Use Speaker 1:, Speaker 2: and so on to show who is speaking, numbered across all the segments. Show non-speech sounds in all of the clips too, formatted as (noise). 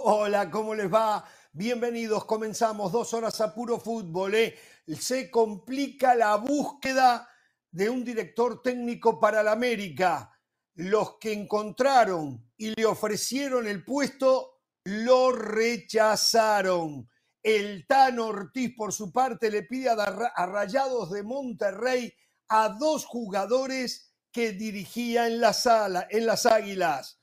Speaker 1: Hola, ¿cómo les va? Bienvenidos, comenzamos dos horas a puro fútbol. ¿eh? Se complica la búsqueda de un director técnico para la América. Los que encontraron y le ofrecieron el puesto lo rechazaron. El Tan Ortiz, por su parte, le pide a Rayados de Monterrey a dos jugadores que dirigía en la sala, en las Águilas.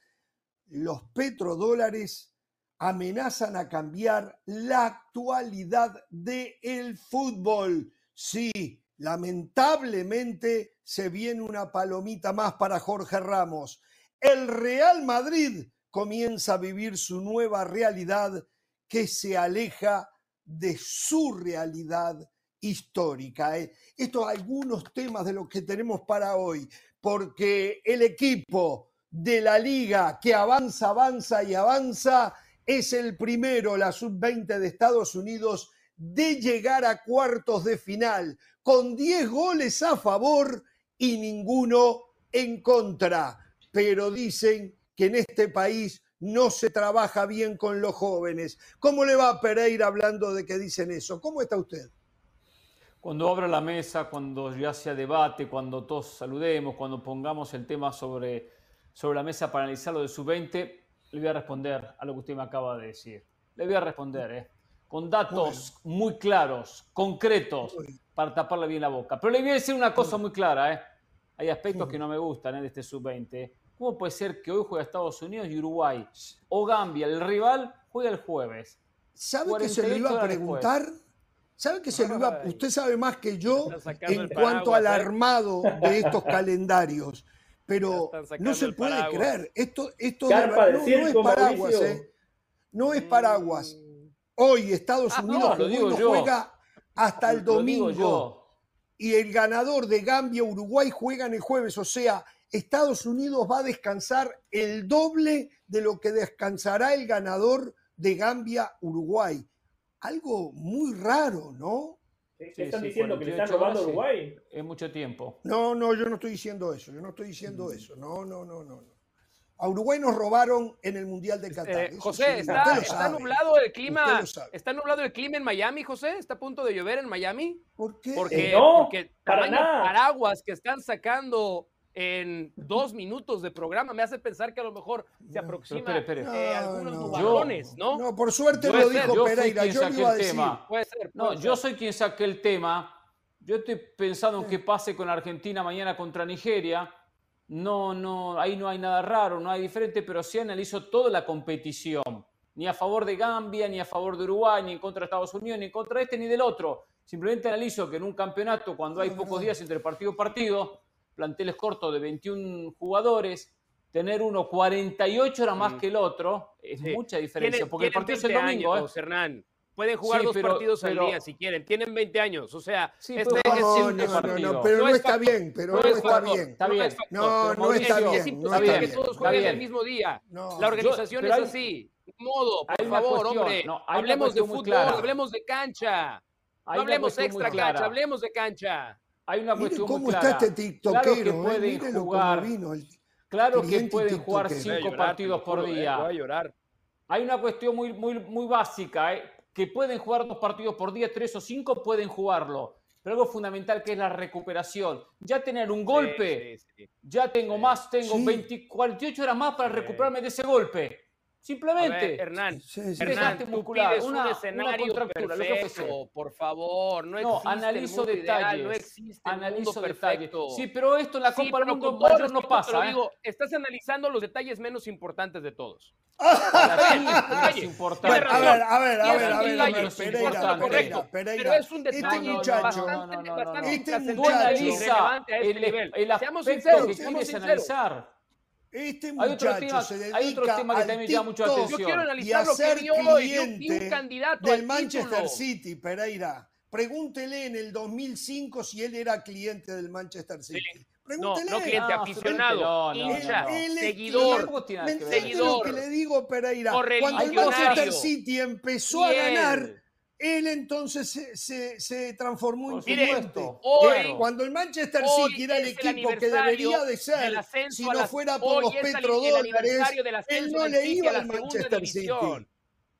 Speaker 1: Los petrodólares amenazan a cambiar la actualidad del fútbol. Sí, lamentablemente se viene una palomita más para Jorge Ramos. El Real Madrid comienza a vivir su nueva realidad que se aleja de su realidad histórica. ¿eh? Estos algunos temas de los que tenemos para hoy, porque el equipo de la liga que avanza, avanza y avanza es el primero, la sub-20 de Estados Unidos, de llegar a cuartos de final, con 10 goles a favor y ninguno en contra. Pero dicen que en este país no se trabaja bien con los jóvenes. ¿Cómo le va a Pereira hablando de que dicen eso? ¿Cómo está usted?
Speaker 2: Cuando abra la mesa, cuando ya sea debate, cuando todos saludemos, cuando pongamos el tema sobre, sobre la mesa para analizar lo de sub-20, le voy a responder a lo que usted me acaba de decir. Le voy a responder, ¿eh? con datos muy claros, concretos, para taparle bien la boca. Pero le voy a decir una cosa muy clara, ¿eh? Hay aspectos que no me gustan ¿eh? de este sub-20. ¿Cómo puede ser que hoy juega Estados Unidos y Uruguay o Gambia, el rival, juega el jueves?
Speaker 1: ¿Sabe que se lo iba a preguntar? ¿Sabe que se lo iba Usted sabe más que yo en cuanto al ¿eh? armado de estos (laughs) calendarios pero no se puede creer. Esto, esto no, es paraguas, ¿eh? No es paraguas. Mm. Hoy Estados ah, Unidos juega hasta el domingo. Y el ganador de Gambia, Uruguay, juegan el jueves. O sea, Estados Unidos va a descansar el doble de lo que descansará el ganador de Gambia, Uruguay. Algo muy raro, ¿no?
Speaker 3: Están diciendo que le están robando a Uruguay?
Speaker 2: Es mucho tiempo.
Speaker 1: No, no, yo no estoy diciendo eso. Yo no estoy diciendo mm. eso. No, no, no, no. A Uruguay nos robaron en el Mundial de Qatar.
Speaker 4: Eh, José, está, nublado el clima. ¿Está nublado el clima en Miami, José? ¿Está a punto de llover en Miami?
Speaker 1: ¿Por qué?
Speaker 4: Porque, eh, no, porque para paraguas que están sacando en dos minutos de programa me hace pensar que a lo mejor se aproxima eh, algunos nubalones, ¿no?
Speaker 1: No, por suerte lo dijo Pereira. Yo iba a decir.
Speaker 2: Puede ser, no, yo soy quien saque el tema. Yo estoy pensando en qué pase con Argentina mañana contra Nigeria. No, no, ahí no hay nada raro, no hay diferente, pero sí analizo toda la competición. Ni a favor de Gambia, ni a favor de Uruguay, ni en contra de Estados Unidos, ni en contra de este, ni del otro. Simplemente analizo que en un campeonato, cuando hay pocos días entre partido y partido, planteles cortos de 21 jugadores, tener uno 48 horas más que el otro, es mucha diferencia. Porque el partido es el domingo.
Speaker 4: Años, ¿eh? Hernán. Pueden jugar dos partidos al día si quieren. Tienen 20 años. O sea,
Speaker 1: este es no, no, no, pero no, está bien. Pero no, está bien.
Speaker 2: Está bien.
Speaker 1: No, no está bien.
Speaker 4: Es imposible que todos jueguen el mismo día. La organización es así. Modo, por favor, hombre. hablemos de fútbol, hablemos de cancha. No hablemos extra cancha, hablemos de cancha.
Speaker 2: Hay una cuestión
Speaker 1: cómo
Speaker 2: muy
Speaker 1: está este tiktokero,
Speaker 2: claro que pueden jugar, claro que pueden jugar cinco partidos por día.
Speaker 4: Voy a llorar.
Speaker 2: Hay una cuestión muy, muy, muy básica, ¿eh? que pueden jugar dos partidos por día, tres o cinco pueden jugarlo. Pero algo fundamental que es la recuperación. Ya tener un golpe, ya tengo más, tengo 20, 48 horas más para recuperarme de ese golpe. Simplemente.
Speaker 4: Hernán, Hernán tú pides un escenario perfecto, por favor. No, no
Speaker 2: analizo detalles.
Speaker 4: no existe
Speaker 2: analizo detalles. Sí, pero esto en la Copa del Mundo no pasa. ¿eh? digo,
Speaker 4: estás analizando los detalles menos importantes de todos. (laughs) (laughs)
Speaker 1: es importante. A ver, a ver, a ver, a ver, a ver, Pereira, Pereira, Pereira.
Speaker 4: Pero es un detalle este muchacho, bastante, bastante
Speaker 1: este muchacho,
Speaker 2: el, el aspecto que quieres analizar.
Speaker 1: Este muchacho se dedica hay otro tema que también me mucha atención.
Speaker 4: Yo quiero analizar
Speaker 1: lo
Speaker 4: que un candidato
Speaker 1: del Manchester City, Pereira. Pregúntele en el 2005 si él era cliente del Manchester City. Pregúntele.
Speaker 4: No, no cliente ah, aficionado, hincha, seguidor, seguidor.
Speaker 1: lo que le digo, Pereira? Cuando el Manchester City empezó a ganar él entonces se, se, transformó en cliente. Hoy, cuando el Manchester City era el equipo que debería de ser, si no fuera por los petrodólares, él no le iba al Manchester City.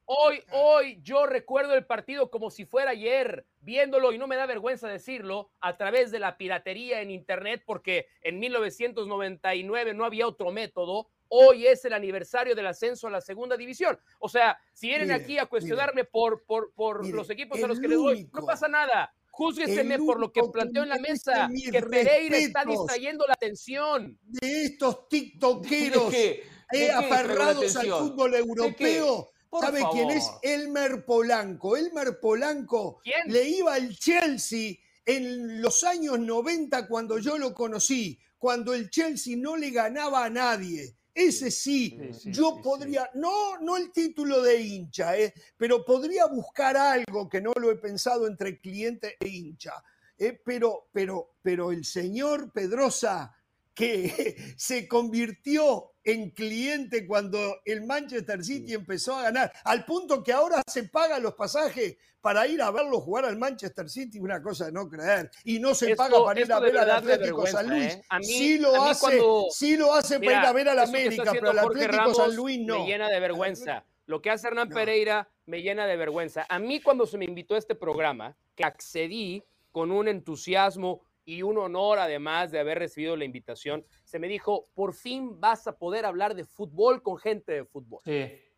Speaker 4: Hoy, hoy yo recuerdo el partido como si fuera ayer, viéndolo y no me da vergüenza decirlo, a través de la piratería en Internet, porque en 1999 no había otro método. Hoy es el aniversario del ascenso a la segunda división. O sea, si vienen aquí a cuestionarme por, por, por los equipos a los que les doy, no pasa nada. Júzgueseme por lo que planteó en la mesa, que Pereira está distrayendo la atención.
Speaker 1: De estos tiktokeros eh, aferrados al fútbol europeo. ¿Sabe quién es? Elmer Polanco. Elmer Polanco le iba al Chelsea en los años 90 cuando yo lo conocí, cuando el Chelsea no le ganaba a nadie. Ese sí, yo podría, no, no el título de hincha, eh, pero podría buscar algo que no lo he pensado entre cliente e hincha. Eh, pero, pero, pero el señor Pedrosa, que (laughs) se convirtió en cliente cuando el Manchester City empezó a ganar, al punto que ahora se pagan los pasajes para ir a verlo jugar al Manchester City, una cosa de no creer. Y no se paga para ir a ver al Atlético San Luis. ¿eh? sí, lo hace, sí lo hace para ir a ver al América, pero al Atlético San Luis no.
Speaker 4: Me llena de vergüenza. Lo que hace Hernán Pereira me llena de vergüenza. A mí cuando se me invitó a este programa, que accedí con un entusiasmo y un honor además de haber recibido la invitación, se me dijo, por fin vas a poder hablar de fútbol con gente de fútbol.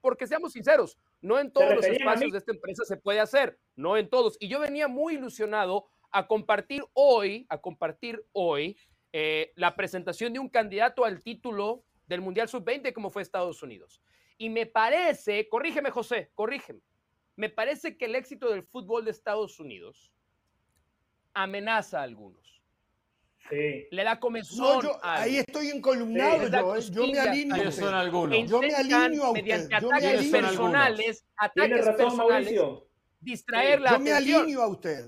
Speaker 4: Porque seamos sinceros, no en todos los espacios de esta empresa se puede hacer, no en todos. Y yo venía muy ilusionado a compartir hoy, a compartir hoy eh, la presentación de un candidato al título del Mundial Sub-20 como fue Estados Unidos. Y me parece, corrígeme José, corrígeme, me parece que el éxito del fútbol de Estados Unidos amenaza a algunos. Le da comezón.
Speaker 1: ahí estoy encolumnado yo, ¿eh? yo me alineo.
Speaker 2: Son algunos.
Speaker 1: Yo me alineo a usted.
Speaker 4: Mediante ataques personales, ataques personales, distraer la
Speaker 1: Yo me alineo a usted.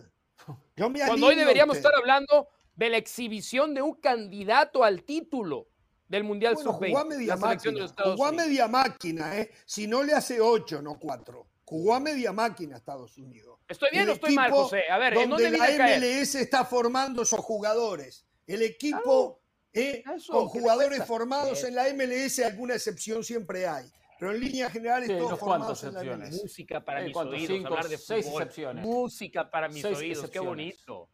Speaker 1: Yo me
Speaker 4: Cuando hoy deberíamos estar hablando de la exhibición de un candidato al título del Mundial
Speaker 1: Sub-20. Jugó a media máquina, jugó a media máquina, ¿eh? Si no le hace ocho, no cuatro. Jugó a media máquina Estados Unidos.
Speaker 4: ¿Estoy bien o estoy mal, José? A ver,
Speaker 1: ¿en dónde la MLS está formando esos jugadores. El equipo eh, con jugadores formados en la MLS, alguna excepción siempre hay. Pero en líneas generales, todos formados en la MLS.
Speaker 4: Música para mis oídos, hablar de fútbol. excepciones. Música para mis oídos, qué bonito.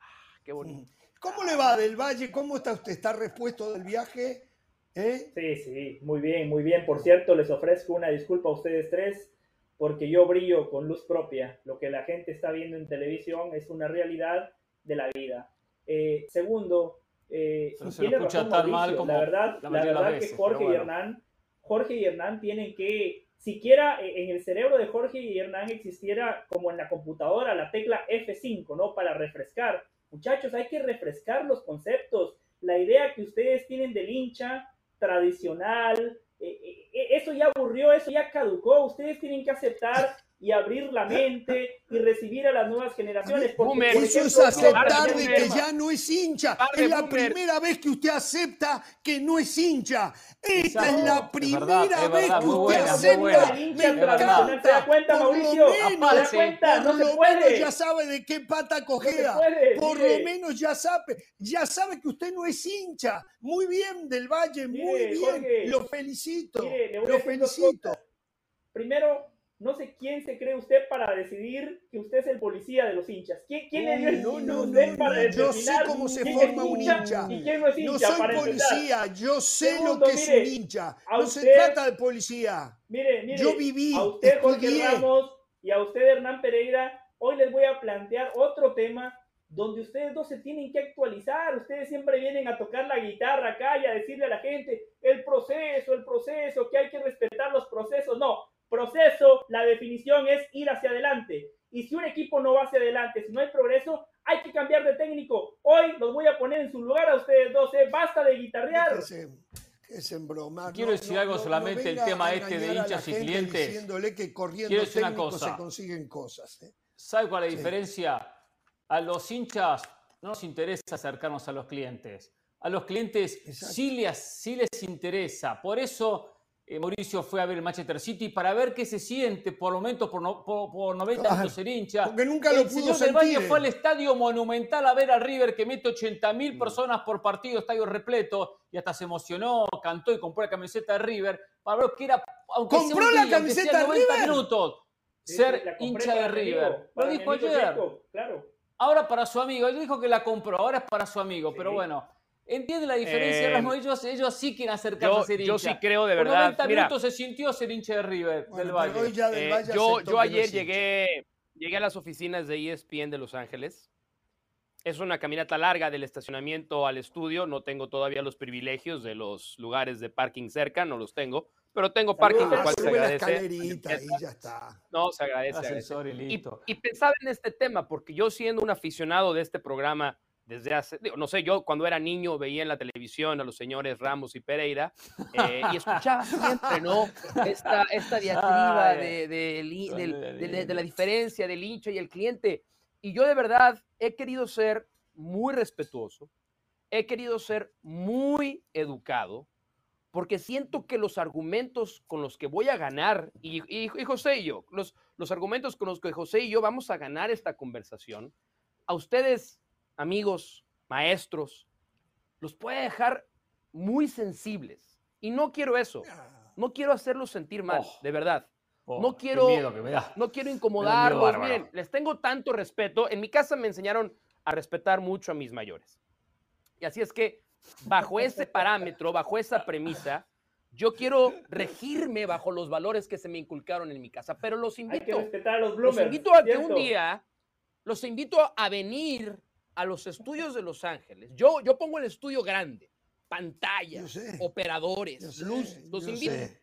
Speaker 4: Ah, qué bonito.
Speaker 1: ¿Cómo le va del Valle? ¿Cómo está usted? ¿Está repuesto del viaje?
Speaker 5: ¿Eh? Sí, sí, muy bien, muy bien. Por cierto, les ofrezco una disculpa a ustedes tres, porque yo brillo con luz propia. Lo que la gente está viendo en televisión es una realidad de la vida. Eh, segundo, eh, tiene razón Mauricio, la verdad, la, verdad que Jorge y Hernán, Jorge y Hernán tienen que, siquiera eh, en el cerebro de Jorge y Hernán existiera como en la computadora la tecla F5, ¿no? Para refrescar. Muchachos, hay que refrescar los conceptos. La idea que ustedes tienen del hincha tradicional, eso ya aburrió, eso ya caducó. Ustedes tienen que aceptar y abrir la mente y recibir a las nuevas generaciones.
Speaker 1: Porque, eso es aceptar de que ya no es hincha. es la primera vez que usted acepta que no es hincha. Esta es la primera vez que usted acepta.
Speaker 5: Me ¿Se da cuenta, Mauricio? ¿Se da cuenta? No se puede.
Speaker 1: ya sabe de qué pata cogea. Por lo menos ya sabe, ya sabe que usted no es hincha. Muy bien, Del Valle, muy bien. lo felicito. lo felicito.
Speaker 5: Primero, no sé quién se cree usted para decidir que usted es el policía de los hinchas. ¿Quién, quién le dio el no, no, no, para
Speaker 1: Yo sé cómo se forma un hincha.
Speaker 5: ¿Y quién no es hincha?
Speaker 1: No soy policía, yo sé lo que es un hincha. No se trata de policía.
Speaker 5: Mire, mire,
Speaker 1: yo viví,
Speaker 5: a usted, Jorge Ramos, y a usted, Hernán Pereira, hoy les voy a plantear otro tema donde ustedes dos se tienen que actualizar. Ustedes siempre vienen a tocar la guitarra acá y a decirle a la gente el proceso, el proceso, que hay que respetar los procesos. No, Proceso, la definición es ir hacia adelante. Y si un equipo no va hacia adelante, si no hay progreso, hay que cambiar de técnico. Hoy los voy a poner en su lugar a ustedes dos. ¿eh? Basta de guitarrear.
Speaker 1: Es en broma.
Speaker 2: Quiero decir algo solamente, el tema este de hinchas y clientes.
Speaker 1: Diciéndole que corriendo una cosa. se consiguen cosas. ¿eh?
Speaker 2: ¿Sabe cuál es la diferencia? A los hinchas no nos interesa acercarnos a los clientes. A los clientes sí les, sí les interesa. Por eso eh, Mauricio fue a ver el Manchester City para ver qué se siente por momentos por, por, 90 minutos ser hincha.
Speaker 1: Porque nunca lo
Speaker 2: el
Speaker 1: pudo
Speaker 2: señor Valle fue al estadio monumental a ver a River que mete 80 mil mm. personas por partido, estadio repleto, y hasta se emocionó, cantó y compró la camiseta de River para ver que era aunque sea un
Speaker 1: Compró la
Speaker 2: día, aunque sea
Speaker 1: camiseta de
Speaker 2: 90
Speaker 1: River.
Speaker 2: minutos, ser
Speaker 3: la
Speaker 2: hincha de
Speaker 3: amigo,
Speaker 2: River. Lo dijo ayer.
Speaker 3: Claro.
Speaker 2: Ahora para su amigo. Él dijo que la compró, ahora es para su amigo. Pero bueno, entiende la diferencia.
Speaker 4: Eh,
Speaker 2: Erasmo? ellos, ellos sí quieren acercarse
Speaker 4: Yo,
Speaker 2: a ser hincha.
Speaker 4: yo sí creo de
Speaker 2: Por
Speaker 4: verdad.
Speaker 2: 90
Speaker 4: Mira,
Speaker 2: minutos se sintió ser hincha de River,
Speaker 1: Bueno,
Speaker 2: del Valle.
Speaker 1: hoy ya del
Speaker 4: eh,
Speaker 1: Valle
Speaker 4: yo, yo ayer llegué, llegué a las oficinas de ESPN de Los Ángeles. Es una caminata larga del estacionamiento al estudio. No tengo todavía los privilegios de los lugares de parking cerca, no los tengo. Pero tengo parking, del cual se agradece.
Speaker 1: escalerita y ya está.
Speaker 4: No, se agradece. agradece.
Speaker 2: Y
Speaker 4: y pensaba en este tema, porque yo siendo un aficionado de este programa desde hace, digo, no sé, yo cuando era niño veía en la televisión a los señores Ramos y Pereira eh, y escuchaba siempre, ¿no? Esta, esta diatriba de, la- diferencia del hincha y el cliente. Y yo de verdad he querido ser muy respetuoso, he querido ser muy educado, porque siento que los argumentos con los que voy a ganar, y, y- y José y yo, los, los argumentos con los que José y yo vamos a ganar esta conversación, a ustedes, amigos, maestros, los puede dejar muy sensibles. Y no quiero eso, no quiero hacerlos sentir mal,
Speaker 2: Oh.
Speaker 4: de verdad.
Speaker 2: Oh,
Speaker 4: no quiero-. No quiero incomodarlos. Miren, les tengo tanto respeto. En mi casa me enseñaron a respetar mucho a mis mayores. Y así es que, bajo ese parámetro, bajo esa premisa, yo quiero regirme bajo los valores que se me inculcaron en mi casa. Pero los
Speaker 3: Hay que
Speaker 4: invito,
Speaker 3: respetar a los
Speaker 4: invito a que un día, los invito a venir a los estudios de Los Ángeles. Yo, yo pongo el estudio grande, pantallas,
Speaker 1: Yo sé.
Speaker 4: operadores,
Speaker 1: Yo sé,
Speaker 4: luces. Los
Speaker 1: yo
Speaker 4: invito
Speaker 1: sé.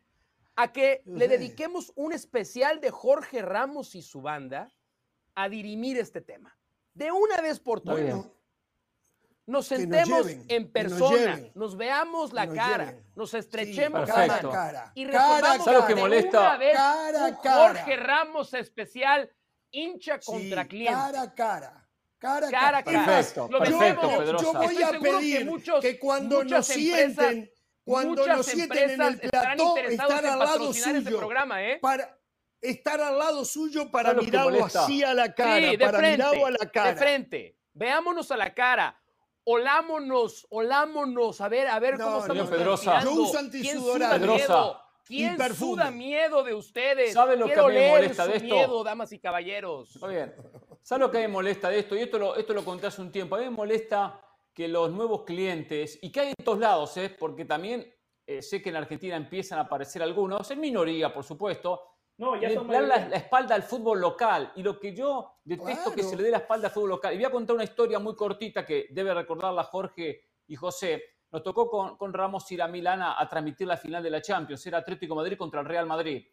Speaker 4: a que
Speaker 1: Yo
Speaker 4: le
Speaker 1: sé.
Speaker 4: dediquemos un especial de Jorge Ramos y su banda a dirimir este tema. De una vez por todas.
Speaker 1: Bueno,
Speaker 4: Nos sentemos
Speaker 1: lleven,
Speaker 4: en
Speaker 1: nos
Speaker 4: persona,
Speaker 1: lleven,
Speaker 4: nos veamos la
Speaker 1: nos
Speaker 4: cara,
Speaker 1: lleven.
Speaker 4: nos
Speaker 1: sí,
Speaker 4: estrechemos la
Speaker 1: cara cara.
Speaker 4: y
Speaker 1: Cara
Speaker 4: resolvamos
Speaker 2: ¿Sabes lo que
Speaker 4: de
Speaker 2: molesta?
Speaker 4: una vez
Speaker 1: Cara
Speaker 4: un
Speaker 1: cara.
Speaker 4: Jorge Ramos especial hincha
Speaker 1: Sí,
Speaker 4: contra cliente.
Speaker 1: Cara a cara. Cara a
Speaker 4: Cara
Speaker 1: cara.
Speaker 2: Perfecto,
Speaker 4: Lo
Speaker 1: yo-
Speaker 2: perfecto, Pedrosa.
Speaker 1: Yo voy a
Speaker 4: seguro que
Speaker 1: pedir
Speaker 4: muchos-
Speaker 1: que cuando nos sienten, cuando nos sienten en el plató, estar al lado
Speaker 4: este
Speaker 1: suyo.
Speaker 4: programa, ¿eh?
Speaker 1: Para estar al lado suyo para
Speaker 2: ¿Sabes lo que
Speaker 1: mirarlo así a la cara,
Speaker 4: sí, de
Speaker 1: para
Speaker 4: frente,
Speaker 1: mirarlo a la
Speaker 4: de
Speaker 1: cara.
Speaker 4: frente. Veámonos a la cara. Olámonos, olámonos, a ver, a ver
Speaker 1: No,
Speaker 4: cómo
Speaker 1: no,
Speaker 4: estamos
Speaker 2: Señor Pedrosa.
Speaker 1: Yo uso
Speaker 4: ¿Quién
Speaker 1: antisudorante.
Speaker 2: Pedrosa.
Speaker 4: ¿Quién suda miedo de ustedes?
Speaker 2: ¿Sabe lo que a mí me molesta de esto?
Speaker 4: miedo, damas y caballeros.
Speaker 2: Está bien. ¿Sabes lo que me molesta de esto? Y esto lo, esto lo conté hace un tiempo. A mí me molesta que los nuevos clientes, y que hay en todos lados, ¿eh? porque también eh, sé que en Argentina empiezan a aparecer algunos, en minoría, por supuesto,
Speaker 3: No, ya
Speaker 2: le
Speaker 3: son
Speaker 2: dan la, espalda al fútbol local. Y lo que yo detesto que
Speaker 1: Claro.
Speaker 2: se le dé la espalda al fútbol local. Y voy a contar una historia muy cortita que debe recordarla Jorge y José. Nos tocó con, con Ramos ir a Milán a, transmitir la final de la Champions. Era Atlético Madrid contra el Real Madrid.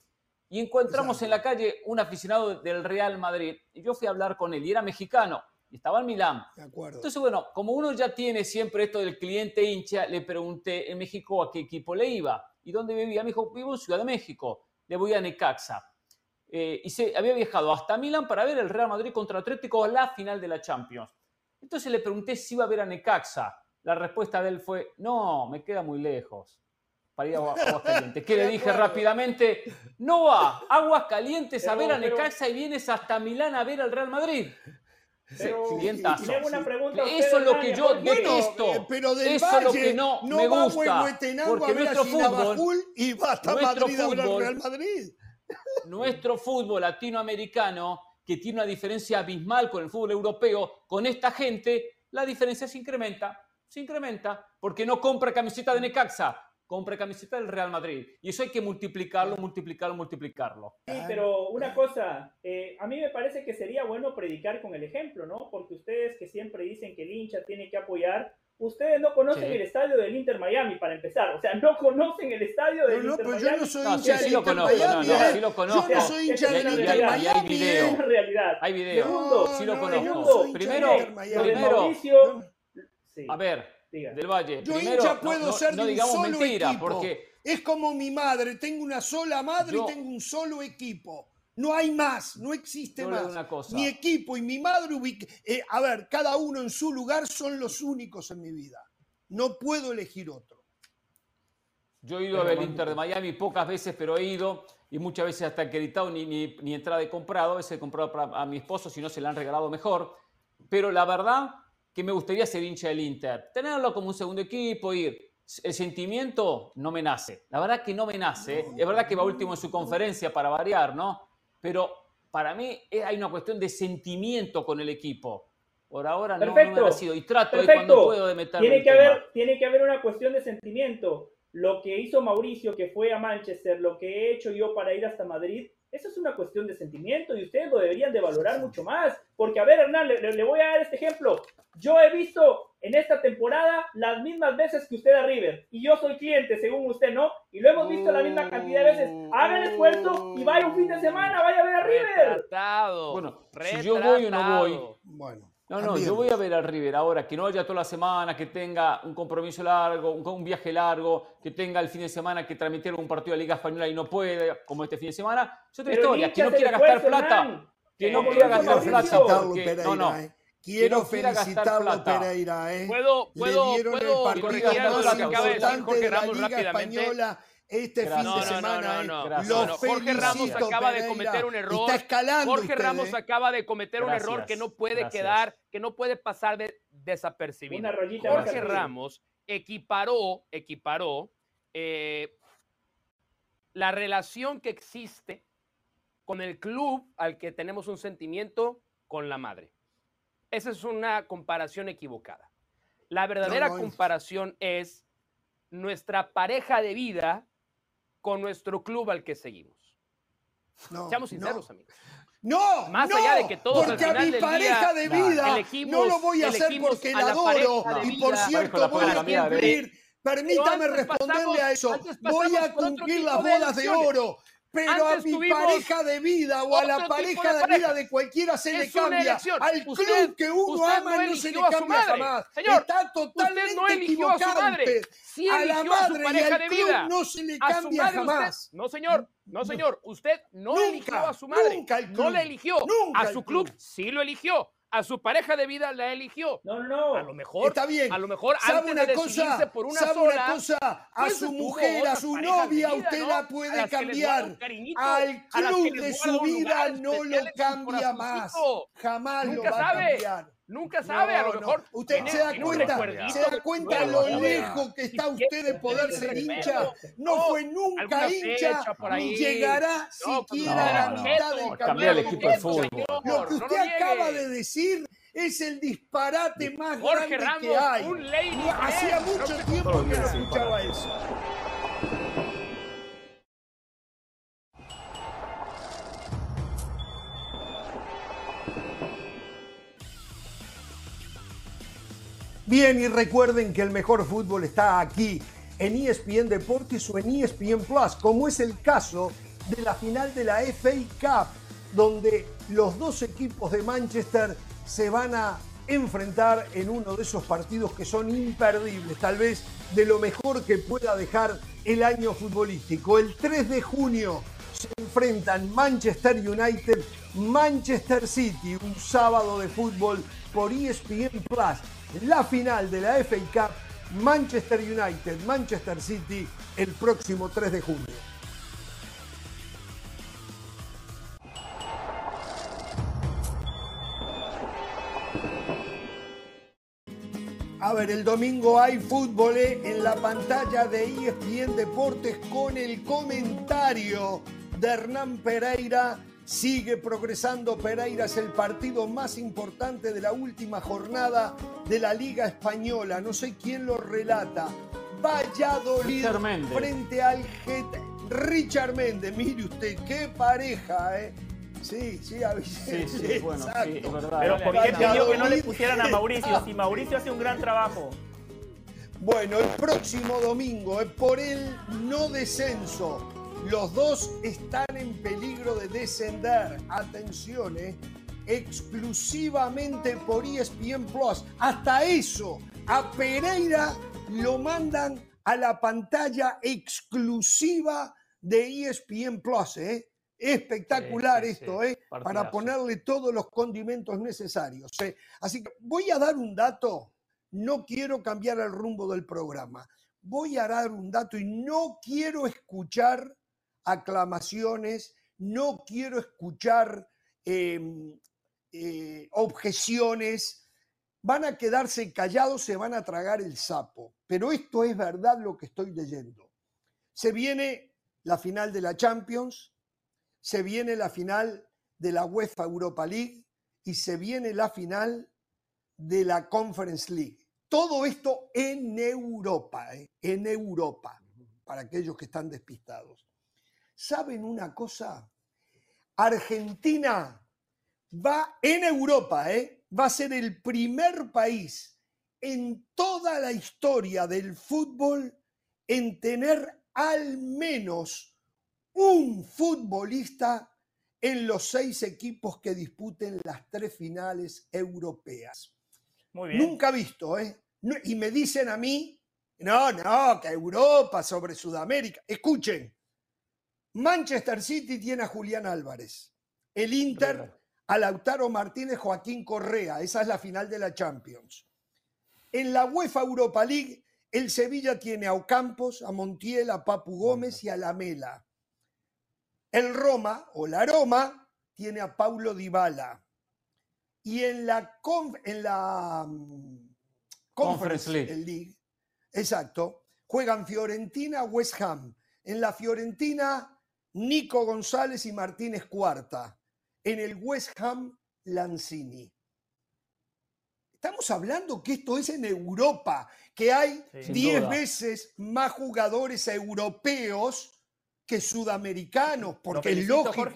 Speaker 2: Y encontramos
Speaker 1: Exacto.
Speaker 2: en la calle un aficionado del Real Madrid. Y yo fui a hablar con él. Y era mexicano. Y estaba en Milán.
Speaker 1: De acuerdo.
Speaker 2: Entonces, bueno, como uno ya tiene siempre esto del cliente hincha, le pregunté en México a qué equipo le iba y dónde vivía. Me dijo, vivo en Ciudad de México, le voy a Necaxa. Eh, y se había viajado hasta Milán para ver el Real Madrid contra Atlético la final de la Champions. Entonces le pregunté si iba a ver a Necaxa. La respuesta de él fue, no, me queda muy lejos para ir a Agua- Aguascalientes. (laughs) ¿Qué le dije rápidamente? No va, Aguascalientes a ver a
Speaker 3: pero-
Speaker 2: Necaxa y vienes hasta Milán a ver al Real Madrid.
Speaker 3: Pero, y una pregunta a
Speaker 2: Eso es lo que yo detesto.
Speaker 1: eh, pero del
Speaker 2: Eso
Speaker 1: Valle
Speaker 2: es lo que no me
Speaker 1: va
Speaker 2: gusta,
Speaker 1: a
Speaker 2: porque
Speaker 1: a
Speaker 2: nuestro fútbol-
Speaker 1: y va hasta
Speaker 2: nuestro
Speaker 1: Madrid a ver al
Speaker 2: fútbol-
Speaker 1: Real Madrid.
Speaker 2: nuestro fútbol latinoamericano, que tiene una diferencia abismal con el fútbol europeo, con esta gente, la diferencia se incrementa, se incrementa, porque no compra camiseta de Necaxa, compra camiseta del Real Madrid. Y eso hay que multiplicarlo, multiplicarlo, multiplicarlo.
Speaker 3: Sí, pero una cosa, eh, a mí me parece que sería bueno predicar con el ejemplo, ¿no? Porque ustedes que siempre dicen que el hincha tiene que apoyar, ustedes no conocen
Speaker 2: Sí.
Speaker 3: el estadio del Inter Miami para empezar, o sea, no conocen el estadio del
Speaker 1: No, no,
Speaker 3: Inter
Speaker 1: pero yo
Speaker 3: Miami.
Speaker 1: no soy
Speaker 2: No,
Speaker 1: hincha
Speaker 2: sí,
Speaker 1: del
Speaker 2: sí
Speaker 1: Inter
Speaker 2: conozco, no,
Speaker 1: Miami,
Speaker 2: no,
Speaker 1: ¿eh?
Speaker 2: sí lo
Speaker 1: Yo
Speaker 2: conozco.
Speaker 1: no soy hincha del
Speaker 3: hay-
Speaker 1: Inter
Speaker 3: hay-
Speaker 1: Miami.
Speaker 2: hay video.
Speaker 1: ¿eh?
Speaker 2: Hay video,
Speaker 3: Segundo,
Speaker 2: sí lo
Speaker 1: no,
Speaker 2: conozco.
Speaker 1: yo no
Speaker 2: Primero,
Speaker 1: Miami.
Speaker 2: primero,
Speaker 3: Mauricio, sí,
Speaker 2: a ver,
Speaker 3: diga.
Speaker 2: del Valle,
Speaker 1: Yo
Speaker 2: primero,
Speaker 1: hincha
Speaker 2: no-
Speaker 1: puedo
Speaker 2: no,
Speaker 1: ser
Speaker 2: no
Speaker 1: de un
Speaker 2: digamos
Speaker 1: solo
Speaker 2: mentira,
Speaker 1: equipo.
Speaker 2: porque
Speaker 1: Es como mi madre, tengo una sola madre
Speaker 2: Yo-
Speaker 1: y tengo un solo equipo. No hay más, no existe
Speaker 2: Yo
Speaker 1: más.
Speaker 2: una cosa.
Speaker 1: Mi equipo y mi madre, ubic- eh, a ver, cada uno en su lugar son los únicos en mi vida. No puedo elegir otro.
Speaker 2: Yo he ido a ver el Inter de Miami pocas veces, pero he ido y muchas veces hasta acreditado ni, ni, ni entrada he comprado. A veces he comprado para, a mi esposo, si no se la han regalado mejor. Pero la verdad que me gustaría ser hincha del Inter. Tenerlo como un segundo equipo, ir. el sentimiento no me nace. La verdad que no me nace. Es verdad que va último en su conferencia para variar, ¿no? Pero para mí hay una cuestión de sentimiento con el equipo. Por ahora no, me ha nacido y trato de cuando puedo de meterme
Speaker 3: tiene que haber Tiene que haber una cuestión de sentimiento. Lo que hizo Mauricio, que fue a Manchester, lo que he hecho yo para ir hasta Madrid, eso es una cuestión de sentimiento y ustedes lo deberían de valorar mucho más. Porque, a ver, Hernán, le, voy a dar este ejemplo. Yo he visto en esta temporada las mismas veces que usted a River. Y yo soy cliente, según usted, ¿no? Y lo hemos visto la misma cantidad de veces. Haga el esfuerzo y vaya un fin de semana, vaya a ver a River.
Speaker 4: Retratado,
Speaker 2: bueno, si yo voy o no voy.
Speaker 1: Bueno.
Speaker 2: No, no, yo voy a ver al River ahora, que no vaya toda la semana, que tenga un compromiso largo, un, viaje largo, que tenga el fin de semana que transmitir un partido de Liga Española y no puede, como este fin de semana. Es otra historia, que no quiera gastar plata, que no quiera gastar plata.
Speaker 1: no, no. Eh. Quiero felicitarlo Pereira, ¿eh?
Speaker 4: Puedo, puedo, puedo
Speaker 1: de decir Jorge Ramos rápidamente. Española este fin de semana. No, no, no,
Speaker 4: Jorge Ramos acaba de cometer un error.
Speaker 1: Está escalando
Speaker 4: Jorge Ramos
Speaker 1: ¿eh?
Speaker 4: acaba de cometer un error que no puede quedar, que no puede pasar de desapercibido. Jorge Ramos equiparó, equiparó eh, la relación que existe con el club al que tenemos un sentimiento con la madre. Esa es una comparación equivocada. La verdadera comparación es nuestra pareja de vida con nuestro club al que seguimos. No, Seamos sinceros, amigos.
Speaker 1: No,
Speaker 4: más
Speaker 1: no,
Speaker 4: allá de que todos
Speaker 1: porque a mi pareja de vida no lo voy a hacer porque la adoro y por cierto voy a cumplir. Permítame responderle a eso. Voy a cumplir las bodas de oro pero a mi pareja de vida o a la pareja de, vida de cualquiera se le cambia. Al club que uno ama no, se le cambia jamás. Señor, Está totalmente no equivocado a, usted. a la madre y al club no se le cambia jamás.
Speaker 4: no, señor. No, señor. Usted no eligió a su madre. Nunca no le eligió. a su club sí lo eligió a su pareja de vida la eligió.
Speaker 3: No, no.
Speaker 4: A lo mejor.
Speaker 1: Está bien.
Speaker 4: A lo mejor
Speaker 1: ¿Sabe una cosa, por una ¿sabe una cosa? A pues su mujer, a su novia, usted la puede cambiar. Al club de su vida no lo cambia más. Jamás lo va a cambiar.
Speaker 4: Nunca sabe, a lo mejor.
Speaker 1: Usted se da cuenta, se da cuenta lo lejos que está usted de poder ser hincha. No fue nunca hincha, ni llegará siquiera a la mitad del camino.
Speaker 2: el equipo de fútbol.
Speaker 1: Lo que usted acaba de decir es el disparate más grande que hay. Hacía mucho tiempo que no escuchaba eso. Bien, y recuerden que el mejor fútbol está aquí, en ESPN Deportes o en ESPN Plus, como es el caso de la final de la FA Cup, donde los dos equipos de Manchester se van a enfrentar en uno de esos partidos que son imperdibles, tal vez de lo mejor que pueda dejar el año futbolístico. El 3 de junio se enfrentan Manchester United, Manchester City, un sábado de fútbol por ESPN Plus la final de la FA Cup Manchester United, Manchester City el próximo 3 de junio. A ver, el domingo hay fútbol eh, en la pantalla de ESPN Deportes con el comentario de Hernán Pereira Sigue progresando Pereira, es el partido más importante de la última jornada de la Liga Española. No sé quién lo relata. Valladolid frente al GT. Richard Méndez, mire usted, qué pareja, ¿eh? Sí, sí, a
Speaker 2: Sí, sí, (laughs) bueno, sí, es verdad.
Speaker 3: Pero ¿por qué pidió que no le pusieran a Mauricio? Si Mauricio hace un gran trabajo.
Speaker 1: Bueno, el próximo domingo es por el no descenso. Los dos están en peligro de descender. Atención, ¿eh? exclusivamente por ESPN Plus. Hasta eso, a Pereira lo mandan a la pantalla exclusiva de ESPN Plus. ¿eh? Espectacular esto, ¿eh? para ponerle todos los condimentos necesarios. ¿eh? Así que voy a dar un dato. No quiero cambiar el rumbo del programa. Voy a dar un dato y no quiero escuchar aclamaciones, no quiero escuchar em, eh, objeciones, van a quedarse callados, se van a tragar el sapo. Pero esto es verdad lo que estoy leyendo. Se viene la final de la Champions, se viene la final de la UEFA Europa League y se viene la final de la Conference League. Todo esto en Europa, ¿eh? en Europa, para aquellos que están despistados. ¿Saben una cosa? Argentina va en Europa, ¿eh? va a ser el primer país en toda la historia del fútbol en tener al menos un futbolista en los seis equipos que disputen las tres finales europeas.
Speaker 3: Muy bien.
Speaker 1: Nunca visto, ¿eh? Y me dicen a mí, no, no, que Europa sobre Sudamérica. Escuchen, Manchester City tiene a Julián Álvarez, el Inter a Lautaro Martínez, Joaquín Correa, esa es la final de la Champions. En la UEFA Europa League, el Sevilla tiene a Ocampos, a Montiel, a Papu Gómez y a Lamela. El Roma o la Roma tiene a Paulo Dybala. Y en la, en la mm, Conference, League. exacto, juegan Fiorentina, West Ham. En la Fiorentina, Nico González y Martínez Cuarta. En el West Ham, Lanzini. Estamos hablando que esto es en Europa, que hay 10 veces más jugadores europeos que sudamericanos, porque es lógico.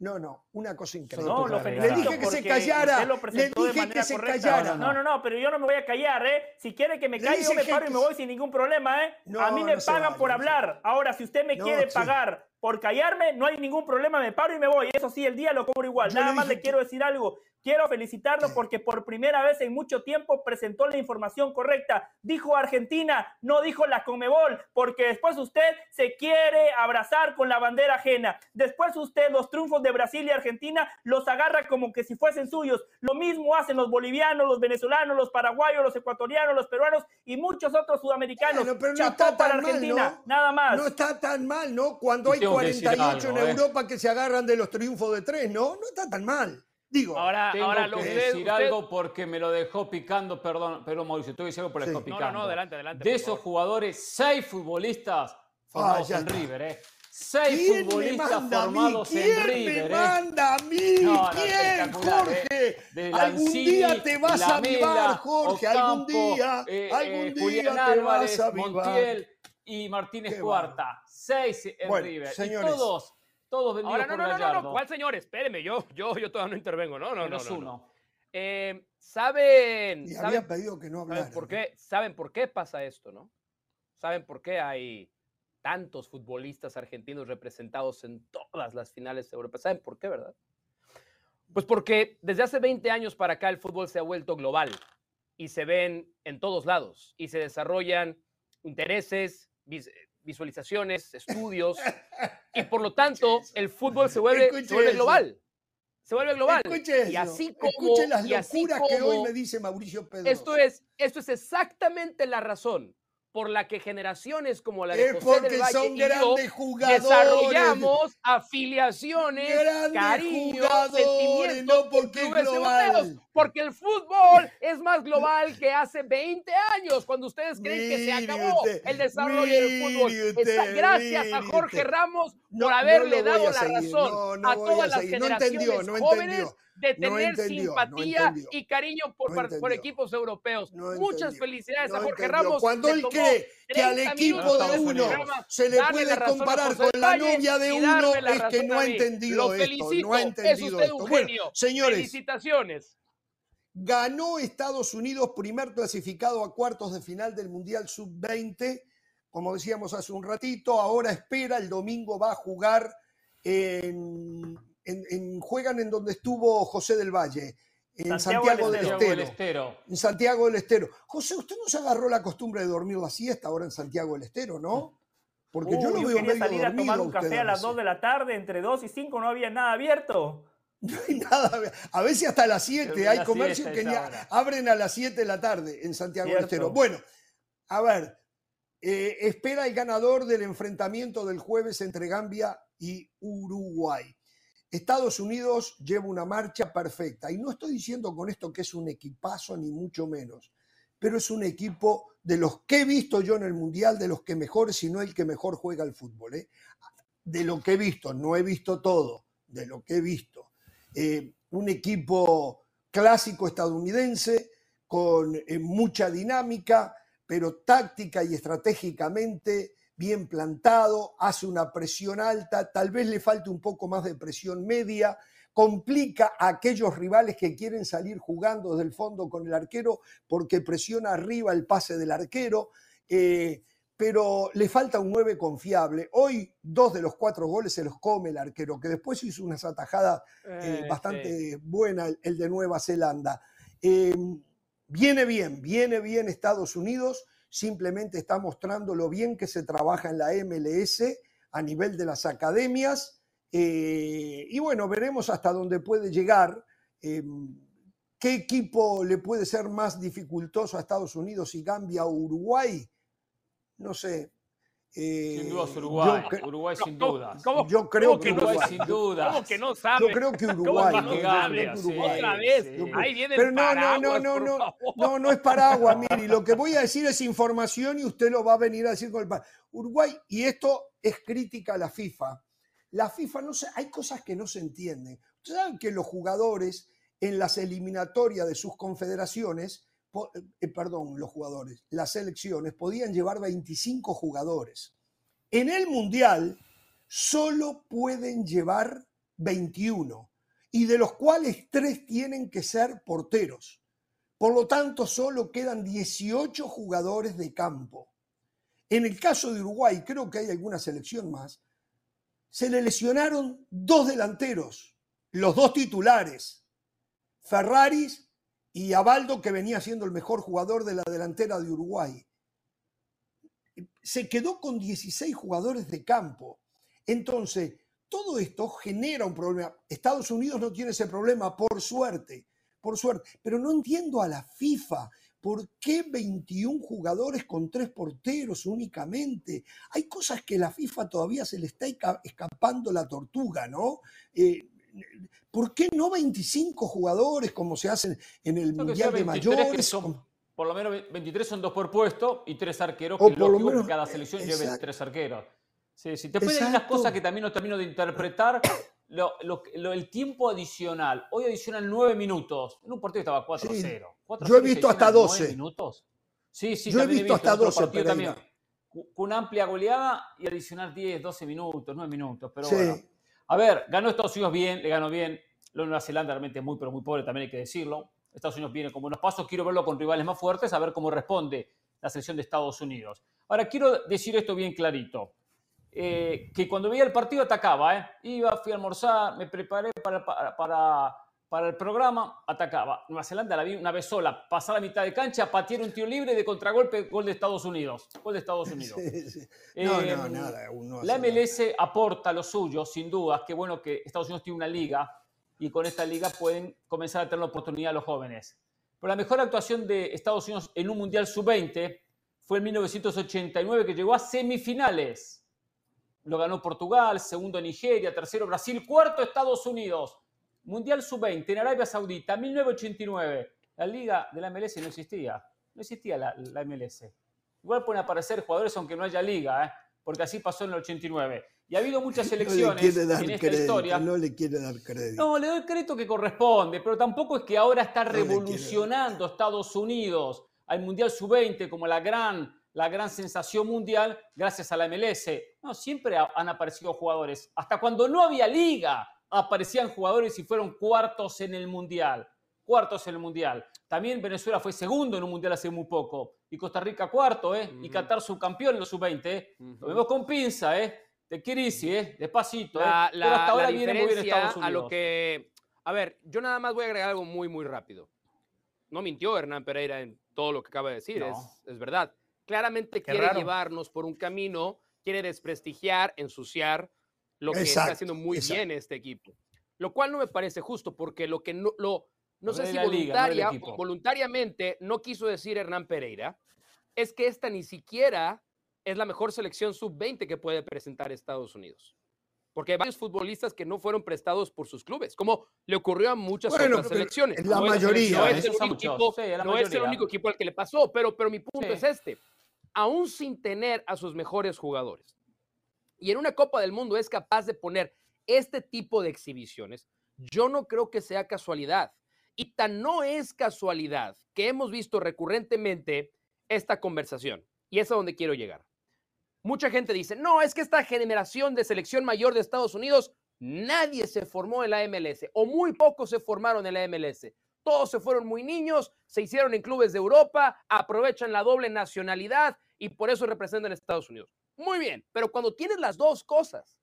Speaker 1: No, no, una cosa increíble.
Speaker 3: No, lo
Speaker 1: le dije que se callara. le dije que se callara.
Speaker 3: No, no, no, pero yo no me voy a callar, ¿eh? Si quiere que me calle, yo me paro y me voy sin ningún problema, ¿eh? a mí me pagan por hablar. Ahora, si usted me quiere pagar por callarme, no hay ningún problema, me paro y me voy. Eso sí, el día lo cobro igual. Nada más le quiero decir algo. Quiero felicitarlo porque por primera vez en mucho tiempo presentó la información correcta. Dijo Argentina, no dijo la Comebol, porque después usted se quiere abrazar con la bandera ajena. Después usted los triunfos de Brasil y Argentina los agarra como que si fuesen suyos. Lo mismo hacen los bolivianos, los venezolanos, los paraguayos, los ecuatorianos, los peruanos y muchos otros sudamericanos.
Speaker 1: pero no está
Speaker 3: para Argentina, nada más.
Speaker 1: No está tan mal, ¿no? Cuando hay 48 en ¿eh? Europa que se agarran de los triunfos de tres, ¿no? No está tan mal. Digo,
Speaker 2: ahora, tengo ahora que decir algo porque me lo dejó picando, perdón, pero Mauricio, que decir algo por dejó picando.
Speaker 3: No, no, adelante, adelante.
Speaker 2: De esos jugadores, seis futbolistas formados en River, ¿eh? Seis futbolistas formados en River.
Speaker 1: Me manda a mí? ¿Quién, Jorge? ¿eh? algún día te vas a avivar, Jorge. algún día, eh, algún eh, día te
Speaker 2: Álvarez,
Speaker 1: vas a avivar.
Speaker 2: Montiel y Martínez Cuarta. Seis en River.
Speaker 1: Señores,
Speaker 2: y todos todos vendidos
Speaker 4: Ahora, no, no, no, no, ¿cuál señor? Espéreme, yo, yo, yo todavía no intervengo. No, no, no, no,
Speaker 2: uno.
Speaker 4: Eh, ¿Saben?
Speaker 1: Y
Speaker 4: había
Speaker 1: pedido que no hablara.
Speaker 4: ¿saben por, qué, ¿Saben por qué pasa esto, no? ¿Saben por qué hay tantos futbolistas argentinos representados en todas las finales europeas? ¿Saben por qué, verdad? Pues porque desde hace 20 años para acá el fútbol se ha vuelto global y se ven en todos lados y se desarrollan intereses, visualizaciones, estudios, (laughs) y por lo tanto el fútbol se vuelve, global. Se vuelve global.
Speaker 1: y así como, Escuche las locuras que hoy me dice Mauricio Pedro.
Speaker 4: Esto es, esto es exactamente la razón por la que generaciones como la de José del Valle
Speaker 1: son
Speaker 4: y
Speaker 1: grandes
Speaker 4: yo
Speaker 1: jugadores,
Speaker 4: desarrollamos afiliaciones, cariños, sentimientos
Speaker 1: no porque
Speaker 4: porque el fútbol es más global que hace 20 años, cuando ustedes creen que se acabó el desarrollo del fútbol. gracias a Jorge Ramos por haberle dado la razón a todas las generaciones jóvenes de tener simpatía y cariño por, por equipos europeos. Muchas felicidades a Jorge Ramos.
Speaker 1: Cuando él cree que al equipo de uno se le puede comparar con la novia de uno, es que no ha entendido esto. No ha entendido. Bueno, señores.
Speaker 4: Felicitaciones.
Speaker 1: Ganó Estados Unidos, primer clasificado a cuartos de final del Mundial Sub-20. Como decíamos hace un ratito, ahora espera, el domingo va a jugar en juegan en donde estuvo José del Valle, en Santiago, del, Estero. En Santiago del Estero. José, usted no se agarró la costumbre de dormir la siesta ahora en Santiago del Estero, ¿no?
Speaker 3: Porque yo lo veo quería salir a tomar un café a las 2 de la tarde, entre 2 y 5 no había nada abierto. (laughs)
Speaker 1: No hay nada. A veces hasta las 7 hay comercios que abren a las 7 de la tarde en Santiago del Estero. Bueno, a ver, eh, espera el ganador del enfrentamiento del jueves entre Gambia y Uruguay. Estados Unidos lleva una marcha perfecta. Y no estoy diciendo con esto que es un equipazo, ni mucho menos. Pero es un equipo de los que he visto yo en el Mundial, de los que mejor, si no el que mejor juega el fútbol. ¿eh? De lo que he visto, no he visto todo, de lo que he visto. Eh, un equipo clásico estadounidense con eh, mucha dinámica, pero táctica y estratégicamente bien plantado, hace una presión alta, tal vez le falte un poco más de presión media, complica a aquellos rivales que quieren salir jugando desde el fondo con el arquero porque presiona arriba el pase del arquero, eh, pero le falta un 9 confiable. Hoy dos de los cuatro goles se los come el arquero, que después hizo unas atajadas eh,
Speaker 4: Eh,
Speaker 1: bastante
Speaker 4: sí.
Speaker 1: buena el, de Nueva Zelanda. Viene bien, viene bien Estados Unidos, simplemente está mostrando lo bien que se trabaja en la MLS a nivel de las academias. eh, y bueno, veremos hasta dónde puede llegar. eh, ¿Qué equipo le puede ser más dificultoso a Estados Unidos y Gambia o Uruguay? No sé. Eh,
Speaker 2: Sin dudas
Speaker 1: yo
Speaker 2: Uruguay.
Speaker 1: cre-
Speaker 2: Uruguay sin
Speaker 4: ¿Cómo-
Speaker 2: dudas.
Speaker 4: cómo-
Speaker 1: Yo creo
Speaker 4: cómo
Speaker 1: que
Speaker 4: no
Speaker 2: Uruguay
Speaker 1: Uruguay.
Speaker 2: sin dudas.
Speaker 4: ¿Cómo que no sabe?
Speaker 1: Yo creo que
Speaker 4: ¿Cómo
Speaker 1: Uruguay.
Speaker 4: que
Speaker 1: ¿no?
Speaker 4: no
Speaker 1: Yo
Speaker 2: sabe? Sí,
Speaker 1: Uruguay.
Speaker 4: Otra vez.
Speaker 2: sí.
Speaker 4: Ahí viene
Speaker 1: Pero
Speaker 4: el
Speaker 1: no, no, no,
Speaker 4: paraguas,
Speaker 1: no, no, no, no es paraguas, Miri. Lo que voy a decir es información y usted lo va a venir a decir con el pa- Uruguay, y esto es crítica a la FIFA. La FIFA, no sé, hay cosas que no se entienden. Ustedes saben que los jugadores en las eliminatorias de sus confederaciones, eh, perdón, los jugadores, las selecciones podían llevar 25 jugadores. En el Mundial solo pueden llevar 21 y de los cuales tres tienen que ser porteros. Por lo tanto, solo quedan 18 jugadores de campo. En el caso de Uruguay, creo que hay alguna selección más, se le lesionaron dos delanteros, los dos titulares, Ferraris y Abaldo, que venía siendo el mejor jugador de la delantera de Uruguay. Se quedó con 16 jugadores de campo. Entonces, todo esto genera un problema. Estados Unidos no tiene ese problema, por suerte, por suerte. Pero no entiendo a la FIFA. ¿Por qué 21 jugadores con tres porteros únicamente? Hay cosas que la FIFA todavía se le está esca- escapando la tortuga, ¿no? Eh, ¿Por qué no 25 jugadores como se hace en el
Speaker 2: Creo
Speaker 1: Mundial de
Speaker 2: 23 que
Speaker 1: Mayores?
Speaker 2: son, por lo menos 23 son dos por puesto y tres arqueros,
Speaker 1: O
Speaker 2: que es
Speaker 1: por lo
Speaker 2: lógico
Speaker 1: menos-
Speaker 2: que cada selección lleve
Speaker 1: exacto.
Speaker 2: tres arqueros. Sí, sí. Después hay unas cosas que también no termino de interpretar. (coughs) Lo, lo- lo- el tiempo adicional. Hoy adicionan nueve minutos. En un partido estaba 4-0. 4-0
Speaker 1: Yo he visto hasta
Speaker 2: adicionan nueve
Speaker 1: 12.
Speaker 2: minutos. Sí, sí,
Speaker 1: Yo he visto hasta
Speaker 2: en otro
Speaker 1: 12,
Speaker 2: partido también. Con una amplia goleada y adicionar 10, 12 minutos, 9 minutos. Pero
Speaker 1: Sí.
Speaker 2: bueno. A ver, ganó Estados Unidos bien, le ganó bien. De Nueva Zelanda realmente es muy, pero muy pobre, también hay que decirlo. Estados Unidos viene con buenos pasos. Quiero verlo con rivales más fuertes, a ver cómo responde la selección de Estados Unidos. Ahora, quiero decir esto bien clarito. Eh, que cuando veía el partido atacaba, ¿eh? Iba, fui a almorzar, me preparé para, para, para el programa, atacaba. Nueva Zelanda la vi una vez sola, pasar la mitad de cancha, patear un tiro libre de contragolpe, gol de Estados Unidos. Gol de Estados Unidos.
Speaker 1: Sí, sí. No,
Speaker 2: Eh,
Speaker 1: no, nada.
Speaker 2: La
Speaker 1: hace nada.
Speaker 2: MLS aporta lo suyo, sin dudas. Qué bueno que Estados Unidos tiene una liga y con esta liga pueden comenzar a tener la oportunidad los jóvenes. Pero la mejor actuación de Estados Unidos en un Mundial Sub-20 fue en 1989, que llegó a semifinales. Lo ganó Portugal, segundo Nigeria, tercero Brasil, cuarto Estados Unidos. Mundial Sub-20 en Arabia Saudita, 1989. La liga de la MLS no existía. No existía la, la MLS. Igual pueden aparecer jugadores aunque no haya liga, ¿eh? porque así pasó en el 89. Y ha habido muchas (laughs)
Speaker 1: No quiere dar
Speaker 2: en esta
Speaker 1: crédito,
Speaker 2: historia.
Speaker 1: no le quiere dar crédito.
Speaker 2: No, le doy el crédito que corresponde, pero tampoco es que ahora está
Speaker 1: No
Speaker 2: revolucionando Estados Unidos al Mundial Sub-20 como la gran, la gran sensación mundial gracias a la MLS. No, siempre ha- han aparecido jugadores. Hasta cuando no había liga, aparecían jugadores y fueron cuartos en el Mundial. Cuartos en el Mundial. También Venezuela fue segundo en un Mundial hace muy poco. Y Costa Rica cuarto, ¿eh? Y. Qatar subcampeón en los Sub-20, ¿eh? Lo vemos con pinza, ¿eh? De Kirisi, ¿eh? Despacito, ¿eh?
Speaker 4: La,
Speaker 2: Pero hasta
Speaker 4: la-
Speaker 2: ahora
Speaker 4: la
Speaker 2: viene muy bien Estados Unidos.
Speaker 4: a lo que... A ver, yo nada más voy a agregar algo muy, muy rápido. No mintió Hernán Pereira en todo lo que acaba de decir,
Speaker 2: No.
Speaker 4: es, es verdad. Claramente
Speaker 2: Qué
Speaker 4: quiere
Speaker 2: raro.
Speaker 4: llevarnos por un camino, quiere desprestigiar, ensuciar lo que está
Speaker 1: Exacto,
Speaker 4: haciendo muy
Speaker 1: exacto.
Speaker 4: bien este equipo. Lo cual no me parece justo porque lo que no, lo, no
Speaker 2: No
Speaker 4: sé si
Speaker 2: la liga, no
Speaker 4: voluntaria, voluntariamente no quiso decir Hernán Pereira, es que esta ni siquiera es la mejor selección sub-20 que puede presentar Estados Unidos. porque hay varios futbolistas que no fueron prestados por sus clubes, como le ocurrió a muchas
Speaker 1: Bueno,
Speaker 4: otras selecciones.
Speaker 1: la
Speaker 4: No es-
Speaker 1: mayoría,
Speaker 4: no
Speaker 1: ¿eh?
Speaker 4: es, el equipo,
Speaker 2: sí, a la
Speaker 4: no es el
Speaker 2: mayoría.
Speaker 4: único equipo al que le pasó, pero, pero mi punto
Speaker 2: Sí.
Speaker 4: es este. Aún sin tener a sus mejores jugadores, y en una Copa del Mundo es capaz de poner este tipo de exhibiciones, yo no creo que sea casualidad. Y tan no es casualidad que hemos visto recurrentemente esta conversación. Y es a donde quiero llegar. Mucha gente dice, no, es que esta generación de selección mayor de Estados Unidos, nadie se formó en la MLS o muy pocos se formaron en la MLS. Todos se fueron muy niños, se hicieron en clubes de Europa, aprovechan la doble nacionalidad y por eso representan a Estados Unidos. Muy bien, pero cuando tienes las dos cosas,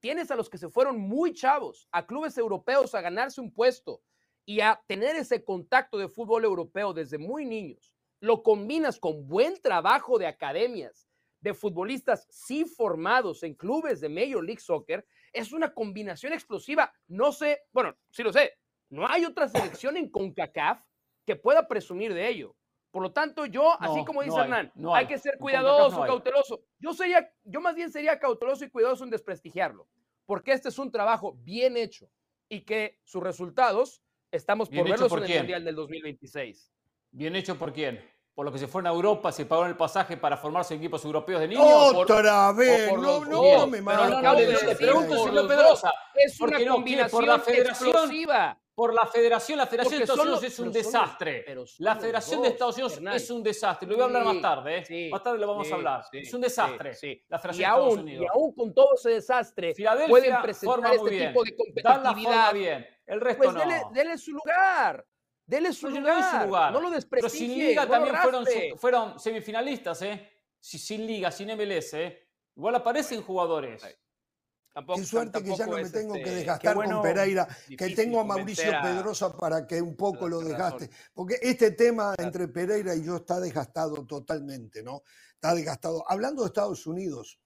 Speaker 4: tienes a los que se fueron muy chavos a clubes europeos a ganarse un puesto y a tener ese contacto de fútbol europeo desde muy niños, lo combinas con buen trabajo de academias, de futbolistas sí formados en clubes de Major League Soccer, es una combinación explosiva. No sé, bueno, sí lo sé, no hay otra selección en CONCACAF que pueda presumir de ello. Por lo tanto, yo, así como dice
Speaker 2: no hay,
Speaker 4: Hernán,
Speaker 2: no
Speaker 4: hay
Speaker 2: hay.
Speaker 4: que ser cuidadoso, cauteloso. Yo sería, yo más bien sería cauteloso y cuidadoso en desprestigiarlo, porque este es un trabajo bien hecho y que sus resultados estamos
Speaker 2: ¿Bien
Speaker 4: por verlos
Speaker 2: por
Speaker 4: en el
Speaker 2: quién?
Speaker 4: Mundial del 2026.
Speaker 2: ¿Bien hecho por quién? ¿Por los que se fueron a Europa, se pagaron el pasaje para formarse en equipos europeos de niños? por-
Speaker 1: Otra vez,
Speaker 4: por
Speaker 1: no, no, me
Speaker 4: lo
Speaker 2: pregunto,
Speaker 4: Es
Speaker 2: ¿por
Speaker 4: una.
Speaker 2: Por la federación, la federación
Speaker 4: Porque
Speaker 2: de Estados Unidos
Speaker 4: los-
Speaker 2: es un
Speaker 4: pero los-
Speaker 2: desastre.
Speaker 4: pero
Speaker 2: La federación de Estados Unidos es un desastre. Lo voy a hablar más tarde. ¿eh?
Speaker 4: sí,
Speaker 2: más tarde lo vamos
Speaker 4: sí,
Speaker 2: a hablar.
Speaker 4: sí,
Speaker 2: es un desastre.
Speaker 4: sí.
Speaker 2: La federación
Speaker 4: Y
Speaker 2: de Estados
Speaker 4: aún,
Speaker 2: Unidos.
Speaker 4: y aún con todo ese desastre,
Speaker 2: Filadelfia
Speaker 4: pueden presentar
Speaker 2: forma
Speaker 4: este
Speaker 2: bien.
Speaker 4: tipo de
Speaker 2: Dan la forma
Speaker 4: competitividad.
Speaker 2: bien. El resto
Speaker 4: Pues
Speaker 2: no.
Speaker 4: dele, dele su lugar. Dele su
Speaker 2: No, yo no
Speaker 4: lugar.
Speaker 2: doy su lugar.
Speaker 4: No lo
Speaker 2: Pero
Speaker 4: desprestiglie.
Speaker 2: sin liga
Speaker 4: no
Speaker 2: también fueron, fueron semifinalistas, ¿eh? Si- sin liga, sin MLS, ¿eh? Igual aparecen jugadores.
Speaker 4: Tampoco-
Speaker 1: Qué suerte que ya no me tengo que
Speaker 4: este,
Speaker 1: desgastar
Speaker 5: bueno,
Speaker 1: con Pereira, que tengo a Mauricio
Speaker 4: a-
Speaker 1: Pedrosa para que un poco lo desgaste.
Speaker 4: razón.
Speaker 1: Porque este tema entre Pereira y yo está desgastado totalmente, ¿no? Está desgastado. Hablando de Estados Unidos,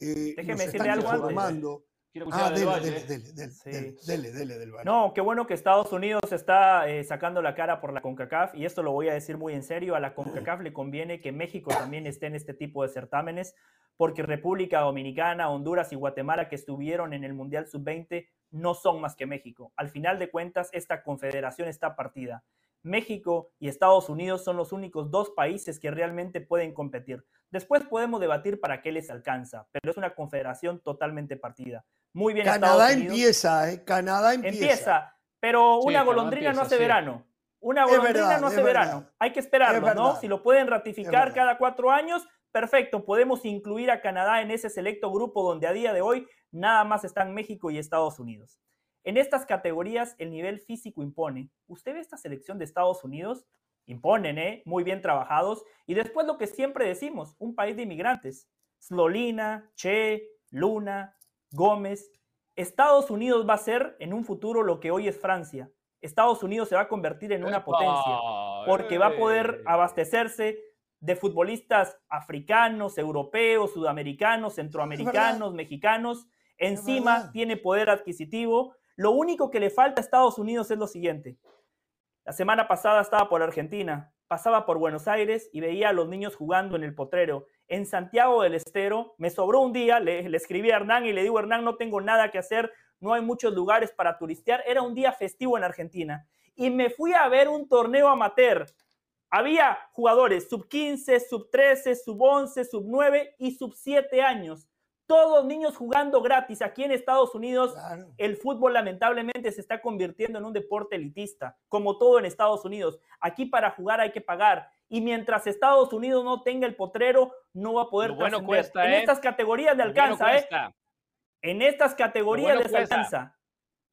Speaker 1: eh,
Speaker 5: Déjeme
Speaker 1: nos están
Speaker 5: algo antes.
Speaker 1: informando.
Speaker 2: Quiero escuchar
Speaker 1: Ah, dele,
Speaker 2: Valle,
Speaker 1: dele,
Speaker 2: ¿eh?
Speaker 1: dele, dele,
Speaker 5: Sí.
Speaker 1: dele, dele, dele, del Valle.
Speaker 5: No, qué bueno que Estados Unidos está eh, sacando la cara por la CONCACAF y esto lo voy a decir muy en serio. A la CONCACAF le conviene que México también esté en este tipo de certámenes porque República Dominicana, Honduras y Guatemala que estuvieron en el Mundial Sub-20 no son más que México. Al final de cuentas, esta confederación está partida. México y Estados Unidos son los únicos dos países que realmente pueden competir. Después podemos debatir para qué les alcanza, pero es una confederación totalmente partida. Muy bien,
Speaker 1: Canadá
Speaker 5: Estados
Speaker 1: empieza, ¿eh? Canadá empieza.
Speaker 5: Empieza, pero una golondrina no hace
Speaker 2: sí.
Speaker 5: verano. Una golondrina
Speaker 1: verdad,
Speaker 5: no hace
Speaker 1: verdad.
Speaker 5: verano. Hay que esperarlo,
Speaker 1: Es
Speaker 5: ¿no? Si lo pueden ratificar cada cuatro años, perfecto. Podemos incluir a Canadá en ese selecto grupo donde a día de hoy nada más están México y Estados Unidos. En estas categorías el nivel físico impone. ¿Usted ve esta selección de Estados Unidos? Imponen, ¿eh? Muy bien trabajados. Y después lo que siempre decimos, un país de inmigrantes. Slolina, Che, Luna, Gómez. Estados Unidos va a ser en un futuro lo que hoy es Francia. Estados Unidos se va a convertir en una potencia porque va a poder
Speaker 2: ¡Eh!
Speaker 5: abastecerse de futbolistas africanos, europeos, sudamericanos, centroamericanos, mexicanos. Encima tiene poder adquisitivo. Lo único que le falta a Estados Unidos es lo siguiente. La semana pasada estaba por Argentina, pasaba por Buenos Aires y veía a los niños jugando en el potrero. En Santiago del Estero me sobró un día, le, le escribí a Hernán y le digo, Hernán, no tengo nada que hacer, no hay muchos lugares para turistear. Era un día festivo en Argentina. Y me fui a ver un torneo amateur. Había jugadores sub 15, sub 13, sub 11, sub 9 y sub 7 años. Todos niños jugando gratis. Aquí en Estados Unidos
Speaker 1: Claro.
Speaker 5: el fútbol lamentablemente se está convirtiendo en un deporte elitista, como todo en Estados Unidos. Aquí para jugar hay que pagar. Y mientras Estados Unidos no tenga el potrero, no va a poder
Speaker 4: bueno
Speaker 5: trascender.
Speaker 4: cuesta,
Speaker 5: En
Speaker 4: ¿eh?
Speaker 5: estas categorías le
Speaker 4: bueno
Speaker 5: alcanza, ¿eh? En estas categorías
Speaker 4: bueno
Speaker 5: les
Speaker 4: cuesta.
Speaker 5: alcanza.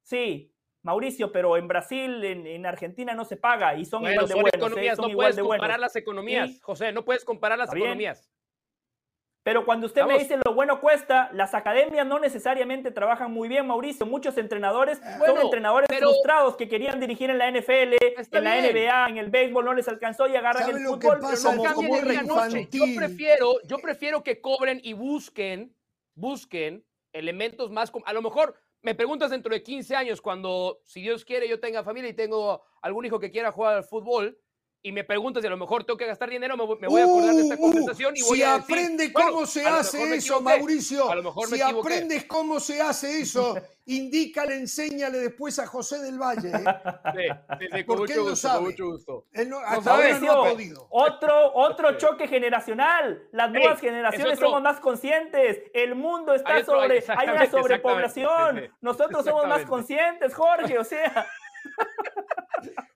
Speaker 5: Sí, Mauricio, pero en Brasil, en, en Argentina no se paga y son
Speaker 4: Bueno,
Speaker 5: igual de
Speaker 4: son
Speaker 5: buenos. ¿eh? Son
Speaker 4: no
Speaker 5: igual
Speaker 4: puedes
Speaker 5: de
Speaker 4: comparar
Speaker 5: buenos.
Speaker 4: las economías. José, no puedes comparar las economías.
Speaker 5: Pero cuando usted me dice lo bueno cuesta, las academias no necesariamente trabajan muy bien, Mauricio. Muchos entrenadores son entrenadores
Speaker 4: pero-
Speaker 5: frustrados que querían dirigir en la NFL,
Speaker 4: Está
Speaker 5: en la
Speaker 4: bien.
Speaker 5: NBA, en el béisbol, no les alcanzó y agarran
Speaker 1: ¿Sabe
Speaker 5: el fútbol.
Speaker 1: pasa?
Speaker 5: pero no
Speaker 1: Como
Speaker 5: el noche.
Speaker 4: Yo prefiero, yo prefiero que cobren y busquen, busquen elementos más. A lo mejor me preguntas dentro de 15 años, cuando, si Dios quiere, yo tenga familia y tengo algún hijo que quiera jugar al fútbol y me preguntas si a lo mejor tengo que gastar dinero, me voy, a acordar de esta
Speaker 1: Uh,
Speaker 4: conversación y voy
Speaker 1: si
Speaker 4: a decir,
Speaker 1: aprende
Speaker 4: bueno,
Speaker 1: cómo se hace eso, Mauricio,
Speaker 4: a lo mejor me
Speaker 1: si aprendes cómo se hace eso, (laughs) indícale, enséñale después a José del Valle. ¿eh?
Speaker 4: Sí, sí, sí, con
Speaker 1: Porque
Speaker 4: mucho
Speaker 1: él lo
Speaker 4: gusto,
Speaker 1: sabe.
Speaker 4: con mucho gusto.
Speaker 1: Él no,
Speaker 4: No
Speaker 1: hasta
Speaker 4: sabe.
Speaker 1: ahora no ha podido.
Speaker 5: Otro, otro choque generacional. Las nuevas
Speaker 4: es
Speaker 5: generaciones
Speaker 4: otro-
Speaker 5: somos más conscientes. El mundo está
Speaker 4: Hay otro-
Speaker 5: sobre, hay una sobrepoblación.
Speaker 4: exactamente, sí, sí.
Speaker 5: Nosotros somos más conscientes, Jorge. O sea,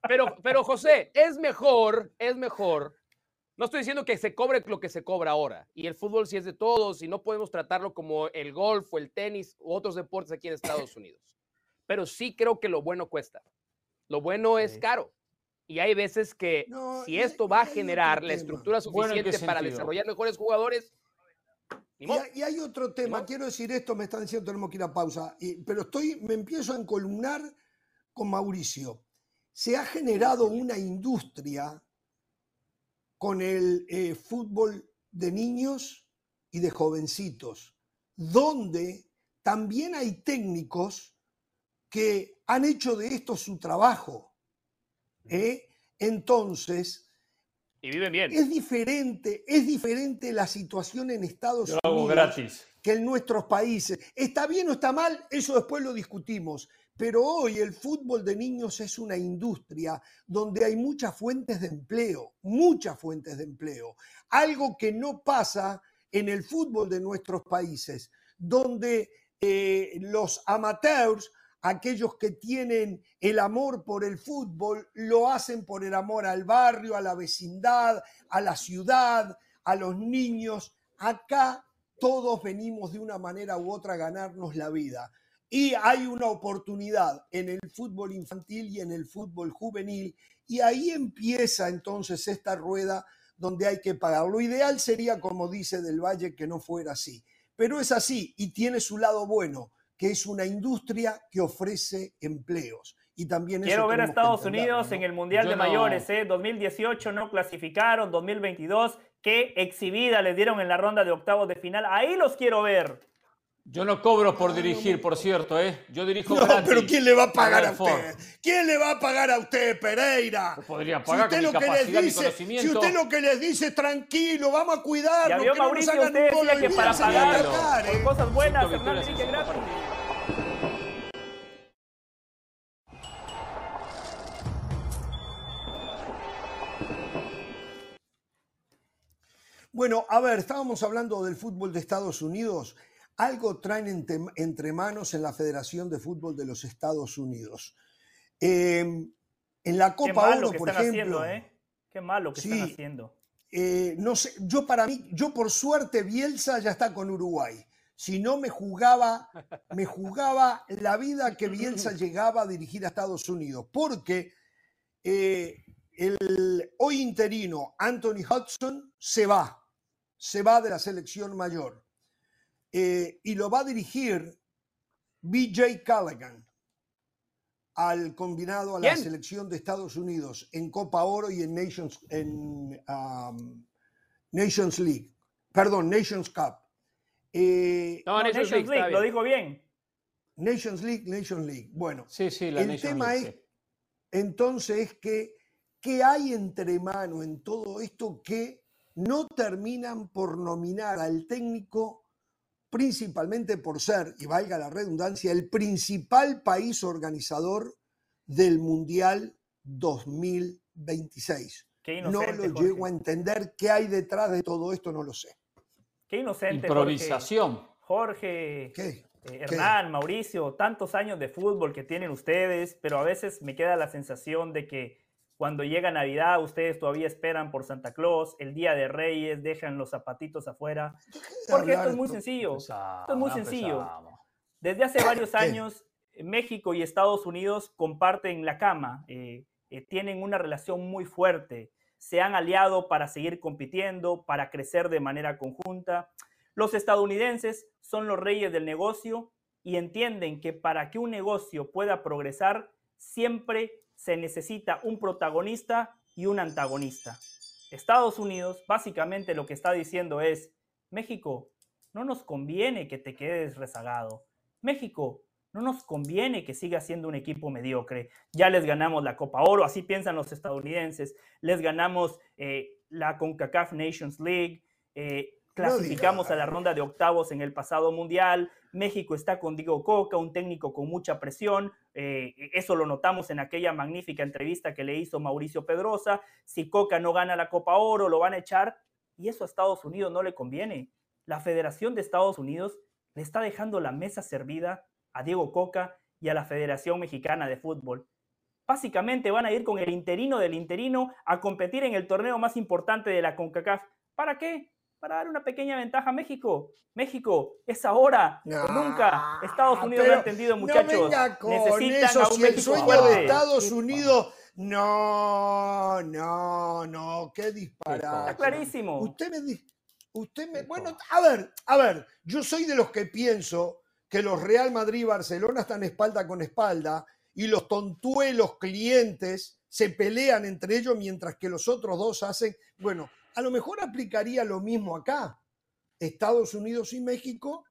Speaker 4: Pero, pero José, es mejor, es mejor. No estoy diciendo que se cobre lo que se cobra ahora. Y el fútbol sí es de todos y no podemos tratarlo como el golf o el tenis u otros deportes aquí en Estados Unidos. Pero sí creo que lo bueno cuesta. Lo bueno es
Speaker 5: Sí.
Speaker 4: caro. Y hay veces que
Speaker 1: No,
Speaker 4: si esto va a generar la estructura
Speaker 2: Bueno, ¿en qué
Speaker 4: suficiente para desarrollar mejores jugadores,
Speaker 1: Y hay, y hay otro tema, quiero decir esto, me están diciendo tenemos que ir a pausa, y- pero estoy, me empiezo a encolumnar con Mauricio. Se ha generado una industria con el eh, fútbol de niños y de jovencitos, donde también hay técnicos que han hecho de esto su trabajo. ¿eh? Entonces,
Speaker 4: Y viven bien.
Speaker 1: es diferente, es diferente la situación en Estados
Speaker 2: Yo lo hago
Speaker 1: Unidos
Speaker 2: gratis.
Speaker 1: que en nuestros países. ¿Está bien o está mal? Eso después lo discutimos. Pero hoy el fútbol de niños es una industria donde hay muchas fuentes de empleo, muchas fuentes de empleo. Algo que no pasa en el fútbol de nuestros países, donde eh, los amateurs, aquellos que tienen el amor por el fútbol, lo hacen por el amor al barrio, a la vecindad, a la ciudad, a los niños. Acá todos venimos de una manera u otra a ganarnos la vida. Y hay una oportunidad en el fútbol infantil y en el fútbol juvenil. Y ahí empieza entonces esta rueda donde hay que pagar. Lo ideal sería, como dice Del Valle, que no fuera así. Pero es así y tiene su lado bueno, que es una industria que ofrece empleos. Y también
Speaker 5: quiero ver a Estados Unidos
Speaker 1: ¿no?
Speaker 5: en el Mundial
Speaker 2: Yo
Speaker 5: de
Speaker 2: no-
Speaker 5: Mayores. ¿eh? 2018 no clasificaron, 2022 qué exhibida les dieron en la ronda de octavos de final. Ahí los quiero ver.
Speaker 2: Yo no cobro por
Speaker 1: Ah,
Speaker 2: dirigir,
Speaker 1: no.
Speaker 2: por cierto, ¿eh? Yo dirijo
Speaker 1: No,
Speaker 2: gratis.
Speaker 1: pero ¿quién le va a pagar a usted? ¿Quién le va a pagar a usted, Pereira?
Speaker 2: Yo podría
Speaker 1: Si
Speaker 2: pagar
Speaker 1: usted,
Speaker 2: con mi
Speaker 1: lo que les dice, si usted lo que les dice es tranquilo, vamos a
Speaker 5: vio
Speaker 1: que no nos
Speaker 5: Mauricio,
Speaker 1: hagan
Speaker 5: usted
Speaker 1: un gol
Speaker 5: decía que para pagar
Speaker 1: atacar, ¿eh?
Speaker 5: por cosas buenas, Hernán dirige gratis.
Speaker 1: Bueno, a ver, estábamos hablando del fútbol de Estados Unidos. Algo traen entre, entre manos en la Federación de Fútbol de los Estados Unidos. Eh, en la Copa Oro, por
Speaker 5: están
Speaker 1: ejemplo,
Speaker 5: haciendo, ¿eh? Qué malo que
Speaker 1: Sí.
Speaker 5: están haciendo.
Speaker 1: eh, no sé, yo para mí, yo por suerte Bielsa ya está con Uruguay. Si no me jugaba, me jugaba la vida que Bielsa (laughs) llegaba a dirigir a Estados Unidos, porque eh, el hoy interino Anthony Hudson se va, se va de la selección mayor eh, y lo va a dirigir BJ Callaghan al combinado a la selección de Estados Unidos en Copa Oro y en Nations, en, um, Nations League, perdón, Nations Cup. Eh,
Speaker 4: No,
Speaker 5: No,
Speaker 4: Nations League,
Speaker 5: lo dijo bien.
Speaker 1: Nations League, Nations League. Bueno,
Speaker 2: Sí, sí, la
Speaker 1: el
Speaker 2: Nations
Speaker 1: tema
Speaker 2: League,
Speaker 1: es,
Speaker 2: sí.
Speaker 1: entonces, que ¿qué hay entre mano en todo esto que no terminan por nominar al técnico, principalmente por ser, y valga la redundancia, el principal país organizador del Mundial 2026?
Speaker 5: Qué
Speaker 1: No lo
Speaker 5: Jorge.
Speaker 1: llego a entender. ¿Qué hay detrás de todo esto? No lo sé.
Speaker 5: Qué inocente.
Speaker 2: Improvisación.
Speaker 5: Jorge,
Speaker 1: ¿Qué?
Speaker 5: eh,
Speaker 1: ¿Qué?
Speaker 5: Hernán, Mauricio, tantos años de fútbol que tienen ustedes, pero a veces me queda la sensación de que cuando llega Navidad ustedes todavía esperan por Santa Claus, el Día de Reyes, dejan los zapatitos afuera. (laughs) Porque esto es muy sencillo. Esto es muy sencillo. Desde hace varios (coughs) años, eh, México y Estados Unidos comparten la cama, eh, eh, tienen una relación muy fuerte, se han aliado para seguir compitiendo, para crecer de manera conjunta. Los estadounidenses son los reyes del negocio y entienden que para que un negocio pueda progresar, siempre se necesita un protagonista y un antagonista. Estados Unidos básicamente lo que está diciendo es, México, no nos conviene que te quedes rezagado. México, No nos conviene que siga siendo un equipo mediocre. Ya les ganamos la Copa Oro, así piensan los estadounidenses. Les ganamos eh, la CONCACAF Nations League. Eh, clasificamos a la ronda de octavos en el pasado mundial. México está con Diego Coca, un técnico con mucha presión. Eh, eso lo notamos en aquella magnífica entrevista que le hizo Mauricio Pedrosa. Si Coca no gana la Copa Oro, lo van a echar. Y eso a Estados Unidos no le conviene. La Federación de Estados Unidos le está dejando la mesa servida a Diego Coca y a la Federación Mexicana de Fútbol. Básicamente van a ir con el interino del interino a competir en el torneo más importante de la CONCACAF. ¿Para qué? Para dar una pequeña ventaja a México. México es ahora o nunca. Estados Unidos lo ha entendido, muchachos.
Speaker 1: No Necesitan eso, a un si el sueño de Estados Unidos. No, no, no, qué disparate.
Speaker 5: Está clarísimo.
Speaker 1: Usted me dice, usted me, bueno, a ver, a ver, yo soy de los que pienso que los Real Madrid y Barcelona están espalda con espalda y los tontuelos clientes se pelean entre ellos mientras que los otros dos hacen, bueno, a lo mejor aplicaría lo mismo acá. Estados Unidos y México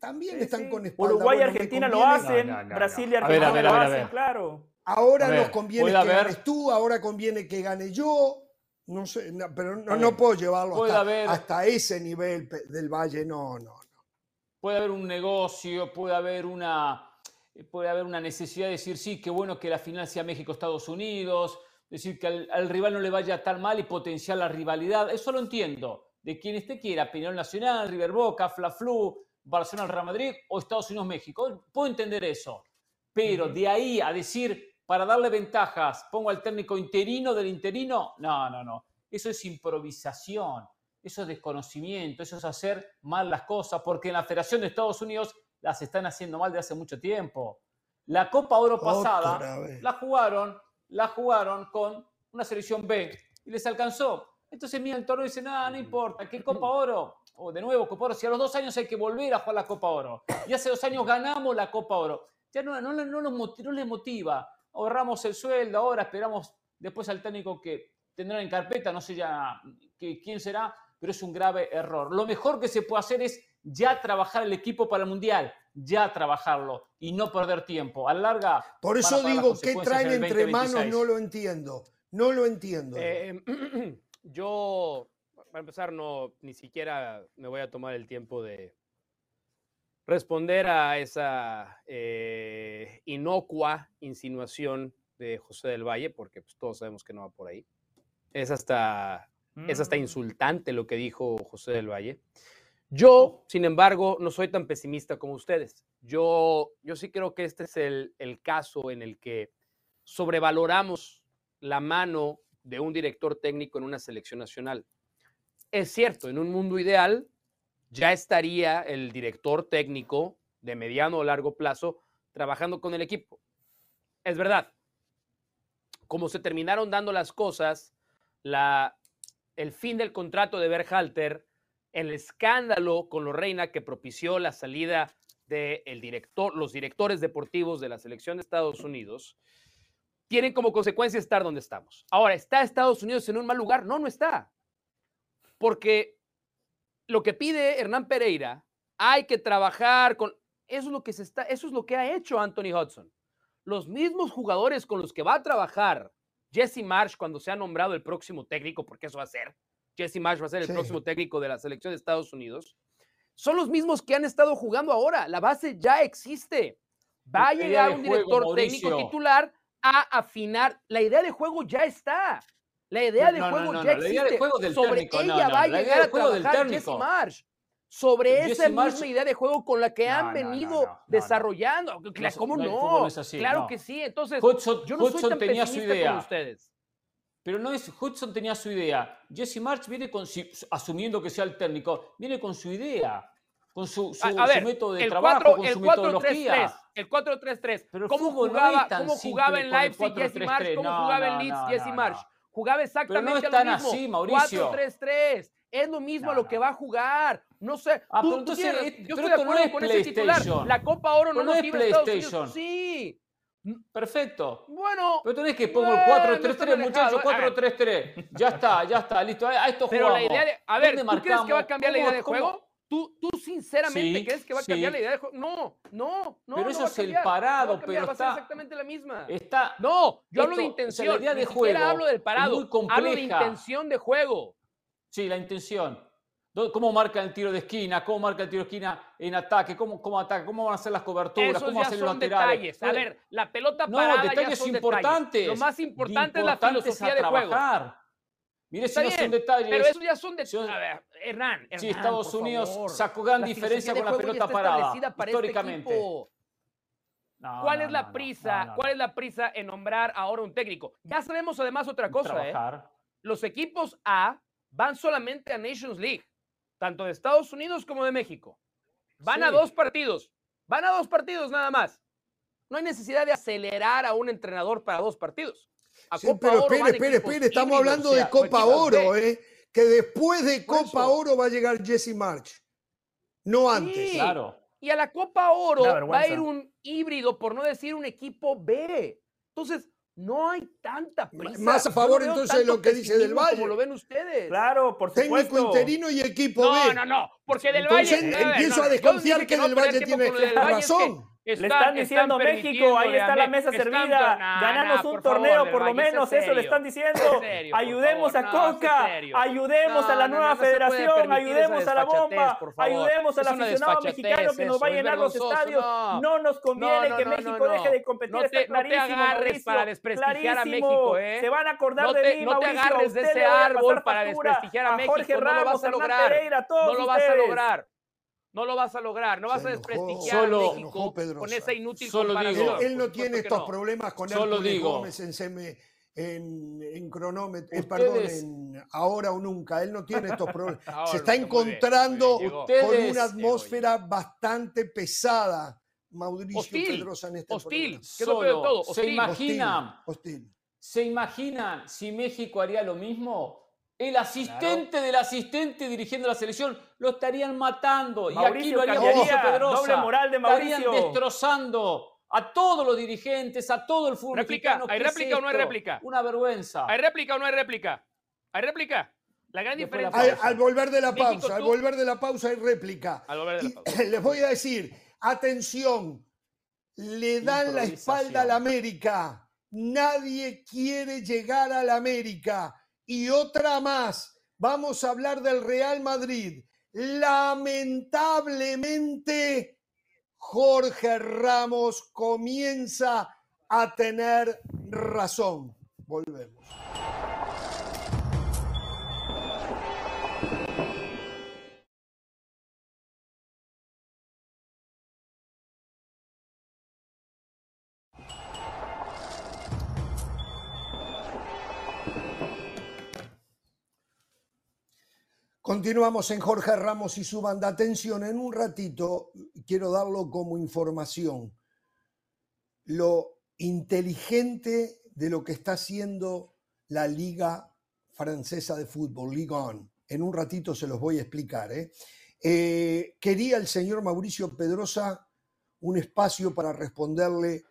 Speaker 1: también están con espalda.
Speaker 5: Uruguay y Argentina lo hacen, Brasil y Argentina lo hacen, claro.
Speaker 1: Ahora nos conviene que ganes tú, ahora conviene que gane yo. No sé, pero no, puedo llevarlo hasta, hasta, ese nivel del Valle, no, no
Speaker 2: puede haber un negocio, puede haber una, puede haber una necesidad de decir, sí, qué bueno que la final sea México-Estados Unidos, decir que al, rival no le vaya tan mal y potenciar la rivalidad. Eso lo entiendo. De quien esté quiera, Peñarol Nacional, River Boca, Fla Flu, Barcelona Real Madrid o Estados Unidos México. Puedo entender eso. Pero de ahí a decir, para darle ventajas, pongo al técnico interino del interino, no, no, no. Eso es improvisación. Eso es desconocimiento, eso es hacer mal las cosas, porque en la Federación de Estados Unidos las están haciendo mal de hace mucho tiempo. La Copa Oro pasada la jugaron, la jugaron con una selección B y les alcanzó. Entonces mira el torneo y dice, nada, no importa, ¿qué (laughs) Copa Oro? O de nuevo, Copa Oro, si a los dos años hay que volver a jugar la Copa Oro. Y hace dos años ganamos la Copa Oro. Ya no, no, no, no les motiva. Ahorramos el sueldo, ahora esperamos después al técnico que tendrán en carpeta, no sé ya quién será, pero es un grave error. Lo mejor que se puede hacer es ya trabajar el equipo para el Mundial, ya trabajarlo y no perder tiempo. A larga.
Speaker 1: Por eso digo, ¿qué traen entre manos? No lo entiendo. No lo entiendo.
Speaker 4: Eh, (clears throat) yo, para empezar, no, ni siquiera me voy a tomar el tiempo de responder a esa eh, inocua insinuación de José del Valle, porque pues, todos sabemos que no va por ahí. Es hasta es hasta mm. insultante lo que dijo José del Valle. Yo, sin embargo, no soy tan pesimista como ustedes. Yo, yo sí creo que este es el, el caso en el que sobrevaloramos la mano de un director técnico en una selección nacional. Es cierto, en un mundo ideal ya estaría el director técnico de mediano o largo plazo trabajando con el equipo. Es verdad. Como se terminaron dando las cosas, la el fin del contrato de Berhalter, el escándalo con los Reina que propició la salida de los directores deportivos de la selección de Estados Unidos, tienen como consecuencia estar donde estamos. Ahora, ¿está Estados Unidos en un mal lugar? No, no está. Porque lo que pide Hernán Pereira, hay que trabajar con... Eso eso es lo que ha hecho Anthony Hudson. Los mismos jugadores con los que va a trabajar Jesse Marsh cuando sea nombrado el próximo técnico, porque eso va a ser. Jesse Marsh va a ser el próximo técnico de la selección de Estados Unidos. Son los mismos que han estado jugando ahora. La base ya existe. Va a llegar un director técnico titular a afinar. La idea de juego ya está. La idea de juego ya existe. Sobre ella va a llegar a trabajar Jesse Marsh sobre esa misma idea de juego con la que han venido desarrollando. ¿Cómo no? claro que sí. Entonces, yo no soy tan tenía su idea. como ustedes.
Speaker 2: Pero no es, Hudson tenía su idea. Jesse March viene con, asumiendo que sea el técnico, viene con su idea, con su, método de trabajo, con su metodología.
Speaker 4: El 4-3-3. ¿Cómo jugaba, ¿Cómo jugaba en Leipzig Jesse March? ¿Cómo jugaba en Leeds Jesse March? Jugaba exactamente Pero no lo mismo. así, Mauricio. 4-3-3. Es lo mismo a lo que va a jugar. No sé.
Speaker 2: Ah, tú, entonces, eh, yo estoy de acuerdo no con ese titular.
Speaker 4: La Copa Oro no,
Speaker 2: no
Speaker 4: es
Speaker 2: PlayStation.
Speaker 4: Sí.
Speaker 2: Perfecto.
Speaker 4: Bueno.
Speaker 2: Pero tenés que poner el 4-3-3, muchachos, 4-3-3. Ya está, ya está, listo. A esto
Speaker 4: Pero la idea de. A ver, ¿tú crees que va a cambiar la idea de juego? ¿Tú, tú sinceramente
Speaker 2: Sí,
Speaker 4: crees que va a cambiar
Speaker 2: sí.
Speaker 4: la idea de juego? No, no, no.
Speaker 2: Pero
Speaker 4: no
Speaker 2: eso
Speaker 4: va a
Speaker 2: es el
Speaker 4: cambiar, no va a
Speaker 2: parado,
Speaker 4: cambiar,
Speaker 2: pero
Speaker 4: va a ser
Speaker 2: está-
Speaker 4: exactamente la misma.
Speaker 2: Está,
Speaker 4: No, yo hablo de
Speaker 2: esto, o sea,
Speaker 4: intención.
Speaker 2: la idea
Speaker 4: ni
Speaker 2: de
Speaker 4: siquiera
Speaker 2: juego
Speaker 4: hablo del parado.
Speaker 2: muy
Speaker 4: Hablo de intención de juego.
Speaker 2: Sí, la intención. ¿Cómo marca el tiro de esquina? ¿Cómo marca el tiro de esquina en ataque? ¿Cómo, cómo ataca? ¿Cómo van a hacer las coberturas?
Speaker 4: Esos
Speaker 2: ¿Cómo
Speaker 4: ya
Speaker 2: hacen
Speaker 4: son detalles. A
Speaker 2: No,
Speaker 4: ver, la pelota
Speaker 2: no,
Speaker 4: parada ya
Speaker 2: detalles
Speaker 4: son
Speaker 2: importantes.
Speaker 4: detalles. Lo más importante es la filosofía
Speaker 2: a
Speaker 4: de juego.
Speaker 2: Mire si no son detalles.
Speaker 4: Pero esos ya son de...
Speaker 2: Son-
Speaker 4: A ver, Hernán,
Speaker 2: Sí,
Speaker 4: Hernán,
Speaker 2: Estados
Speaker 4: por
Speaker 2: Unidos
Speaker 4: favor.
Speaker 2: sacó gran
Speaker 4: La
Speaker 2: diferencia con la pelota parada,
Speaker 4: para este
Speaker 2: históricamente. No,
Speaker 4: ¿Cuál
Speaker 2: no,
Speaker 4: es la
Speaker 2: no, no,
Speaker 4: prisa?
Speaker 2: no, no,
Speaker 4: ¿Cuál
Speaker 2: no.
Speaker 4: es la prisa en nombrar ahora un técnico? Ya sabemos además otra cosa, ¿eh? Los equipos A van solamente a Nations League, tanto de Estados Unidos como de México. Van a dos partidos. Van a dos partidos nada más. No hay necesidad de acelerar a un entrenador para dos partidos. A
Speaker 1: Sí,
Speaker 4: Copa
Speaker 1: pero
Speaker 4: Oro
Speaker 1: espere, espere, espere, estamos hablando de Copa Oro. ¿eh? Que después de Copa. Oro va a llegar Jesse March. No antes.
Speaker 4: Sí.
Speaker 2: Claro.
Speaker 4: Y a la Copa Oro va a ir un híbrido, por no decir un equipo B. Entonces, no hay tanta prisa.
Speaker 1: Más a favor,
Speaker 4: no
Speaker 1: entonces, de lo que dice Del Valle.
Speaker 4: Como lo ven ustedes.
Speaker 3: Claro, por
Speaker 1: Técnico
Speaker 3: supuesto.
Speaker 1: interino y equipo
Speaker 4: No,
Speaker 1: B.
Speaker 4: no, no, porque Del
Speaker 1: Entonces
Speaker 4: Valle. ver,
Speaker 1: empiezo
Speaker 4: no,
Speaker 1: a desconfiar que
Speaker 4: no
Speaker 1: Del Valle tiene
Speaker 4: Valle es que
Speaker 3: Le están diciendo México, ahí está la mesa servida, gananos un torneo por lo menos, eso le están diciendo. Ayudemos a Coca, ayudemos a la nueva federación, ayudemos a la bomba, ayudemos al aficionado mexicano que nos va a llenar los estadios. No nos conviene
Speaker 4: No, no,
Speaker 3: que
Speaker 4: no,
Speaker 3: México
Speaker 4: no, no.
Speaker 3: deje de competir,
Speaker 4: No te-
Speaker 3: está
Speaker 4: no te
Speaker 3: clarísimo,
Speaker 4: agarres
Speaker 3: Mauricio,
Speaker 4: para desprestigiar a. México, ¿eh?
Speaker 3: Se van a acordar
Speaker 4: No
Speaker 3: de
Speaker 4: te-
Speaker 3: mí,
Speaker 4: no te agarres
Speaker 3: a
Speaker 4: de ese árbol para desprestigiar a México, no lo vas a lograr. No lo vas a lograr. No lo vas a lograr. No vas
Speaker 1: Se
Speaker 4: a desprestigiar
Speaker 2: Solo-
Speaker 4: a
Speaker 1: se
Speaker 4: México
Speaker 1: enojó Pedrosa.
Speaker 4: con esa inútil
Speaker 2: Solo digo-
Speaker 1: Él, no tiene
Speaker 4: que
Speaker 1: estos
Speaker 4: no.
Speaker 1: problemas con
Speaker 2: Solo
Speaker 1: Hércules
Speaker 2: digo.
Speaker 1: Gómez en, seme- en, en cronómetro, eh, perdón, en ahora o nunca. Él no tiene estos (laughs) problemas.
Speaker 4: Ahora
Speaker 1: Se está
Speaker 4: bien,
Speaker 1: encontrando
Speaker 4: bien.
Speaker 2: Ustedes-
Speaker 1: con una
Speaker 2: Llegó,
Speaker 1: atmósfera bastante pesada, Mauricio
Speaker 4: Hostil,
Speaker 1: Pedrosa, en este
Speaker 4: hostil.
Speaker 1: programa.
Speaker 4: ¿Qué es lo peor de
Speaker 2: Solo,
Speaker 4: todo?
Speaker 2: ¿Se
Speaker 4: Hostil.
Speaker 2: imaginan?
Speaker 1: Hostil.
Speaker 2: ¿Se imaginan si México haría lo mismo? El asistente del asistente dirigiendo la selección lo estarían matando. y aquí lo haría Mauricio Pedrosa.
Speaker 3: doble moral de
Speaker 2: Estarían
Speaker 3: Mauricio.
Speaker 2: destrozando a todos los dirigentes, a todo el fútbol
Speaker 4: Réplica. ¿hay
Speaker 2: ¿Qué es
Speaker 4: réplica o no hay réplica?
Speaker 2: Una vergüenza.
Speaker 4: ¿Hay réplica o no hay réplica? ¿Hay réplica? La gran
Speaker 2: Después la
Speaker 4: diferencia.
Speaker 1: Al, al volver de la
Speaker 4: México,
Speaker 1: pausa, al volver de la pausa hay réplica.
Speaker 4: Al volver de la
Speaker 1: Y
Speaker 4: pausa. (clears throat)
Speaker 1: les voy a decir, atención, le dan la espalda a la América. Nadie quiere llegar a la América. Y otra más, vamos a hablar del Real Madrid. Lamentablemente, Jorge Ramos comienza a tener razón. Volvemos. Continuamos en Jorge Ramos y su banda. Atención, en un ratito quiero darlo como información. Lo inteligente de lo que está haciendo la Liga Francesa de Fútbol, Ligue 1. En un ratito se los voy a explicar. ¿eh? Eh, quería el señor Mauricio Pedrosa un espacio para responderle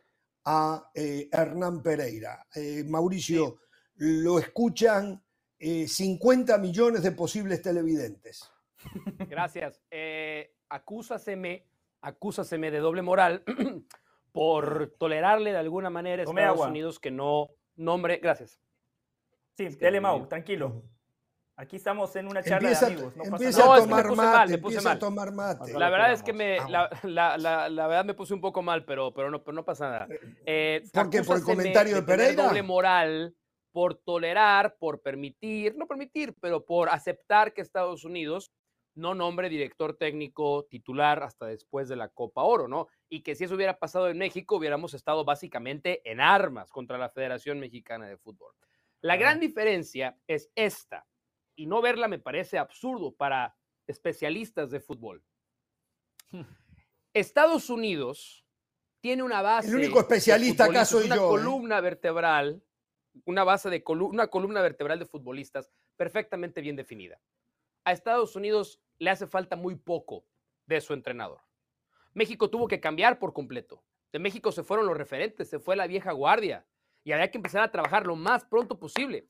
Speaker 1: a eh, Hernán Pereira. Mauricio, lo escuchan eh, 50 millones de posibles televidentes. (laughs)
Speaker 4: Gracias. Eh, acúsaseme, acúsaseme de doble moral (clears throat) por tolerarle de alguna manera a
Speaker 3: Tome
Speaker 4: Estados
Speaker 3: agua.
Speaker 4: Unidos que no nombre. Gracias.
Speaker 3: Sí,
Speaker 2: que
Speaker 3: dele
Speaker 2: muy
Speaker 3: Mau,
Speaker 2: bien.
Speaker 3: tranquilo. Aquí estamos en una charla
Speaker 1: Empieza,
Speaker 3: de amigos. No pasa
Speaker 1: empieza
Speaker 3: nada.
Speaker 4: No,
Speaker 1: a
Speaker 4: es que me
Speaker 1: tomar
Speaker 4: puse mal,
Speaker 1: mate,
Speaker 4: me puse
Speaker 1: empieza a
Speaker 4: mal.
Speaker 1: tomar mate.
Speaker 4: La verdad es que me, la, la- la- la verdad me puse un poco mal, pero, pero, no, pero no pasa nada. Eh,
Speaker 1: ¿Por qué? ¿Por el comentario de Pereira?
Speaker 4: doble moral por tolerar, por permitir, no permitir, pero por aceptar que Estados Unidos no nombre director técnico titular hasta después de la Copa Oro, ¿no? Y que si eso hubiera pasado en México, hubiéramos estado básicamente en armas contra la Federación Mexicana de Fútbol. La gran diferencia es esta, y no verla me parece absurdo para especialistas de fútbol. (laughs) Estados Unidos tiene una base.
Speaker 1: El único especialista acá soy
Speaker 4: futbolistas,
Speaker 1: yo, ¿eh?
Speaker 4: Una columna vertebral, una base de colu- una columna vertebral de futbolistas perfectamente bien definida. A Estados Unidos le hace falta muy poco de su entrenador. México tuvo que cambiar por completo. De México se fueron los referentes, se fue la vieja guardia y había que empezar a trabajar lo más pronto posible.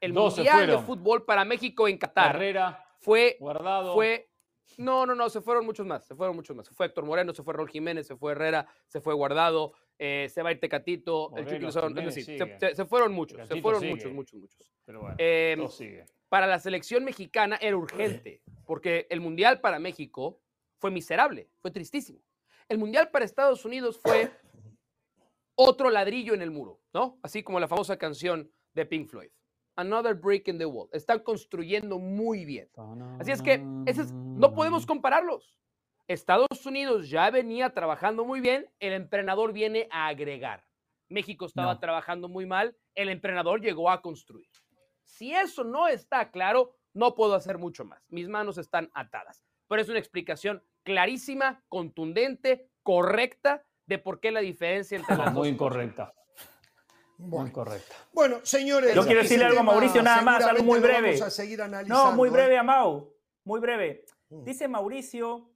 Speaker 4: El
Speaker 2: se
Speaker 4: Mundial de. Fútbol para México en Qatar
Speaker 2: Carrera,
Speaker 4: fue
Speaker 2: guardado.
Speaker 4: fue No, no, no, se fueron muchos más, se fueron muchos más. Se fue Héctor Moreno, se fue Raúl Jiménez, se fue Herrera, se fue Guardado, eh, se va a ir Tecatito, el Lozano, es decir, se, fueron muchos, se fueron
Speaker 2: sigue.
Speaker 4: muchos, muchos, muchos.
Speaker 2: Pero bueno,
Speaker 4: Eh,
Speaker 2: todo sigue.
Speaker 4: para la selección mexicana era urgente, (clears throat) porque el Mundial para México fue miserable, fue tristísimo. El Mundial para Estados Unidos fue otro ladrillo en el muro, ¿no? Así como la famosa canción de Pink Floyd. Another brick in the wall. Están construyendo muy bien. Así es que ese es- no podemos compararlos. Estados Unidos ya venía trabajando muy bien, el entrenador viene a agregar. México estaba
Speaker 5: No.
Speaker 4: trabajando muy mal, el entrenador llegó a construir. Si eso no está claro, no puedo hacer mucho más. Mis manos están atadas. Pero es una explicación clarísima, contundente, correcta de por qué la diferencia entre las
Speaker 2: Muy incorrecta. Muy
Speaker 1: Bueno,
Speaker 2: incorrecta.
Speaker 1: bueno, señores.
Speaker 5: Yo quiero decirle algo a Mauricio nada más, algo muy breve.
Speaker 1: Vamos a seguir analizando.
Speaker 5: No, muy
Speaker 1: ¿eh?
Speaker 5: breve, Amau. Muy breve.
Speaker 1: Mm.
Speaker 5: Dice Mauricio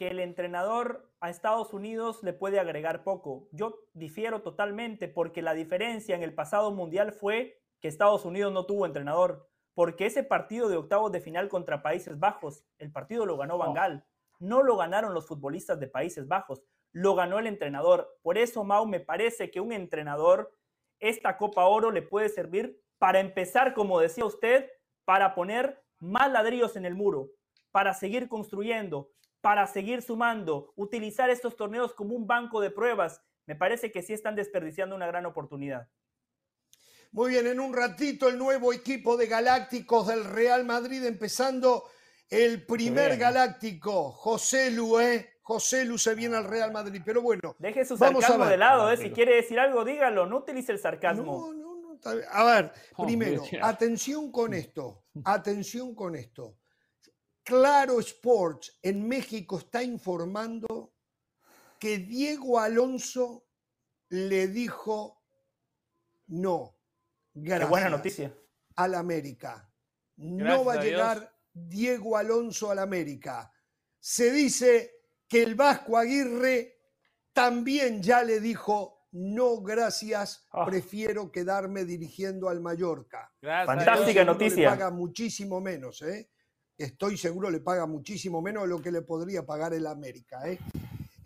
Speaker 5: que el entrenador a Estados Unidos le puede agregar poco. Yo difiero totalmente porque la diferencia en el pasado mundial fue que Estados Unidos no tuvo entrenador. Porque ese partido de octavos de final contra Países Bajos, el partido lo ganó Van. Gaal. No lo ganaron los futbolistas de Países Bajos, lo ganó el entrenador. Por eso, Mau, me parece que un entrenador, esta Copa Oro le puede servir para empezar, como decía usted, para poner más ladrillos en el muro, para seguir construyendo, para seguir sumando, utilizar estos torneos como un banco de pruebas. Me parece que sí están desperdiciando una gran oportunidad.
Speaker 1: Muy bien, en un ratito el nuevo equipo de Galácticos del Real Madrid, empezando el primer. Galáctico, José Lu, ¿eh? José Lu se viene al Real Madrid, pero bueno.
Speaker 5: Deje su
Speaker 1: Vamos a
Speaker 5: sarcasmo
Speaker 1: ver.
Speaker 5: de lado, ¿eh? si quiere decir algo, dígalo, no utilice el sarcasmo.
Speaker 1: No, no, no. A ver, primero, atención con esto, atención con esto. Claro Sports en México está informando que Diego Alonso le dijo no.
Speaker 5: Qué buena noticia.
Speaker 1: al América. No
Speaker 4: Gracias
Speaker 1: va a llegar Diego Alonso al América. Se dice que el Vasco Aguirre también ya le dijo, no, gracias,
Speaker 5: Ah.
Speaker 1: prefiero quedarme dirigiendo al Mallorca.
Speaker 4: Gracias
Speaker 5: Fantástica noticia.
Speaker 1: Paga muchísimo menos, ¿eh? Estoy seguro le paga muchísimo menos de lo que le podría pagar el América, ¿eh?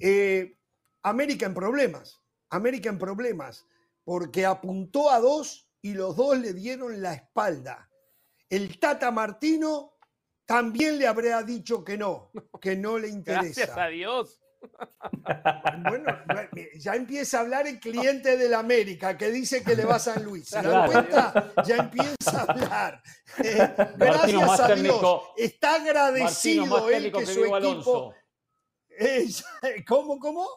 Speaker 1: Eh, América en problemas, América en problemas, porque apuntó a dos y los dos le dieron la espalda. El Tata Martino también le habría dicho que no, que no le (laughs)
Speaker 4: Gracias a
Speaker 1: interesa.
Speaker 4: Dios.
Speaker 1: Bueno, ya empieza a hablar el cliente del América que dice que le va a San Luis. ¿Se dan cuenta? Ya empieza a hablar. Eh,
Speaker 2: Martino
Speaker 1: gracias
Speaker 2: más
Speaker 1: a
Speaker 2: técnico-
Speaker 1: Dios. Está
Speaker 2: Martino
Speaker 1: agradecido
Speaker 2: más
Speaker 1: él
Speaker 2: técnico
Speaker 1: que
Speaker 2: que
Speaker 1: su
Speaker 2: Diego
Speaker 1: equipo.
Speaker 2: Alonso.
Speaker 1: Es- (laughs) ¿Cómo, cómo?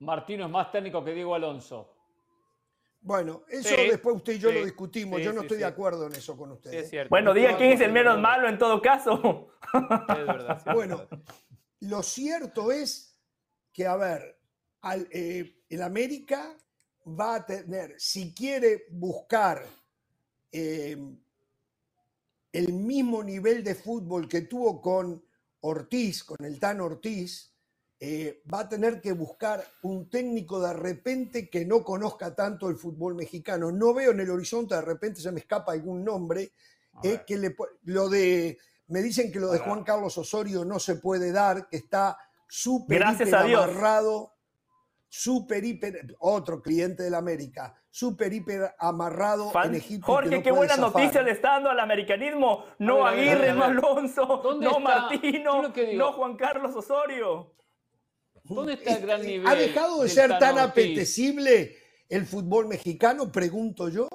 Speaker 2: Martino es más técnico que Diego Alonso.
Speaker 1: Bueno, eso
Speaker 4: Sí,
Speaker 1: después usted y yo
Speaker 4: sí,
Speaker 1: lo discutimos.
Speaker 4: sí,
Speaker 1: yo no
Speaker 4: sí,
Speaker 1: estoy de acuerdo en eso con usted.
Speaker 4: Sí, es
Speaker 1: ¿eh?
Speaker 4: cierto.
Speaker 5: Bueno, diga quién es el
Speaker 1: no,
Speaker 5: menos
Speaker 1: no.
Speaker 5: malo en todo caso.
Speaker 4: Es verdad, sí, es
Speaker 1: Bueno,
Speaker 4: verdad.
Speaker 1: lo cierto es que, a ver, al- eh, el América va a tener, si quiere buscar eh, el mismo nivel de fútbol que tuvo con Ortiz, con el Tan Ortiz, eh, va a tener que buscar un técnico de repente que no conozca tanto el fútbol mexicano. No veo en el horizonte, de repente se me escapa algún nombre, eh, que le lo de me dicen que lo de. Juan Carlos Osorio no se puede dar, que está súper
Speaker 5: Gracias
Speaker 1: hiper
Speaker 5: a Dios.
Speaker 1: amarrado, súper hiper otro cliente del América, súper hiper amarrado
Speaker 5: Fan-
Speaker 1: en Egipto. y que
Speaker 5: Jorge,
Speaker 1: no
Speaker 5: qué buenas
Speaker 1: zafar.
Speaker 5: noticias le está dando al americanismo. No
Speaker 2: A ver, a ver,
Speaker 5: Aguirre, no. Alonso,
Speaker 2: ¿Dónde
Speaker 5: no
Speaker 2: está?
Speaker 5: Martino, no Juan Carlos Osorio.
Speaker 2: ¿Dónde está el gran
Speaker 1: Eh,
Speaker 2: nivel?
Speaker 1: ¿Ha dejado de ser tan
Speaker 2: Ortiz?
Speaker 1: apetecible el fútbol mexicano? Pregunto yo.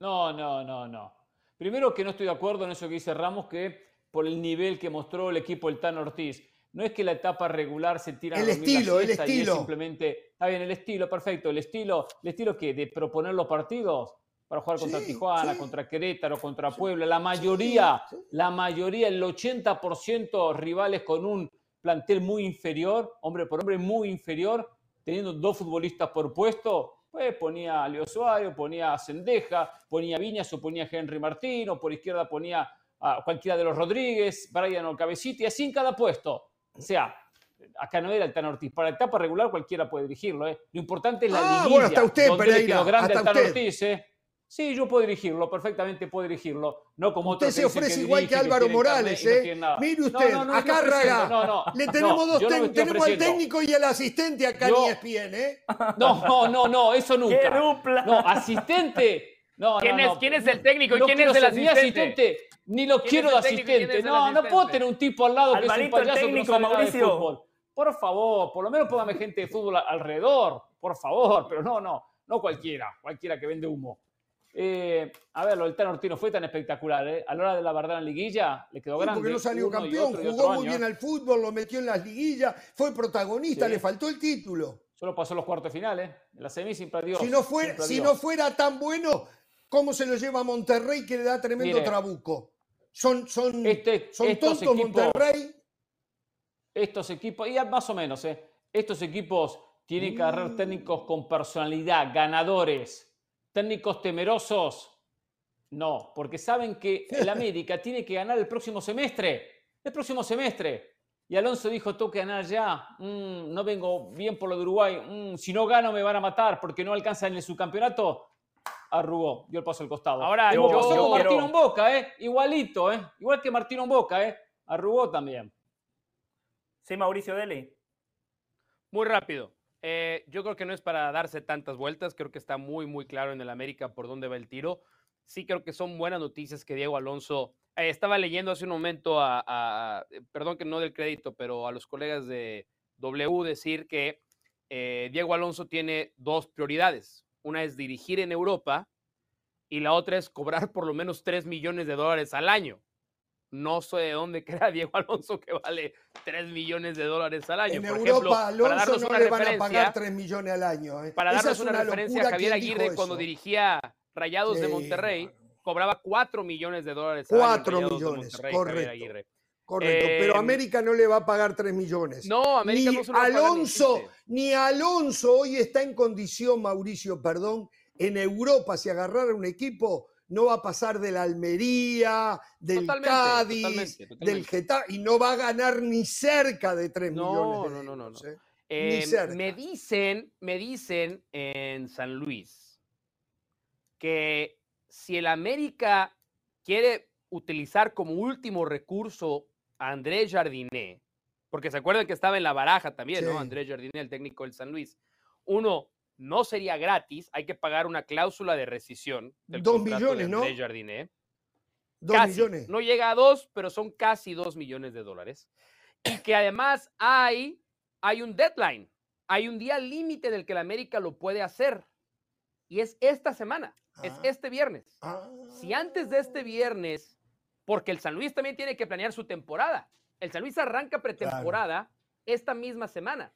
Speaker 2: No, no, no, no. Primero que no estoy de acuerdo en eso que dice Ramos, que por el nivel que mostró el equipo del Tan Ortiz. No es que la etapa regular se tira a
Speaker 1: El estilo, el
Speaker 2: y es
Speaker 1: estilo.
Speaker 2: simplemente, está bien, el estilo, perfecto. El estilo, ¿el estilo qué? De proponer los partidos para jugar contra
Speaker 1: Sí,
Speaker 2: Tijuana,
Speaker 1: sí.
Speaker 2: contra Querétaro, contra Puebla. La mayoría,
Speaker 1: sí.
Speaker 2: la mayoría, el 80% rivales con un plantel muy inferior, hombre por hombre muy inferior, teniendo dos futbolistas por puesto, pues ponía a Leo Suárez, ponía a Sendeja, ponía a Viñas o ponía a Henry Martín, o por izquierda ponía a cualquiera de los Rodríguez, Brian o Cabecita, y así en cada puesto. O sea, acá no era el Tan Ortiz. Para la etapa regular cualquiera puede dirigirlo. ¿eh? Lo importante es la
Speaker 1: Ah,
Speaker 2: liguilla,
Speaker 1: bueno, hasta usted, Pereira,
Speaker 2: quedó grande
Speaker 1: hasta
Speaker 2: el Tan
Speaker 1: usted.
Speaker 2: Ortiz. ¿eh? Sí, yo puedo dirigirlo, perfectamente puedo dirigirlo. No como
Speaker 1: Usted se ofrece
Speaker 2: que
Speaker 1: igual que
Speaker 2: dirige,
Speaker 1: Álvaro Morales,
Speaker 2: no
Speaker 1: ¿eh? Mire usted,
Speaker 2: no, no,
Speaker 1: acá Raga,
Speaker 2: no, no,
Speaker 1: le
Speaker 2: no,
Speaker 1: tenemos dos tenemos al técnico y al asistente acá
Speaker 2: Yo-
Speaker 1: en ESPN, ¿eh? (laughs)
Speaker 2: No, no, no, no, eso
Speaker 5: ¡Qué
Speaker 2: nunca.
Speaker 5: dupla!
Speaker 2: No, asistente. No,
Speaker 4: ¿Quién
Speaker 2: no,
Speaker 4: es- quién es el técnico y
Speaker 2: No
Speaker 4: quién es el
Speaker 2: ni
Speaker 4: asistente?
Speaker 2: Ni lo
Speaker 4: ¿Quién
Speaker 2: quiero de asistente. No, no puedo tener un tipo al lado que es un payaso que no
Speaker 5: técnico,
Speaker 2: sabe nada de
Speaker 5: Mauricio.
Speaker 2: fútbol. Por favor, por lo menos póngame gente de fútbol alrededor. Por favor, pero no, no, no cualquiera. Cualquiera que vende humo. Eh, a ver, lo del Tan Ortiz no fue tan espectacular. ¿eh? A la hora de la verdad en liguilla le quedó
Speaker 1: Sí,
Speaker 2: grande.
Speaker 1: porque no salió
Speaker 2: uno y
Speaker 1: campeón,
Speaker 2: otro
Speaker 1: jugó muy
Speaker 2: año.
Speaker 1: bien al fútbol, lo metió en las liguillas, fue protagonista,
Speaker 2: Sí.
Speaker 1: le faltó el título.
Speaker 2: Solo pasó los cuartos finales. En la semi siempre adiós.
Speaker 1: Si no, fuera, si no fuera tan bueno, ¿cómo se lo lleva a Monterrey que le da tremendo
Speaker 2: Mire,
Speaker 1: trabuco? Son, son,
Speaker 2: Este-
Speaker 1: son
Speaker 2: estos
Speaker 1: tontos
Speaker 2: equipos-
Speaker 1: Monterrey.
Speaker 2: estos equipos, y más o menos, ¿eh? estos equipos tienen que agarrar
Speaker 1: Mm.
Speaker 2: técnicos con personalidad, ganadores, técnicos temerosos. No, porque saben que el (laughs) América tiene que ganar el próximo semestre. El próximo semestre. Y Alonso dijo, tengo que ganar ya. Mm, no vengo bien por lo de Uruguay. Mm, si no gano me van a matar porque no alcanzan el subcampeonato. Arrugó, dio el paso al costado.
Speaker 4: Ahora,
Speaker 5: yo-
Speaker 2: pasó
Speaker 5: yo
Speaker 2: con
Speaker 5: quiero-
Speaker 2: Martino en Boca, ¿eh? Igualito, ¿eh? Igual que Martino en Boca, ¿eh? Arrugó también.
Speaker 5: Sí, Mauricio Dele.
Speaker 4: Muy rápido. Eh, yo creo que no es para darse tantas vueltas. Creo que está muy, muy claro en el América por dónde va el tiro. Sí creo que son buenas noticias que Diego Alonso... eh, estaba leyendo hace un momento a, a- Perdón que no del crédito, pero a los colegas de W decir que eh, Diego Alonso tiene dos prioridades. Una es dirigir en Europa y la otra es cobrar por lo menos 3 millones de dólares al año. No sé de dónde (laughs) queda Diego Alonso que vale 3 millones de dólares al año.
Speaker 1: En
Speaker 4: Por
Speaker 1: Europa,
Speaker 4: ejemplo, para
Speaker 1: Alonso
Speaker 4: darnos
Speaker 1: no
Speaker 4: una
Speaker 1: le van a
Speaker 4: referencia,
Speaker 1: pagar 3 millones al año. ¿eh?
Speaker 4: para
Speaker 1: Esa
Speaker 4: darnos
Speaker 1: es
Speaker 4: una, referencia,
Speaker 1: locura.
Speaker 4: Javier
Speaker 1: ¿Quién dijo
Speaker 4: Aguirre cuando dirigía Rayados de
Speaker 1: Sí,
Speaker 4: Monterrey
Speaker 1: bueno.
Speaker 4: cobraba 4 millones de dólares al año en
Speaker 1: Cuatro
Speaker 4: Rayados de
Speaker 1: millones,
Speaker 4: Monterrey, Javier
Speaker 1: correcto. Correcto, pero
Speaker 4: Eh,
Speaker 1: América no le va a pagar 3 millones.
Speaker 4: No, América
Speaker 1: ni
Speaker 4: no se lo va a pagar ni
Speaker 1: Alonso, Alonso hoy está en condición, Mauricio, perdón, en Europa, si agarrara un equipo, no va a pasar del Almería, del
Speaker 4: Totalmente,
Speaker 1: Cádiz,
Speaker 4: totalmente,
Speaker 1: del. Getafe, y no va a ganar ni cerca de 3
Speaker 4: No,
Speaker 1: millones. de
Speaker 4: no, no, no, no.
Speaker 1: ¿eh?
Speaker 4: Eh,
Speaker 1: cerca.
Speaker 4: me dicen, me dicen en San Luis que si el América quiere utilizar como último recurso a Andrés Jardiné, porque se acuerdan que estaba en la baraja también,
Speaker 1: Sí.
Speaker 4: ¿no? Andrés Jardiné, el técnico del San Luis. Uno, no sería gratis, hay que pagar una cláusula de rescisión. del
Speaker 1: Dos
Speaker 4: contrato de
Speaker 1: millones, ¿no?
Speaker 4: Jardiné.
Speaker 1: Dos
Speaker 4: Casi.
Speaker 1: millones.
Speaker 4: No llega a dos, pero son casi dos millones de dólares. Y que además hay, hay un deadline, hay un día límite del que la América lo puede hacer. Y es esta semana, es
Speaker 1: Ah.
Speaker 4: este viernes.
Speaker 1: Ah.
Speaker 4: Si antes de este viernes, porque el San Luis también tiene que planear su temporada. El San Luis arranca pretemporada esta misma semana.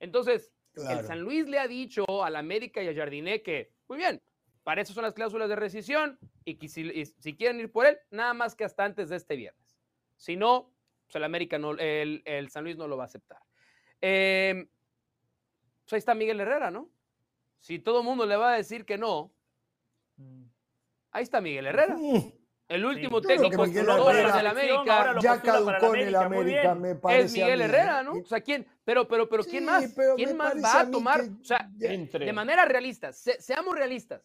Speaker 4: Entonces,
Speaker 1: Claro.
Speaker 4: el San Luis le ha dicho a la América y a Jardiné que, muy bien, para eso son las cláusulas de rescisión y que si, y si quieren ir por él, nada más que hasta antes de este viernes. Si no, pues el América no, el, el San Luis no lo va a aceptar. Eh, pues ahí está Miguel Herrera, ¿no? Si todo el mundo le va a decir que no, ahí está Miguel Herrera.
Speaker 1: Mm,
Speaker 4: El último
Speaker 1: Yo que
Speaker 4: técnico
Speaker 1: Herrera-
Speaker 4: del América
Speaker 1: Ya caducó en el
Speaker 5: América,
Speaker 1: me parece.
Speaker 4: es Miguel
Speaker 1: mí,
Speaker 4: Herrera,
Speaker 1: ¿eh?
Speaker 4: ¿no? O sea, ¿quién? Pero, pero, pero, ¿quién
Speaker 1: Sí,
Speaker 4: más?
Speaker 1: pero
Speaker 4: ¿Quién más va
Speaker 1: a
Speaker 4: tomar?
Speaker 1: que
Speaker 4: O sea,
Speaker 2: Entre.
Speaker 4: de manera realista, se- seamos realistas.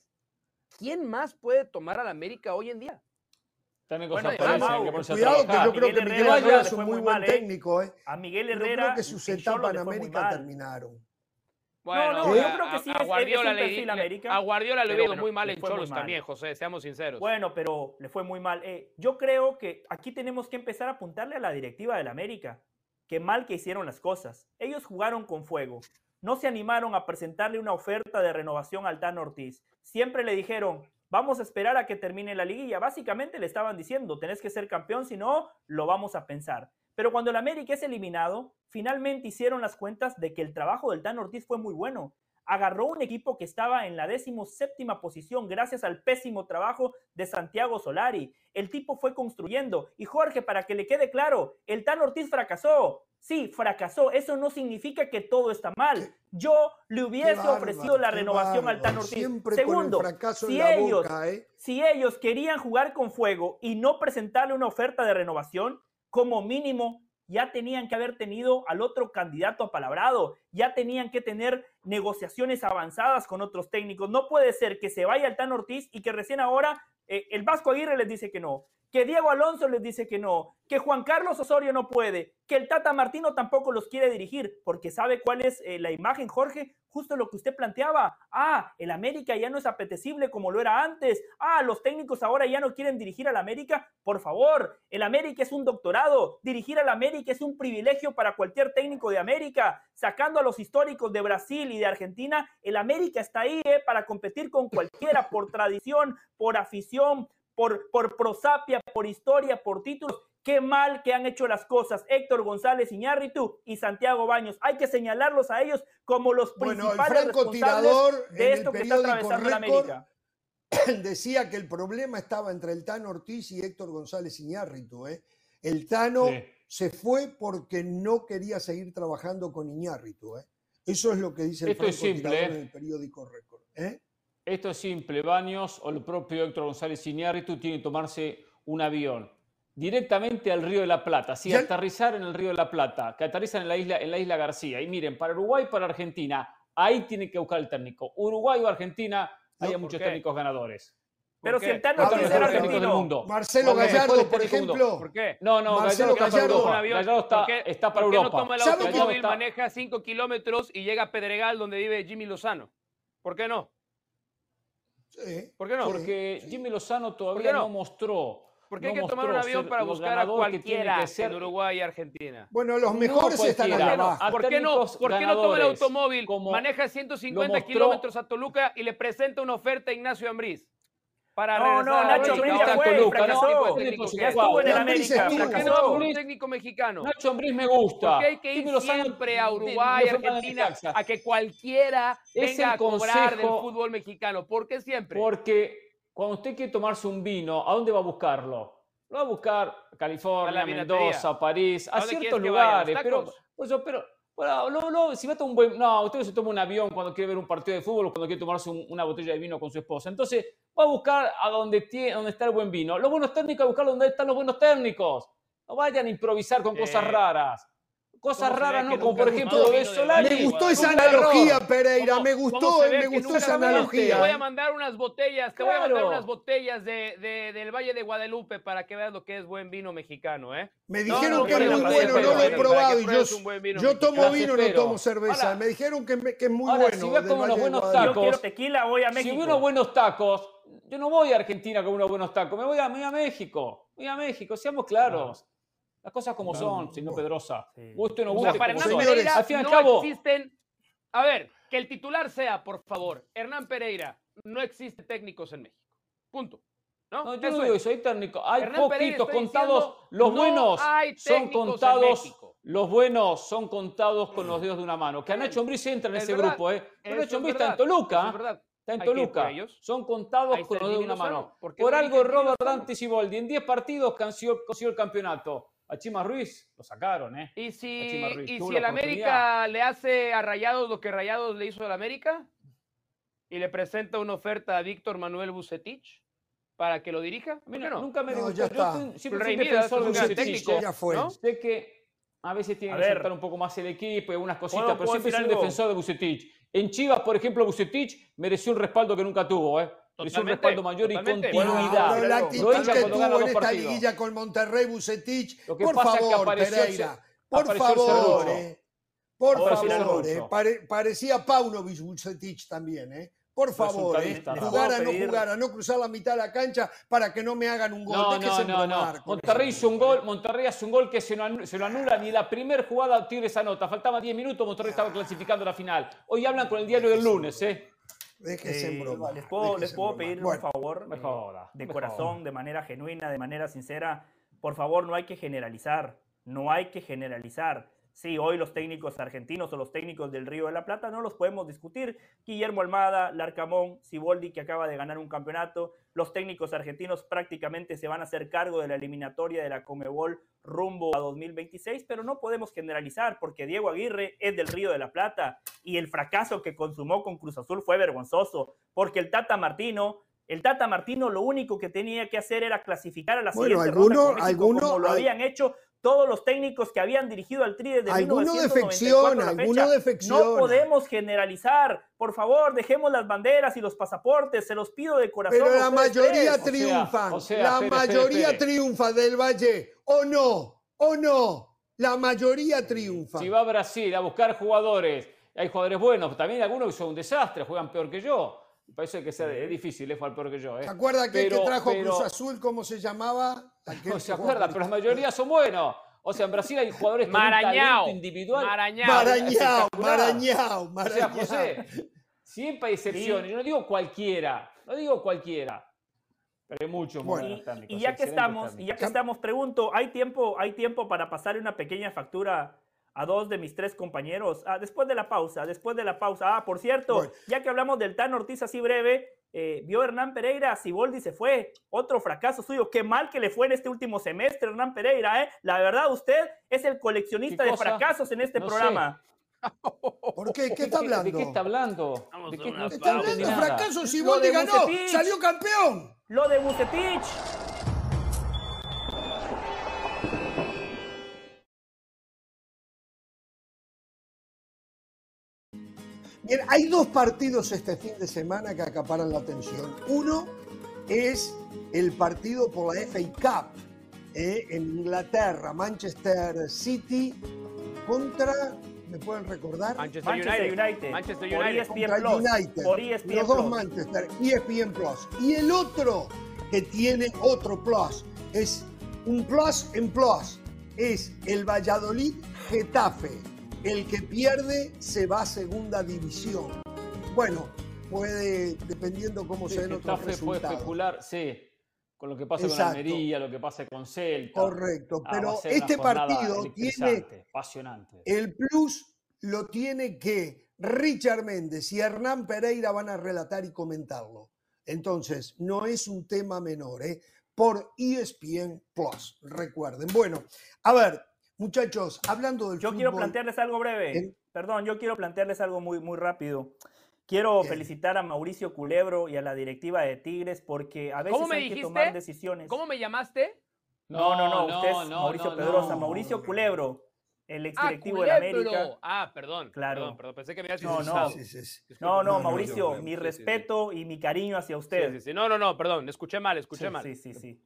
Speaker 4: ¿Quién más puede tomar a la América hoy en día?
Speaker 2: Técnicos
Speaker 4: Bueno, además,
Speaker 2: que
Speaker 1: Cuidado que yo creo
Speaker 5: Miguel
Speaker 1: que Miguel
Speaker 5: Herrera
Speaker 1: es un muy
Speaker 5: muy
Speaker 1: buen
Speaker 5: mal, ¿eh?
Speaker 1: técnico, ¿eh?
Speaker 5: A Miguel Herrera.
Speaker 1: creo que sus etapas en América terminaron.
Speaker 4: Bueno,
Speaker 5: no,
Speaker 4: a-
Speaker 1: yo
Speaker 5: creo que sí
Speaker 4: a
Speaker 5: es- es
Speaker 4: Guardiola
Speaker 5: un perfil
Speaker 4: le-
Speaker 5: América,
Speaker 4: A Guardiola le veo muy mal en Cholos
Speaker 5: mal.
Speaker 4: también, José, seamos sinceros.
Speaker 5: Bueno, pero le fue muy mal. Eh, yo creo que aquí tenemos que empezar a apuntarle a la directiva del América. Qué mal que hicieron las cosas. Ellos jugaron con fuego. No se animaron a presentarle una oferta de renovación al Tan Ortiz. Siempre le dijeron, vamos a esperar a que termine la liguilla. Básicamente le estaban diciendo, tenés que ser campeón, si no, lo vamos a pensar. Pero cuando el América es eliminado, finalmente hicieron las cuentas de que el trabajo del Tan Ortiz fue muy bueno agarró un equipo que estaba en la décimo séptima posición gracias al pésimo trabajo de Santiago Solari. El tipo fue construyendo. Y Jorge, para que le quede claro, el Tan Ortiz fracasó. Sí, fracasó. Eso no significa que todo está mal. Yo le hubiese ofrecido la renovación al Tan. Ortiz.
Speaker 1: Siempre
Speaker 5: Segundo,
Speaker 1: el
Speaker 5: si ellos,
Speaker 1: boca, ¿eh?
Speaker 5: si ellos querían jugar con fuego y no presentarle una oferta de renovación, como mínimo ya tenían que haber tenido al otro candidato apalabrado. Ya tenían que tener negociaciones avanzadas con otros técnicos. No puede ser que se vaya el Tan Ortiz y que recién ahora eh, el Vasco Aguirre les dice que no, que Diego Alonso les dice que no, que Juan Carlos Osorio no puede, que el Tata Martino tampoco los quiere dirigir, porque sabe cuál es eh, la imagen, Jorge, justo lo que usted planteaba. Ah, el América ya no es apetecible como lo era antes. Ah, los técnicos ahora ya no quieren dirigir al América. Por favor, el América es un doctorado. Dirigir al América es un privilegio para cualquier técnico de América. Sacando a los históricos de Brasil y de Argentina, el América está ahí eh, para competir con cualquiera por tradición, por afición, por, por prosapia, por historia, por títulos. Qué mal que han hecho las cosas Héctor González Iñárritu y Santiago Baños. Hay que señalarlos a ellos como los
Speaker 1: Bueno, el
Speaker 5: principales
Speaker 1: francotirador
Speaker 5: responsables
Speaker 1: en
Speaker 5: de
Speaker 1: el
Speaker 5: esto que está atravesando la América. (clears throat)
Speaker 1: decía que el problema estaba entre el Tano Ortiz y Héctor González Iñárritu. ¿eh? El Tano
Speaker 2: Sí.
Speaker 1: Se fue porque no quería seguir trabajando con Iñárritu. ¿eh? Eso es lo que dice el
Speaker 2: Esto es simple, ¿eh?
Speaker 1: en el periódico Récord. ¿eh?
Speaker 2: Esto es simple, Baños o el propio Héctor González Iñárritu tiene que tomarse un avión directamente al Río de la Plata, sí,
Speaker 1: Ya-
Speaker 2: aterrizar en el Río de la Plata, que aterrizan en la isla, en la isla García. Y miren, para Uruguay, para Argentina, ahí tiene que buscar el técnico. Uruguay o Argentina,
Speaker 4: ¿por
Speaker 2: muchos
Speaker 4: qué?
Speaker 2: técnicos ganadores.
Speaker 5: Pero
Speaker 4: ¿Por
Speaker 5: si el Tano
Speaker 1: A
Speaker 5: Ortiz
Speaker 1: ver,
Speaker 5: era
Speaker 1: mejores
Speaker 2: técnicos del
Speaker 5: argentino.
Speaker 2: mundo.
Speaker 1: Marcelo
Speaker 2: ¿Cuál es el
Speaker 1: Gallardo, por ejemplo.
Speaker 4: ¿Por qué?
Speaker 2: No, no,
Speaker 1: Marcelo
Speaker 2: Gallardo está para
Speaker 1: Gallardo.
Speaker 2: Europa.
Speaker 4: Un avión.
Speaker 2: Gallardo está,
Speaker 4: ¿Por qué-
Speaker 2: está para
Speaker 4: por qué
Speaker 2: Europa.
Speaker 4: no toma el automóvil, maneja 5 kilómetros y llega a Pedregal, donde vive Jimmy Lozano? ¿Por qué no?
Speaker 1: Sí.
Speaker 4: ¿Por qué no?
Speaker 2: Porque
Speaker 1: Sí.
Speaker 2: Jimmy Lozano
Speaker 4: ¿Por
Speaker 2: todavía
Speaker 4: no?
Speaker 2: no mostró.
Speaker 4: ¿Por qué hay
Speaker 2: no
Speaker 4: que tomar un avión para buscar a
Speaker 2: que
Speaker 4: cualquiera
Speaker 2: que ser.
Speaker 4: en Uruguay y Argentina?
Speaker 1: Bueno, los
Speaker 2: No
Speaker 1: mejores están allá abajo.
Speaker 4: ¿Por qué no? ¿Por qué no toma el automóvil,
Speaker 2: como
Speaker 4: maneja 150
Speaker 2: lo mostró-
Speaker 4: kilómetros a Toluca y le presenta una oferta a Ignacio Ambriz? Para
Speaker 5: No, no, Nacho
Speaker 4: Ambriz
Speaker 5: ya fue,
Speaker 4: Toluca,
Speaker 5: fracasó.
Speaker 4: ¿no?
Speaker 5: Ya
Speaker 4: es.
Speaker 5: estuvo en el América,
Speaker 1: estuvo.
Speaker 4: ¿Por qué no
Speaker 5: fracasó.
Speaker 4: un técnico mexicano?
Speaker 2: Nacho Ambriz me gusta.
Speaker 4: ¿Por qué hay que ir siempre a Uruguay,
Speaker 2: de-
Speaker 4: Argentina, a que cualquiera
Speaker 2: Es
Speaker 4: venga
Speaker 2: el
Speaker 4: a cobrar del fútbol mexicano? ¿Por qué siempre?
Speaker 2: Porque cuando usted quiere tomarse un vino, ¿a dónde va a buscarlo? Lo va a buscar A California. Mendoza, París, a,
Speaker 4: ¿A dónde
Speaker 2: ciertos lugares. Pero, pues, pero bueno, no, no, si va a tomar un buen. No, usted se toma un avión cuando quiere ver un partido de fútbol o cuando quiere tomarse un- una botella de vino con su esposa. Entonces, va a buscar a donde, tiene, donde está el buen vino. Los buenos técnicos, a buscar donde están los buenos técnicos. No vayan a improvisar con cosas
Speaker 4: Eh,
Speaker 2: raras. Cosas
Speaker 4: ¿cómo se ve
Speaker 2: raras, no, como por ejemplo lo de Solari.
Speaker 1: Me gustó esa analogía, Pereira.
Speaker 4: ¿Cómo-
Speaker 1: Me gustó, me gustó esa analogía.
Speaker 4: Te voy a mandar unas botellas, te voy a mandar unas botellas de, de- del Valle de Guadalupe para que veas lo que es buen vino mexicano, ¿eh?
Speaker 1: Me dijeron
Speaker 4: no,
Speaker 1: que es muy bueno, no lo he probado. Y yo, yo tomo vino, no tomo cerveza.
Speaker 2: Ahora-
Speaker 1: Me dijeron que, me- que es muy
Speaker 2: ahora,
Speaker 1: bueno.
Speaker 2: si ve
Speaker 1: del
Speaker 2: como unos buenos tacos,
Speaker 5: tequila, voy a
Speaker 2: Si
Speaker 5: México.
Speaker 2: hubo unos buenos tacos, yo no voy a Argentina con unos buenos tacos, me voy a, me voy a México. Voy a México, seamos claros. Las cosas como son, señor Pedrosa.
Speaker 5: Sí.
Speaker 2: Guste o no
Speaker 4: O sea,
Speaker 2: guste.
Speaker 4: para Hernán
Speaker 2: son.
Speaker 4: Pereira
Speaker 2: al fin y al
Speaker 4: no
Speaker 2: cabo,
Speaker 4: existen. A ver, que el titular sea, por favor, Hernán Pereira. No existe técnicos en México. Punto. ¿No?
Speaker 2: no, yo no digo
Speaker 4: es.
Speaker 2: eso, hay técnicos, hay
Speaker 4: Hernán
Speaker 2: poquitos contados,
Speaker 4: diciendo,
Speaker 2: los
Speaker 4: "No
Speaker 2: buenos
Speaker 4: hay
Speaker 2: son contados,
Speaker 4: México".
Speaker 2: los buenos son contados con los dedos de una mano. Que a Nacho Ambriz entra en
Speaker 4: Es
Speaker 2: ese
Speaker 4: verdad.
Speaker 2: grupo, ¿eh? Pero Nacho Ambriz está en Toluca,
Speaker 4: es verdad.
Speaker 2: está en Toluca, son contados con los dedos de una mano.
Speaker 4: ¿Por no
Speaker 2: algo Robert? Dante Siboldi en 10 partidos consiguió el campeonato. A Chima Ruiz lo sacaron, ¿eh?
Speaker 4: Y
Speaker 2: A
Speaker 4: si,
Speaker 2: Chima Ruiz,
Speaker 4: y si el América le hace a Rayados lo que Rayados le hizo al América y le presenta una oferta a Víctor Manuel Bucetich para que lo dirija,
Speaker 2: A
Speaker 4: ¿por
Speaker 2: mí no- nunca me
Speaker 1: No, ya
Speaker 2: Yo
Speaker 1: está.
Speaker 2: fui- siempre
Speaker 4: Rey
Speaker 2: fui
Speaker 4: Midas
Speaker 2: defensor
Speaker 4: es
Speaker 2: de
Speaker 4: un gran técnico.
Speaker 1: Ya fue.
Speaker 4: ¿no?
Speaker 2: Sé que a veces tiene que
Speaker 5: ver.
Speaker 2: saltar un poco más el equipo y algunas cositas,
Speaker 5: ¿Puedo-
Speaker 2: pero siempre soy un defensor de Bucetich. En Chivas, por ejemplo, Bucetich mereció un respaldo que nunca tuvo, ¿eh? Mereció un
Speaker 4: Totalmente,
Speaker 2: respaldo mayor y
Speaker 4: totalmente.
Speaker 1: Bueno,
Speaker 2: continuidad.
Speaker 1: pero la
Speaker 5: Lo
Speaker 1: actitud que tuvo en esta
Speaker 2: partidos.
Speaker 1: liguilla con Monterrey, Bucetich,
Speaker 2: Lo que
Speaker 1: por
Speaker 2: pasa es que
Speaker 1: favor, Pereira, por favor, eh, por favor, eh, pare- parecía Paunovic Bucetich también, eh. Por favor, eh, jugar a no jugar, a no cruzar la mitad de la cancha para que no me hagan un gol.
Speaker 2: No, no, no, no.
Speaker 1: con
Speaker 2: Monterrey hizo un gol, Monterrey hace un gol que se, lo anu- se lo anula ni la primer jugada Tigres anota. Faltaba 10 minutos, Monterrey estaba clasificando la final. Hoy hablan con el diario del lunes, ¿eh?
Speaker 1: Déjese en
Speaker 5: Eh,
Speaker 1: broma.
Speaker 5: les puedo, les puedo
Speaker 1: broma.
Speaker 5: pedir
Speaker 1: Bueno,
Speaker 5: un favor
Speaker 2: joda,
Speaker 5: de corazón,
Speaker 2: joda.
Speaker 5: de manera genuina, de manera sincera. Por favor, no hay que generalizar. No hay que generalizar. Sí, hoy los técnicos argentinos o los técnicos del Río de la Plata no los podemos discutir. Guillermo Almada, Larcamón, Siboldi, que acaba de ganar un campeonato. Los técnicos argentinos prácticamente se van a hacer cargo de la eliminatoria de la Comebol rumbo a 2026, pero no podemos generalizar porque Diego Aguirre es del Río de la Plata y el fracaso que consumó con Cruz Azul fue vergonzoso porque el Tata Martino el Tata Martino lo único que tenía que hacer era clasificar a la
Speaker 1: Bueno,
Speaker 5: siguiente ronda
Speaker 1: alguno-
Speaker 5: con México,
Speaker 1: alguno-
Speaker 5: como lo habían hecho todos los técnicos que habían dirigido al Tri desde
Speaker 1: Alguno
Speaker 5: 1994
Speaker 1: defecciona, alguno
Speaker 5: fecha.
Speaker 1: defecciona.
Speaker 5: No podemos generalizar. Por favor, dejemos las banderas y los pasaportes. Se los pido de corazón.
Speaker 1: Pero la mayoría
Speaker 5: tres.
Speaker 2: O sea,
Speaker 1: triunfan.
Speaker 2: o sea,
Speaker 1: la mayoría
Speaker 2: espere.
Speaker 1: triunfa del Valle. ¿O no? ¿O no? La mayoría triunfa.
Speaker 2: Si va a Brasil a buscar jugadores, hay jugadores buenos, también algunos que son un desastre, juegan peor que yo. Parece que sea, es difícil, es jugar peor que yo. ¿eh?
Speaker 1: ¿Se acuerda que el que
Speaker 2: Pero-
Speaker 1: trajo
Speaker 2: pero-
Speaker 1: Cruz Azul, cómo se llamaba? (laughs)
Speaker 2: No se acuerda, pero la mayoría son buenos. O sea, en Brasil hay jugadores con un
Speaker 4: Marañao.
Speaker 2: talento individual.
Speaker 4: Marañao.
Speaker 1: Marañao. Marañao,
Speaker 2: O sea. José, siempre hay excepciones. Yo no digo cualquiera, no digo cualquiera. Pero hay muchos
Speaker 1: Bueno,
Speaker 2: buenos
Speaker 5: Y,
Speaker 2: técnicos,
Speaker 5: y ya que estamos, y ya que estamos, pregunto, ¿hay tiempo, hay tiempo para pasarle una pequeña factura a dos de mis tres compañeros? Ah, después de la pausa, después de la pausa. Ah, por cierto,
Speaker 1: Bueno.
Speaker 5: ya que hablamos del Tan Ortiz así breve, eh, vio Hernán Pereira, Siboldi se fue, otro fracaso suyo. Qué mal que le fue en este último semestre, Hernán Pereira, ¿eh? La verdad, usted es el coleccionista
Speaker 2: ¿Qué
Speaker 5: de fracasos en este
Speaker 2: No sé.
Speaker 5: programa. (laughs)
Speaker 1: ¿Por qué? ¿Qué
Speaker 2: ¿De
Speaker 1: está
Speaker 2: qué-
Speaker 1: hablando?
Speaker 2: ¿De qué está hablando?
Speaker 4: Vamos
Speaker 2: ¿De
Speaker 4: a
Speaker 2: qué
Speaker 1: Está hablando fracaso. Si
Speaker 5: Lo
Speaker 1: Boldi
Speaker 5: de
Speaker 1: ganó, salió campeón.
Speaker 5: Lo de Bucetich.
Speaker 1: Bien, hay dos partidos este fin de semana que acaparan la atención. Uno es el partido por la FA Cup eh, en Inglaterra, Manchester City contra, ¿me pueden recordar?
Speaker 4: Manchester,
Speaker 5: Manchester
Speaker 4: United.
Speaker 5: United.
Speaker 4: Manchester
Speaker 5: Por
Speaker 4: United.
Speaker 5: ESPN
Speaker 1: Contra
Speaker 5: Plus.
Speaker 1: United.
Speaker 5: Por E ESPN
Speaker 1: Los dos. Manchester, E ESPN Plus. Y el otro que tiene otro plus es un plus en plus. Es el Valladolid Getafe. El que pierde se va a segunda división. Bueno, puede, dependiendo cómo
Speaker 2: Sí,
Speaker 1: se den otros
Speaker 2: Getafe puede
Speaker 1: resultados.
Speaker 2: especular, sí, con lo que pasa
Speaker 1: Exacto.
Speaker 2: con Almería, lo que pasa con Celta.
Speaker 1: Correcto,
Speaker 2: Ah,
Speaker 1: pero este partido tiene
Speaker 2: apasionante.
Speaker 1: el plus lo tiene que Richard Méndez y Hernán Pereira van a relatar y comentarlo. Entonces, no es un tema menor, ¿eh? Por ESPN Plus, recuerden. Bueno, a ver, muchachos, hablando del
Speaker 5: Yo quiero plantearles algo breve. Perdón, yo quiero plantearles algo muy, muy rápido. Quiero
Speaker 1: Bien.
Speaker 5: felicitar a Mauricio Culebro y a la directiva de Tigres porque a veces
Speaker 4: ¿Cómo me
Speaker 5: hay que tomar decisiones.
Speaker 4: ¿Cómo me llamaste?
Speaker 5: No, no, no, usted es
Speaker 2: no,
Speaker 5: Mauricio
Speaker 2: no,
Speaker 5: Pedrosa,
Speaker 2: no.
Speaker 5: Mauricio Culebro, el
Speaker 4: Ah,
Speaker 5: exdirectivo de la
Speaker 4: culebro.
Speaker 5: América.
Speaker 4: Ah, perdón.
Speaker 5: Claro.
Speaker 4: Perdón, perdón, pensé que me habías
Speaker 5: No, no.
Speaker 1: Sí, sí, sí.
Speaker 5: No, no,
Speaker 1: No, no,
Speaker 5: Mauricio,
Speaker 1: no,
Speaker 5: mi
Speaker 4: sí, sí,
Speaker 5: respeto y mi cariño hacia usted.
Speaker 4: sí, sí. No, no, no, perdón, escuché mal, escuché
Speaker 5: Sí,
Speaker 4: mal.
Speaker 5: sí, sí, sí.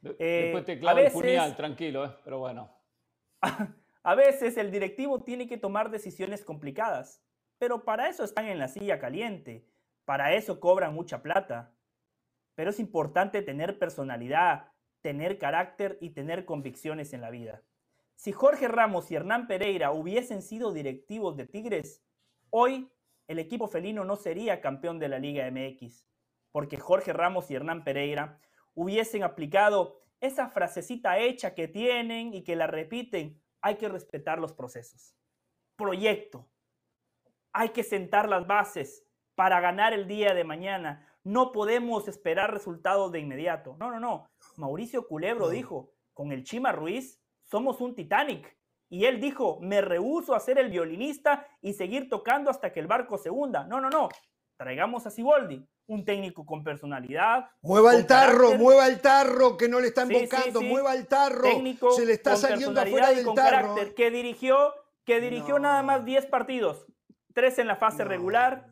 Speaker 2: De-
Speaker 5: Eh,
Speaker 2: Después te el puñal, tranquilo, ¿eh? pero bueno. (laughs)
Speaker 5: A veces el directivo tiene que tomar decisiones complicadas, pero para eso están en la silla caliente, para eso cobran mucha plata. Pero es importante tener personalidad, tener carácter y tener convicciones en la vida. Si Jorge Ramos y Hernán Pereira hubiesen sido directivos de Tigres, hoy el equipo felino no sería campeón de la Liga MX, porque Jorge Ramos y Hernán Pereira hubiesen aplicado esa frasecita hecha que tienen y que la repiten, hay que respetar los procesos. Proyecto. Hay que sentar las bases para ganar el día de mañana. No podemos esperar resultados de inmediato. No, no, no. Mauricio Culebro dijo, con el Chima Ruiz somos un Titanic. Y él dijo, me rehúso a ser el violinista y seguir tocando hasta que el barco se hunda. No, no, no. Traigamos a Siboldi, un técnico con personalidad,
Speaker 1: Mueva el
Speaker 5: con
Speaker 1: tarro,
Speaker 5: carácter.
Speaker 1: mueva el tarro, que no le están
Speaker 5: Sí, sí,
Speaker 1: ocupando,
Speaker 5: sí.
Speaker 1: mueva el tarro.
Speaker 5: técnico
Speaker 1: Se le está
Speaker 5: con
Speaker 1: saliendo afuera
Speaker 5: y
Speaker 1: del
Speaker 5: con
Speaker 1: tarro.
Speaker 5: carácter, que dirigió, que dirigió nada
Speaker 1: No.
Speaker 5: más 10 partidos, 3 en la fase
Speaker 1: No.
Speaker 5: regular,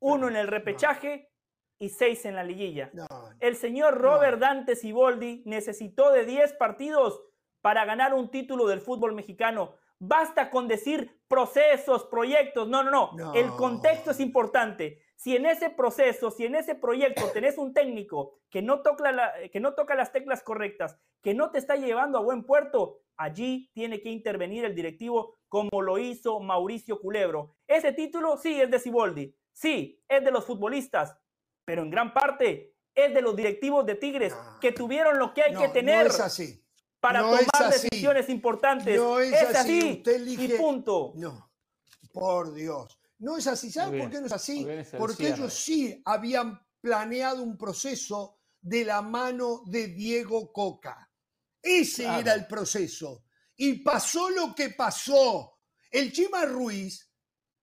Speaker 5: uno en el repechaje y 6 en la liguilla.
Speaker 1: No, no.
Speaker 5: El señor Robert Dante Siboldi necesitó de 10 partidos para ganar un título del fútbol mexicano. Basta con decir procesos, proyectos. No, no, no.
Speaker 1: No.
Speaker 5: El contexto es importante. Si en ese proceso, si en ese proyecto tenés un técnico que no, toca la- que no toca las teclas correctas, que no te está llevando a buen puerto, allí tiene que intervenir el directivo como lo hizo Mauricio Culebro. Ese título sí es de Siboldi, sí, es de los futbolistas, pero en gran parte es de los directivos de Tigres
Speaker 1: No.
Speaker 5: que tuvieron lo que hay
Speaker 1: No,
Speaker 5: que tener
Speaker 1: No es así.
Speaker 5: para
Speaker 1: no es
Speaker 5: tomar
Speaker 1: así.
Speaker 5: decisiones importantes.
Speaker 1: No es
Speaker 5: es
Speaker 1: así.
Speaker 5: así,
Speaker 1: Usted
Speaker 5: y
Speaker 1: elige-
Speaker 5: punto.
Speaker 1: No, por Dios. No es así. ¿Sabe
Speaker 2: Muy
Speaker 1: por qué no es así? Porque ellos sí habían planeado un proceso de la mano de Diego Coca. Ese
Speaker 2: Claro.
Speaker 1: era el proceso. Y pasó lo que pasó. El Chima Ruiz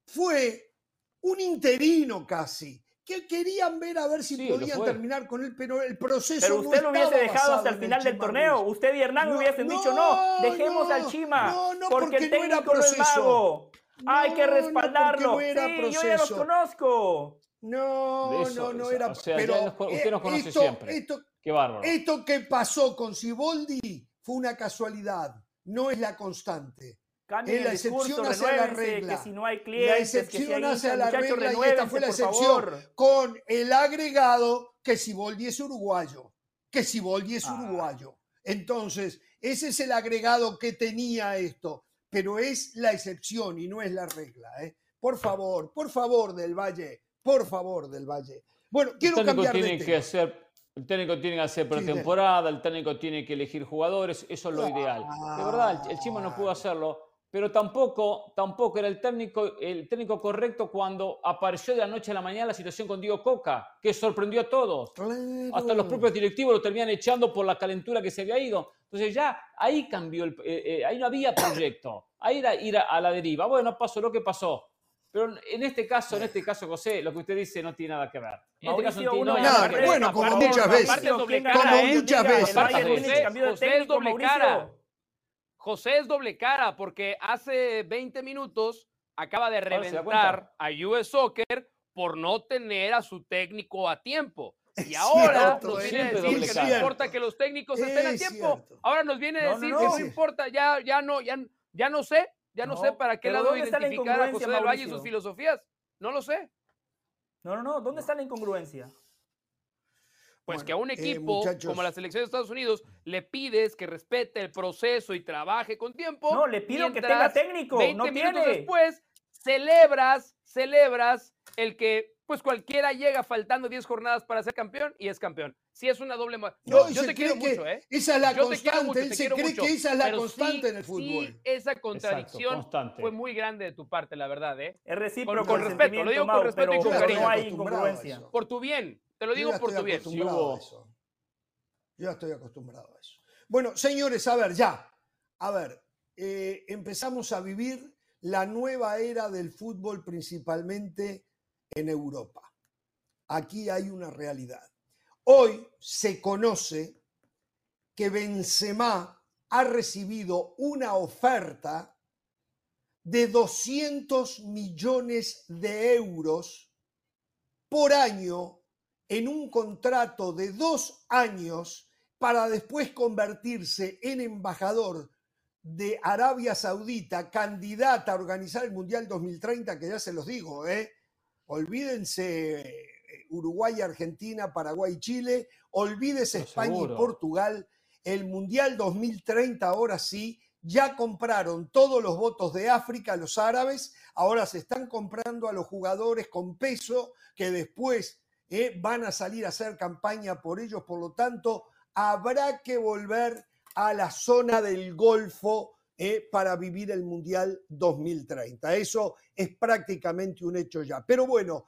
Speaker 1: fue un interino casi, que querían ver a ver si
Speaker 2: Sí,
Speaker 1: podían terminar con él, pero el proceso
Speaker 5: Pero
Speaker 1: no
Speaker 5: usted lo hubiese dejado hasta el final del torneo.
Speaker 1: Ruiz.
Speaker 5: Usted y Hernán
Speaker 1: No,
Speaker 5: hubiesen
Speaker 1: no,
Speaker 5: dicho no, dejemos al Chima.
Speaker 1: no, no,
Speaker 5: porque, el
Speaker 1: no era
Speaker 5: técnico no es
Speaker 1: proceso.
Speaker 5: Hay
Speaker 1: No,
Speaker 5: que respaldarlo.
Speaker 1: no era
Speaker 5: sí, yo ya los conozco.
Speaker 1: No,
Speaker 2: Eso,
Speaker 1: no, no era.
Speaker 2: o sea,
Speaker 1: pero
Speaker 2: nos usted nos
Speaker 1: eh,
Speaker 2: conoce
Speaker 1: esto,
Speaker 2: siempre.
Speaker 1: Esto,
Speaker 2: Qué bárbaro.
Speaker 1: esto que pasó con Siboldi fue una casualidad, no es la constante.
Speaker 5: Cambien
Speaker 1: Es la excepción hacia la regla.
Speaker 5: que si no hay
Speaker 1: La
Speaker 5: clientes, que si
Speaker 1: excepción
Speaker 5: hay
Speaker 1: hace a la regla y esta fue la excepción
Speaker 5: favor.
Speaker 1: con el agregado que Siboldi es uruguayo, que Siboldi es
Speaker 5: Ah.
Speaker 1: uruguayo. Entonces, ese es el agregado que tenía esto, pero es la excepción y no es la regla. ¿eh? Por favor, por favor del Valle, por favor del Valle. Bueno, quiero
Speaker 2: el técnico tiene que hacer, el técnico tiene que hacer pretemporada, el técnico tiene que elegir jugadores, eso es lo ideal. De verdad, el, Chima no pudo
Speaker 1: Ah.
Speaker 2: hacerlo, pero tampoco, tampoco era el técnico, el técnico correcto cuando apareció de la noche a la mañana la situación con Diego Coca, que sorprendió a todos. Hasta los propios directivos lo terminan echando por la calentura que se había ido. Entonces ya ahí cambió, el, eh, eh, ahí no había proyecto. Ahí era ir a, a la deriva. Bueno, pasó lo que pasó. Pero en este caso, en este caso, José, lo que usted dice no tiene nada que ver. En este caso
Speaker 5: Mauricio,
Speaker 2: no tiene
Speaker 5: uno-
Speaker 2: nada
Speaker 1: Nada,
Speaker 2: que ver.
Speaker 1: bueno, como muchas veces.
Speaker 4: aparte es doble
Speaker 5: ¿quién
Speaker 4: cara,
Speaker 1: Como?
Speaker 4: ¿eh?
Speaker 1: muchas veces.
Speaker 4: es doble cara. José es doble cara porque hace 20 minutos acaba de
Speaker 2: da
Speaker 4: reventar a US Soccer por no tener a su técnico a tiempo. (laughs) Y ahora
Speaker 1: cierto,
Speaker 4: nos viene a decir que no importa que los técnicos estén a tiempo.
Speaker 1: cierto.
Speaker 4: Ahora nos viene a
Speaker 5: No, no,
Speaker 4: decir
Speaker 5: no.
Speaker 4: que no importa, ya, ya no, ya, ya no sé, ya no, sé para qué lado
Speaker 5: ¿dónde está la
Speaker 4: identificar a José del Valle y sus filosofías. No lo sé.
Speaker 5: No, no, no. ¿Dónde está la incongruencia?
Speaker 4: Pues
Speaker 1: Bueno,
Speaker 4: que a un
Speaker 1: eh,
Speaker 4: equipo como la selección de Estados Unidos le pides que respete el proceso y trabaje con tiempo.
Speaker 5: No, le pido que tenga técnico.
Speaker 4: 20
Speaker 5: No
Speaker 4: minutos
Speaker 5: tiene.
Speaker 4: después celebras, celebras el que pues cualquiera llega faltando 10 jornadas para ser campeón y es campeón. Sí es una doble ma-
Speaker 1: No,
Speaker 4: Yo,
Speaker 1: y
Speaker 4: yo te quiero mucho, ¿eh?
Speaker 1: Esa es la
Speaker 4: Yo
Speaker 1: constante.
Speaker 4: mucho,
Speaker 1: Él
Speaker 4: te
Speaker 1: se cree
Speaker 4: mucho,
Speaker 1: que esa es la constante
Speaker 4: sí-
Speaker 1: en el fútbol.
Speaker 4: Sí, esa contradicción fue muy grande de tu parte, la verdad, ¿eh?
Speaker 5: Es recíproco
Speaker 4: con
Speaker 5: el
Speaker 4: respeto, lo digo con respeto y con cariño.
Speaker 5: no hay incongruencia.
Speaker 4: Por tu bien, te lo digo por tu bien.
Speaker 1: acostumbrado
Speaker 2: hubo-
Speaker 1: a eso. Yo ya estoy acostumbrado a eso. Bueno, señores, a ver, ya. A ver, eh, empezamos a vivir la nueva era del fútbol principalmente en Europa. Aquí hay una realidad. Hoy se conoce que Benzema ha recibido una oferta de 200 millones de euros por año en un contrato de dos años para después convertirse en embajador de Arabia Saudita, candidata a organizar el Mundial 2030, que ya se los digo, ¿eh? Olvídense Uruguay, Argentina, Paraguay, Chile, olvídese España
Speaker 2: seguro.
Speaker 1: y Portugal. El Mundial 2030 ahora sí, ya compraron todos los votos de África, los árabes, ahora se están comprando a los jugadores con peso que después eh, van a salir a hacer campaña por ellos, por lo tanto, habrá que volver a la zona del Golfo eh, para vivir el Mundial 2030. Eso es prácticamente un hecho ya. Pero bueno,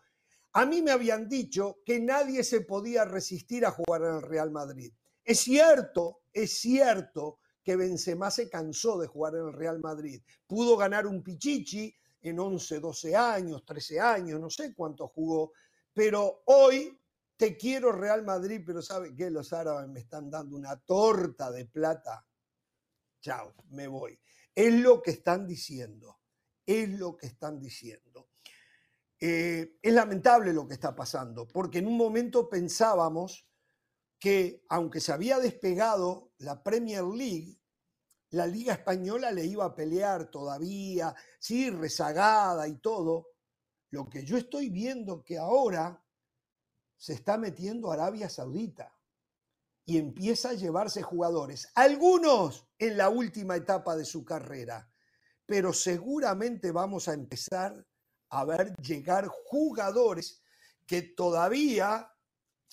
Speaker 1: a mí me habían dicho que nadie se podía resistir a jugar en el Real Madrid. Es cierto, es cierto que Benzema se cansó de jugar en el Real Madrid. Pudo ganar un Pichichi en 11, 12 años, 13 años, no sé cuánto jugó, pero hoy te quiero Real Madrid, pero ¿sabe qué? Los árabes me están dando una torta de plata. Chao, me voy. Es lo que están diciendo, es lo que están diciendo. Eh, es lamentable lo que está pasando, porque en un momento pensábamos que aunque se había despegado la Premier League, la Liga Española le iba a pelear todavía, sí, rezagada y todo. Lo que yo estoy viendo que ahora se está metiendo Arabia Saudita y empieza a llevarse jugadores, algunos en la última etapa de su carrera, pero seguramente vamos a empezar a ver llegar jugadores que todavía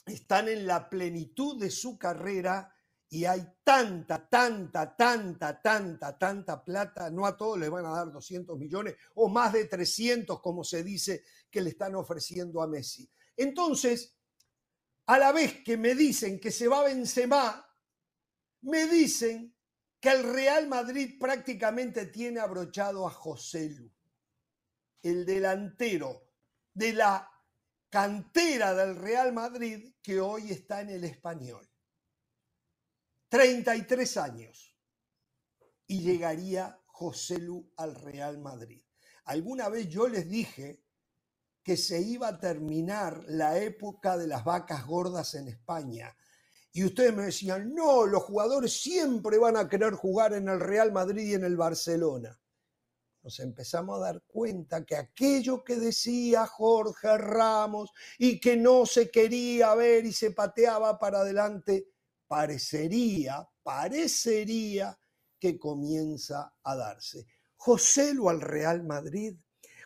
Speaker 1: están en la plenitud de su carrera y hay tanta, tanta, tanta, tanta, tanta plata, no a todos les van a dar 200 millones o más de 300, como se dice, que le están ofreciendo a Messi. Entonces, a la vez que me dicen que se va Benzema, me dicen que el Real Madrid prácticamente tiene abrochado a José Lu, el delantero de la cantera del Real Madrid que hoy está en el español. 33 años. Y llegaría José Lu al Real Madrid. Alguna vez yo les dije que se iba a terminar la época de las vacas gordas en España. Y ustedes me decían, no, los jugadores siempre van a querer jugar en el Real Madrid y en el Barcelona. Nos empezamos a dar cuenta que aquello que decía Jorge Ramos y que no se quería ver y se pateaba para adelante, parecería, parecería que comienza a darse. José lo al Real Madrid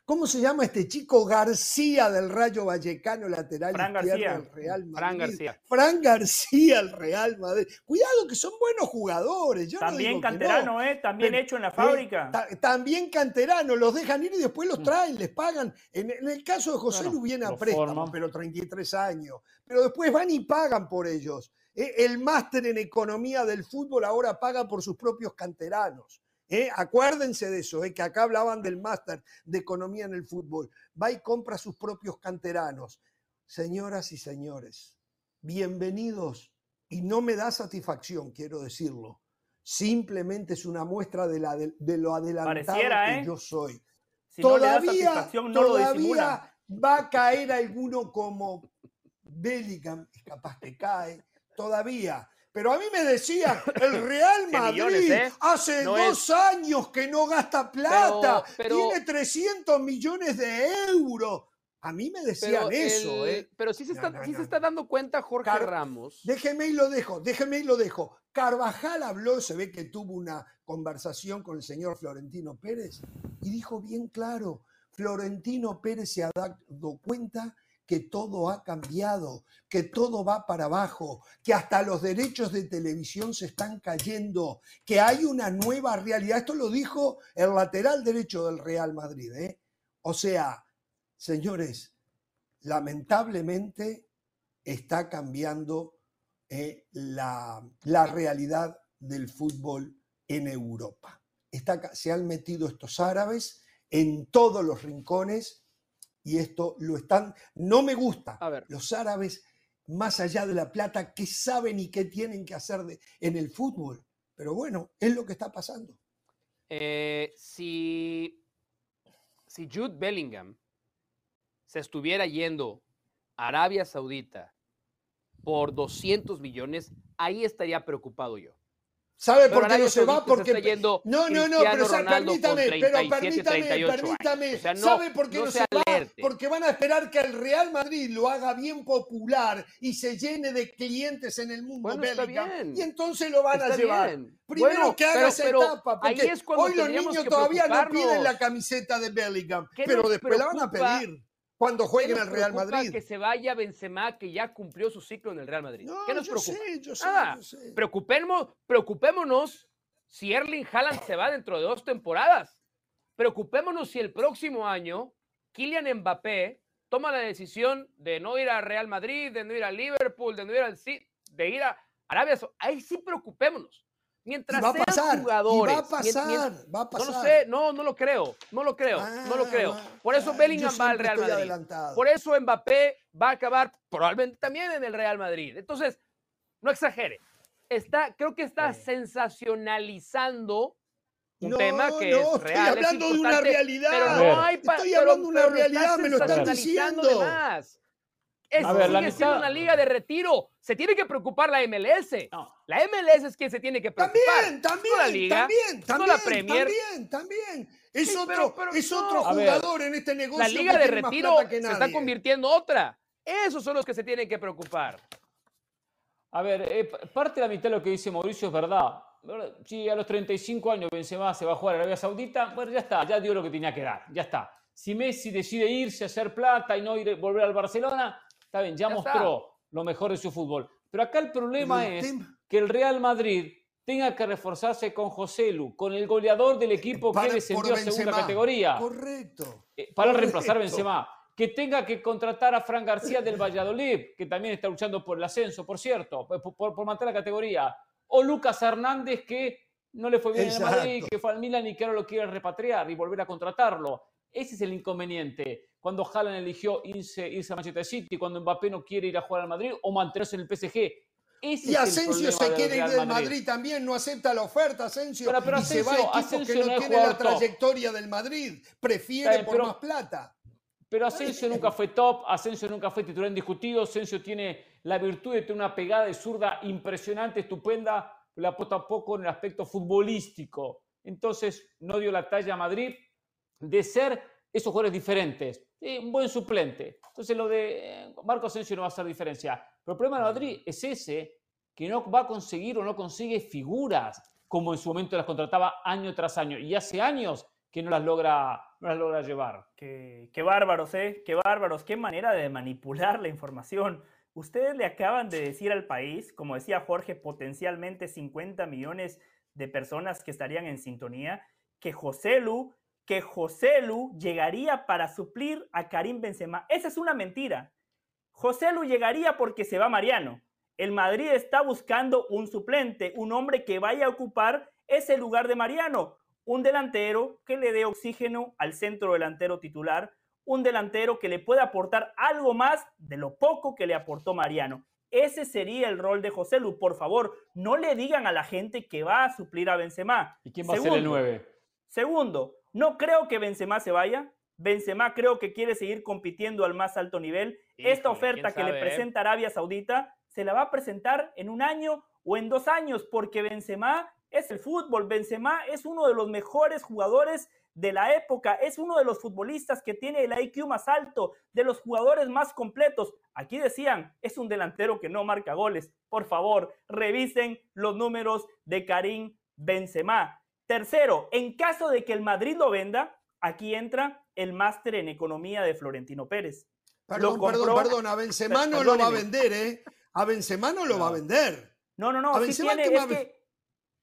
Speaker 1: ¿Cómo se llama este chico García del Rayo Vallecano, lateral
Speaker 5: Fran
Speaker 1: izquierdo
Speaker 5: García.
Speaker 1: del Real Madrid?
Speaker 4: Fran García.
Speaker 1: Fran García, el Real Madrid. Cuidado que son buenos jugadores. Yo no
Speaker 5: También
Speaker 1: digo que no.
Speaker 5: canterano, ¿eh? También
Speaker 1: Pero,
Speaker 5: hecho en la fábrica.
Speaker 1: ta- también canterano, los dejan ir y después los traen, les pagan. En, en el caso de José viene a préstamo,
Speaker 2: forman.
Speaker 1: pero 33 años. Pero después van y pagan por ellos. Eh, El máster en economía del fútbol ahora paga por sus propios canteranos. Eh, Acuérdense de eso, eh, que acá hablaban del máster de economía en el fútbol. Va y compra sus propios canteranos. Señoras y señores, bienvenidos. Y no me da satisfacción, quiero decirlo. Simplemente es una muestra de, la, de, de lo adelantado
Speaker 5: Pareciera,
Speaker 1: que
Speaker 5: ¿eh?
Speaker 1: yo soy.
Speaker 5: Si no
Speaker 1: todavía
Speaker 5: no lo disimula.
Speaker 1: todavía va a caer alguno como Bellingham, es capaz que cae, todavía. Pero a mí me decían, el (laughs) Real Madrid
Speaker 4: millones, ¿eh?
Speaker 1: hace
Speaker 4: No
Speaker 1: dos años que no gasta plata,
Speaker 4: pero-
Speaker 1: tiene 300 millones de euros. A mí me decían
Speaker 4: Pero,
Speaker 1: eso,
Speaker 4: el-
Speaker 1: ¿eh?
Speaker 4: pero sí se
Speaker 1: No,
Speaker 4: está,
Speaker 1: no,
Speaker 4: sí se está dando cuenta Jorge
Speaker 1: Car-
Speaker 4: Ramos.
Speaker 1: Déjeme y lo dejo, déjeme y lo dejo. Carvajal habló, se ve que tuvo una conversación con el señor Florentino Pérez y dijo bien claro, Florentino Pérez se ha dado cuenta que todo ha cambiado, que todo va para abajo, que hasta los derechos de televisión se están cayendo, que hay una nueva realidad. Esto lo dijo el lateral derecho del Real Madrid. ¿eh? O sea, señores, lamentablemente está cambiando eh, la, la realidad del fútbol en Europa. Está se han metido estos árabes en todos los rincones y esto lo están, no me gusta.
Speaker 4: A ver.
Speaker 1: Los árabes, más allá de la plata, ¿qué saben y qué tienen que hacer de- en el fútbol? Pero bueno, es lo que está pasando.
Speaker 4: Eh, si, si Jude Bellingham se estuviera yendo a Arabia Saudita por 200 millones, ahí estaría preocupado yo.
Speaker 1: ¿Sabe por qué no se va?
Speaker 4: Se
Speaker 1: Porque
Speaker 4: yendo
Speaker 1: no, no, no, pero
Speaker 4: con
Speaker 1: permítame, pero
Speaker 4: 37,
Speaker 1: permítame,
Speaker 4: 38 años.
Speaker 1: permítame.
Speaker 4: O sea, no-
Speaker 1: ¿Sabe por qué
Speaker 4: no
Speaker 1: no,
Speaker 4: se
Speaker 1: va? Porque van a esperar que el Real Madrid lo haga bien popular y se llene de clientes en el mundo
Speaker 4: Bueno,
Speaker 1: Bellingham. Y entonces lo van a llevar.
Speaker 4: bien.
Speaker 1: Primero
Speaker 4: Bueno,
Speaker 1: que haga
Speaker 4: pero-
Speaker 1: esa
Speaker 4: pero
Speaker 1: etapa,
Speaker 4: ahí
Speaker 1: porque
Speaker 4: es cuando
Speaker 1: hoy los niños todavía no piden la camiseta de Bellingham,
Speaker 4: ¿Qué
Speaker 1: pero después la van a pedir cuando
Speaker 4: ¿Qué
Speaker 1: jueguen al Real Madrid.
Speaker 4: Que se vaya Benzema, que ya cumplió su ciclo en el Real Madrid.
Speaker 1: No,
Speaker 4: ¿Qué nos
Speaker 1: yo
Speaker 4: preocupa?
Speaker 1: sé, yo sé,
Speaker 4: Nada.
Speaker 1: yo sé.
Speaker 4: Preocupemos, preocupémonos si Erling Haaland se va dentro de dos temporadas. Preocupémonos si el próximo año Kylian Mbappé toma la decisión de no ir a Real Madrid, de no ir a Liverpool, de no ir al City, de ir a Arabia Saudita. Ahí sí preocupémonos. Mientras
Speaker 1: va a pasar,
Speaker 4: jugadores.
Speaker 1: va a pasar, va a
Speaker 4: no
Speaker 1: pasar.
Speaker 4: lo sé, no, no lo creo, no lo creo, no lo
Speaker 1: Ah,
Speaker 4: creo. Por eso
Speaker 1: ah,
Speaker 4: Bellingham va al Real
Speaker 1: estoy
Speaker 4: Madrid.
Speaker 1: adelantado.
Speaker 4: Por eso Mbappé va a acabar probablemente también en el Real Madrid. Entonces, no exagere. Está, creo que está
Speaker 5: Sí.
Speaker 4: sensacionalizando un
Speaker 1: no,
Speaker 4: tema que
Speaker 1: no,
Speaker 4: es
Speaker 1: estoy
Speaker 4: real. es
Speaker 1: hablando de una realidad.
Speaker 4: Pero no hay
Speaker 1: Estoy hablando de una realidad, me lo están
Speaker 4: sensacionalizando de
Speaker 1: diciendo.
Speaker 4: más. Es,
Speaker 2: A ver,
Speaker 4: sigue siendo una liga de retiro. Se tiene que preocupar la MLS.
Speaker 2: No.
Speaker 4: La MLS es quien se tiene que preocupar.
Speaker 1: También, también,
Speaker 4: no la liga,
Speaker 1: también,
Speaker 4: no la Premier.
Speaker 1: también, también. Es
Speaker 4: Sí,
Speaker 1: otro,
Speaker 4: pero- pero
Speaker 1: es
Speaker 4: no.
Speaker 1: otro
Speaker 2: A ver.
Speaker 1: jugador en este negocio.
Speaker 4: La liga
Speaker 1: que
Speaker 4: de retiro se está convirtiendo otra. Esos son los que se tienen que preocupar.
Speaker 2: A ver, eh, parte de la mitad de lo que dice Mauricio es verdad. ¿verdad? Si a los 35 años Benzema se va a jugar a Arabia Saudita, bueno, ya está, ya dio lo que tenía que dar, ya está. Si Messi decide irse a hacer plata y no ir, volver al Barcelona, está bien, ya,
Speaker 4: Ya está.
Speaker 2: mostró lo mejor de su fútbol. Pero acá el problema
Speaker 1: el
Speaker 2: es
Speaker 1: tema-
Speaker 2: que el Real Madrid tenga que reforzarse con José Lu, con el goleador del equipo
Speaker 1: para-
Speaker 2: que descendió a segunda categoría.
Speaker 1: Correcto.
Speaker 2: Eh, para reemplazar a
Speaker 1: Correcto.
Speaker 2: Benzema. Que tenga que contratar a Fran García del Valladolid, que también está luchando por el ascenso, por cierto, por, por- por mantener la categoría. O Lucas Hernández, que no le fue bien en Madrid, que fue al Milan y que ahora lo quiere repatriar y volver a contratarlo. Ese es el inconveniente. Cuando Haaland eligió irse, irse a Manchester City, cuando Mbappé no quiere ir a jugar al Madrid o mantenerse en el PSG.
Speaker 1: Ese y Asensio se quiere ir del Madrid. también, no acepta la oferta, Asensio.
Speaker 2: Pero,
Speaker 1: y se va a equipos Asensio que no, no tiene la trayectoria del Madrid. Prefiere por más plata.
Speaker 2: Pero Asensio nunca fue top, Asensio nunca fue titular indiscutido, Asensio tiene la virtud de tener una pegada de zurda impresionante, estupenda, la apuesta poco en el aspecto futbolístico. Entonces no dio la talla a Madrid de ser esos jugadores diferentes. un buen suplente. Entonces lo de eh, Marco Asensio no va a hacer diferencia. Pero el problema de Madrid es ese, que no va a conseguir o no consigue figuras como en su momento las contrataba año tras año. Y hace años que no las logra, no las logra llevar.
Speaker 5: Qué, qué bárbaros, ¿eh? Qué bárbaros. Qué manera de manipular la información. Ustedes le acaban de decir al país, como decía Jorge, potencialmente 50 millones de personas que estarían en sintonía, que José Lu, que José Lu llegaría para suplir a Karim Benzema. Esa es una mentira. José Lu llegaría porque se va Mariano. El Madrid está buscando un suplente, un hombre que vaya a ocupar ese lugar de Mariano, un delantero que le dé oxígeno al centro delantero titular, un delantero que le pueda aportar algo más de lo poco que le aportó Mariano. Ese sería el rol de José Lu. Por favor, no le digan a la gente que va a suplir a Benzema.
Speaker 2: ¿Y quién va a ser el 9?
Speaker 5: Segundo, no creo que Benzema se vaya. Benzema creo que quiere seguir compitiendo al más alto nivel. Esta oferta que le eh? presenta Arabia Saudita se la va a presentar en un año o en dos años, porque Benzema es el fútbol. Benzema es uno de los mejores jugadores de la época, es uno de los futbolistas que tiene el IQ más alto, de los jugadores más completos. Aquí decían, es un delantero que no marca goles. Por favor, revisen los números de Karim Benzema. Tercero, en caso de que el Madrid lo venda, aquí entra el máster en economía de Florentino Pérez.
Speaker 1: Perdón, perdón, perdón, a Benzema no lo va a vender, ¿eh? A Benzema no lo va a vender.
Speaker 5: No, no, no, a tiene, es que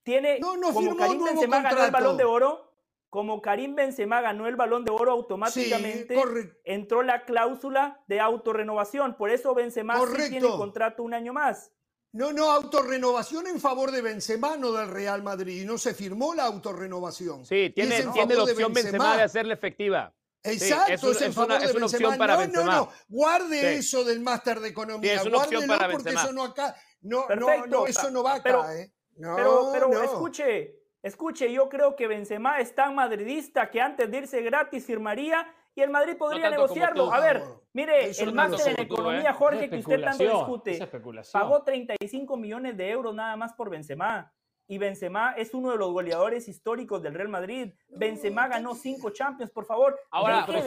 Speaker 5: tiene, no, no, como Karim Benzema ganó el Balón de Oro, como Karim Benzema ganó el balón de oro automáticamente, entró la cláusula de autorrenovación. Por eso Benzema sí tiene contrato un año más.
Speaker 1: No, no, autorrenovación en favor de Benzema, no del Real Madrid. No se firmó la autorrenovación.
Speaker 4: Sí, tiene, tiene la opción Benzema. de hacerla efectiva.
Speaker 1: Exacto, es, en favor de Benzema. Opción para no, Benzema. no, no, guarde eso del máster de economía. es una opción para porque eso no acá, no, no, no, eso no va acá,
Speaker 5: pero,
Speaker 1: ¿eh?
Speaker 5: pero, pero escuche, Escuche, yo creo que Benzema es tan madridista que antes de irse gratis firmaría y el Madrid podría negociarlo. A ver, mire, el máster en economía, ¿eh? Jorge, que usted tanto discute, pagó 35 millones de euros nada más por Benzema. Y Benzema es uno de los goleadores históricos del Real Madrid. Benzema ganó cinco Champions, por favor.
Speaker 4: Ahora, pero,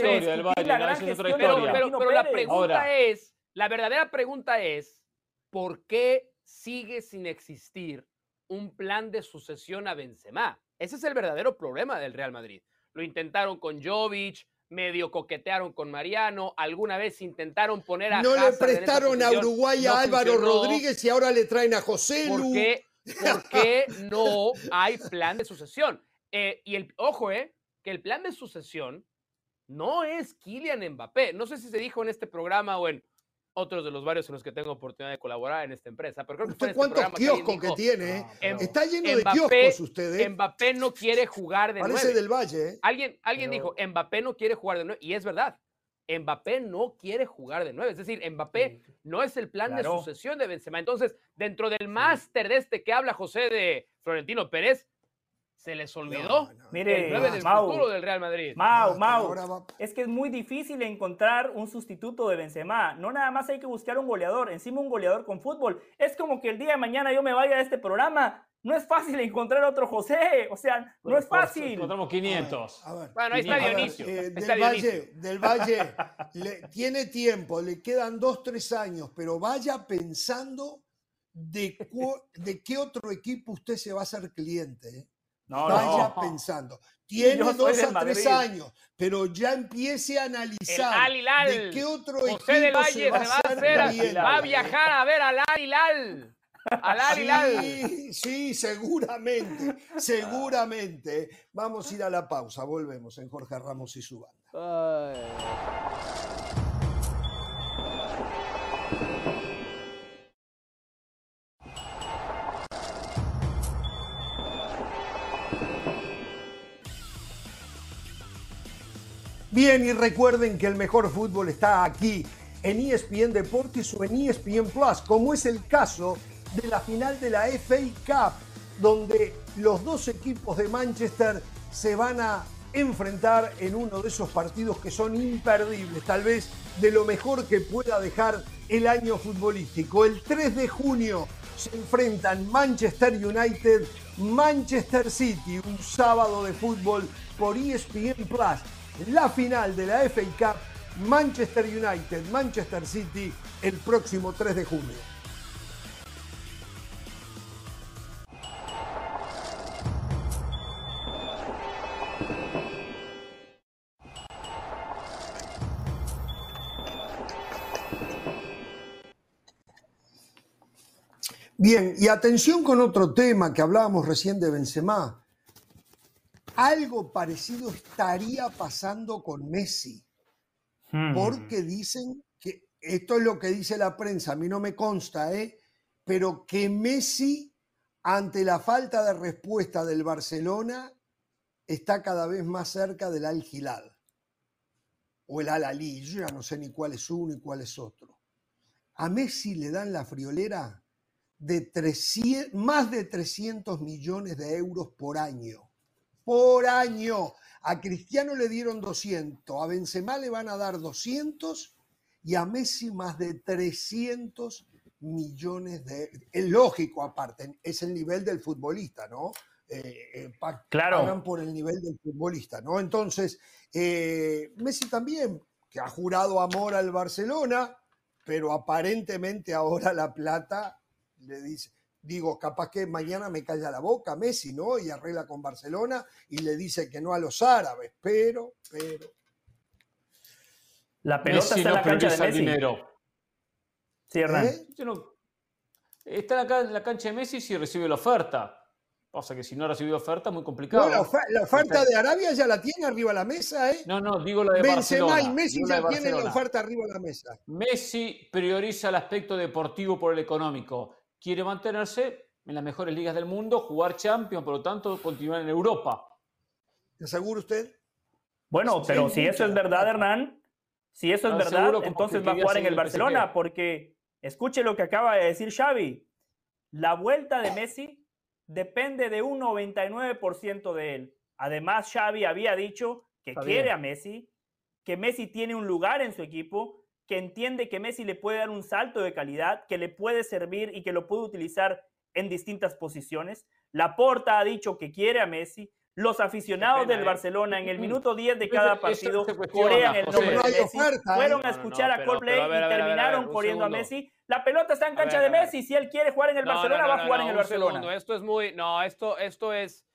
Speaker 4: la pregunta es, la verdadera pregunta es, ¿por qué sigue sin existir un plan de sucesión a Benzema. Ese es el verdadero problema del Real Madrid. Lo intentaron con Jovic, medio coquetearon con Mariano, alguna vez intentaron poner a
Speaker 1: No le prestaron a Uruguay a Álvaro Rodríguez y ahora le traen a José.
Speaker 4: ¿Por qué, ¿Por (laughs) qué no hay plan de sucesión? Eh, y el ojo, eh, que el plan de sucesión no es Kylian Mbappé. No sé si se dijo en este programa o en otros de los varios en los que tengo oportunidad de colaborar en esta empresa. Pero creo que
Speaker 1: ¿Usted este cuántos kioscos que tiene? Está lleno de kioscos usted. ¿eh?
Speaker 4: Mbappé no quiere jugar de
Speaker 1: Parece del Valle. ¿eh?
Speaker 4: Alguien, alguien dijo, Mbappé no quiere jugar de nueve. Y es verdad. Mbappé no quiere jugar de nueve. Es decir, Mbappé no es el plan de sucesión de Benzema. Entonces, dentro del máster de este que habla José de Florentino Pérez, se les olvidó.
Speaker 5: Mire,
Speaker 4: el del futuro del Real Madrid.
Speaker 5: Mau, Mau, es que es muy difícil encontrar un sustituto de Benzema. No nada más hay que buscar un goleador, encima un goleador con fútbol. Es como que el día de mañana yo me vaya a este programa. No es fácil encontrar otro José, o sea, no es fácil.
Speaker 2: Encontramos 500.
Speaker 4: bueno, ahí está Dionisio.
Speaker 1: Eh, del, Valle, del Valle, tiene tiempo, le quedan dos, tres años, pero vaya pensando de, de qué otro equipo usted se va a hacer cliente. ¿eh? Vaya pensando. (laughs) Tiene dos a tres años, pero ya empiece a analizar de qué otro
Speaker 4: José
Speaker 1: equipo
Speaker 4: Valle se va, a, hacer, va a viajar a ver al Alilal. Al
Speaker 1: Sí, sí, seguramente, seguramente. Vamos a ir a la pausa, volvemos en Jorge Ramos y su banda. Bien, y recuerden que el mejor fútbol está aquí en ESPN Deportes o en ESPN Plus, como es el caso de la final de la FA Cup, donde los dos equipos de Manchester se van a enfrentar en uno de esos partidos que son imperdibles, tal vez de lo mejor que pueda dejar el año futbolístico. El 3 de junio se enfrentan Manchester United, Manchester City, un sábado de fútbol por ESPN Plus. La final de la FA Cup, Manchester United, Manchester City, el próximo 3 de junio. Bien, y atención con otro tema que hablábamos recién de Benzema. Algo parecido estaría pasando con Messi, hmm. porque dicen que esto es lo que dice la prensa, a mí no me consta, ¿eh? pero que Messi, ante la falta de respuesta del Barcelona, está cada vez más cerca del Al Hilal o el Al Ali, yo ya no sé ni cuál es uno y cuál es otro. A Messi le dan la friolera de 300, más de 300 millones de euros por año. Por año. A Cristiano le dieron 200, a Benzema le van a dar 200 y a Messi más de 300 millones de... Es lógico aparte, es el nivel del futbolista, ¿no? Eh, eh claro. Pagan por el nivel del futbolista, ¿no? Entonces, eh, Messi también, que ha jurado amor al Barcelona, pero aparentemente ahora la plata le dice, digo, capaz que mañana me calla la boca Messi, ¿no? Y arregla con Barcelona y le dice que no a los árabes, pero, pero.
Speaker 2: La pelota está en la cancha de Messi. Dinero. Sí, Hernán. ¿Eh? está en la cancha de Messi si recibe la oferta. Pasa que si no ha recibido oferta, muy complicado.
Speaker 1: No, la, oferta de Arabia ya la tiene arriba de la mesa, ¿eh?
Speaker 2: No, no, digo la de Benzema
Speaker 1: y Messi ya tienen la oferta arriba de la mesa.
Speaker 2: Messi prioriza el aspecto deportivo por el económico quiere mantenerse en las mejores ligas del mundo, jugar Champions, por lo tanto, continuar en Europa.
Speaker 1: ¿Te asegura usted?
Speaker 5: Bueno, pero si eso es verdad, Hernán, si eso es verdad, entonces va a jugar en el Barcelona, porque escuche lo que acaba de decir Xavi. La vuelta de Messi depende de un 99% de él. Además, Xavi había dicho que quiere a Messi, que Messi tiene un lugar en su equipo que entiende que Messi le puede dar un salto de calidad, que le puede servir y que lo puede utilizar en distintas posiciones. Laporta ha dicho que quiere a Messi. Los aficionados del ¿eh? Barcelona en el minuto 10 de cada partido corean el nombre de Messi. ¿eh? Fueron a escuchar a Coldplay y terminaron corriendo a Messi. La pelota está en cancha de Messi. Si él quiere jugar en el Barcelona, va a jugar en el Barcelona.
Speaker 4: Esto es muy. No, esto, esto es.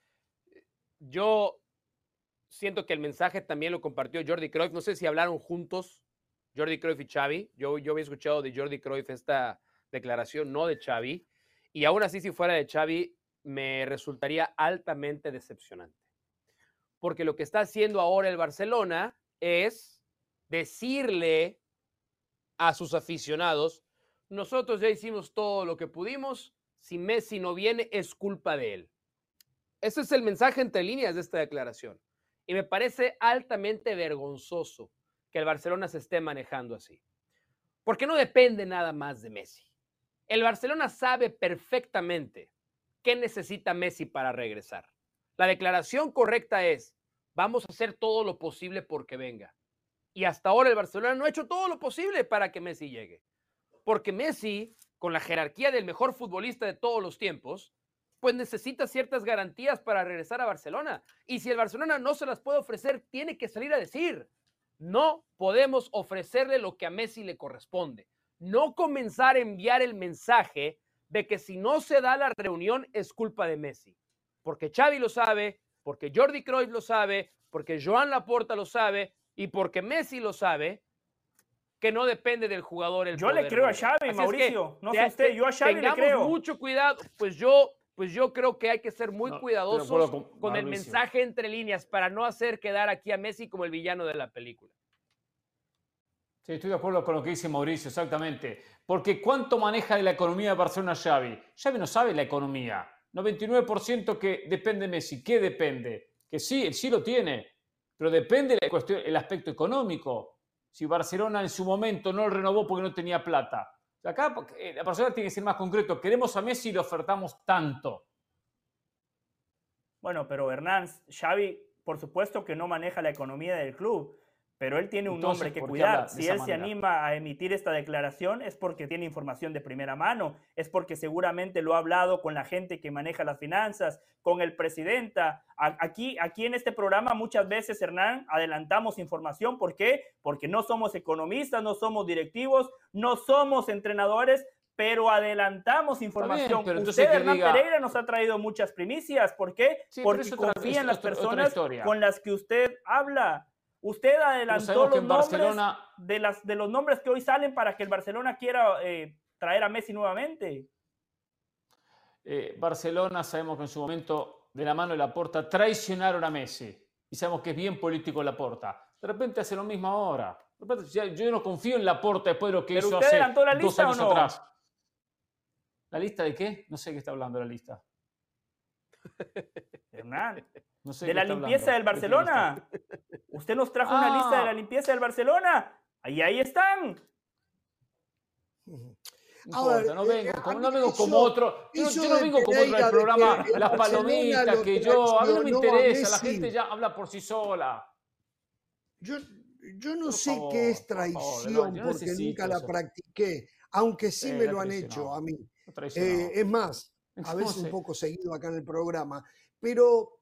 Speaker 4: Yo siento que el mensaje también lo compartió Jordi Cruyff. No sé si hablaron juntos Jordi Cruyff y Xavi. Yo, yo había escuchado de Jordi Cruyff esta declaración, no de Xavi. Y aún así, si fuera de Xavi, me resultaría altamente decepcionante. Porque lo que está haciendo ahora el Barcelona es decirle a sus aficionados, nosotros ya hicimos todo lo que pudimos, si Messi no viene es culpa de él. Ese es el mensaje entre líneas de esta declaración. Y me parece altamente vergonzoso que el Barcelona se esté manejando así. Porque no depende nada más de Messi. El Barcelona sabe perfectamente qué necesita Messi para regresar. La declaración correcta es, vamos a hacer todo lo posible porque venga. Y hasta ahora el Barcelona no ha hecho todo lo posible para que Messi llegue. Porque Messi, con la jerarquía del mejor futbolista de todos los tiempos, pues necesita ciertas garantías para regresar a Barcelona. Y si el Barcelona no se las puede ofrecer, tiene que salir a decir, no podemos ofrecerle lo que a Messi le corresponde. No comenzar a enviar el mensaje de que si no se da la reunión es culpa de Messi. Porque Xavi lo sabe, porque Jordi Cruyff lo sabe, porque Joan Laporta lo sabe y porque Messi lo sabe, que no depende del jugador el
Speaker 5: Yo le creo a Xavi, Mauricio. no sé usted, yo a Xavi le creo.
Speaker 4: mucho cuidado, pues yo pues yo creo que hay que ser muy cuidadosos con, el mensaje entre líneas para no hacer quedar aquí a Messi como el villano de la película.
Speaker 2: Sí, estoy de acuerdo con lo que dice Mauricio, exactamente. Porque ¿cuánto maneja la economía de Barcelona Xavi? Xavi no sabe la economía. 99% que depende de Messi. ¿Qué depende? Que sí, él sí lo tiene. pero depende del cuestión, el aspecto económico. Si Barcelona en su momento no lo renovó porque no tenía plata. Acá eh, la persona tiene que ser más concreto. Queremos a Messi y le ofertamos tanto.
Speaker 5: Bueno, pero Hernán, Xavi, por supuesto que no maneja la economía del club pero él tiene un nombre que cuidar. Si él se anima a emitir esta declaración es porque tiene información de primera mano, es porque seguramente lo ha hablado con la gente que maneja las finanzas, con el presidenta. Aquí, aquí en este programa muchas veces, Hernán, adelantamos información. ¿Por qué? Porque no somos economistas, no somos directivos, no somos entrenadores, pero adelantamos información. pero Usted, Hernán Pereira, nos ha traído muchas primicias. ¿Por qué? porque confía en las personas con las que usted habla. Usted adelantó los nombres de, las, de los nombres que hoy salen para que el Barcelona quiera eh, traer a Messi nuevamente.
Speaker 2: Eh, Barcelona sabemos que en su momento, de la mano de la porta, traicionaron a Messi. Y sabemos que es bien político la porta. De repente hace lo mismo ahora. Yo no confío en la porta después de lo que hizo hace la dos años atrás. ¿La lista de qué? No sé qué está hablando la lista.
Speaker 5: Hernán, de la limpieza del Barcelona. Usted nos trajo una lista de la ah. limpieza del Barcelona. Ahí, ahí están. (laughs)
Speaker 2: No, no vengo, como, no vengo como otro. Yo, no vengo como otro del programa Las Palomitas, que yo. A mí no me interesa, la gente ya habla por sí sola.
Speaker 1: Yo, yo no sé qué es traición porque nunca la practiqué, aunque sí me lo han hecho a mí. Eh, es más, a veces un poco seguido acá en el programa, pero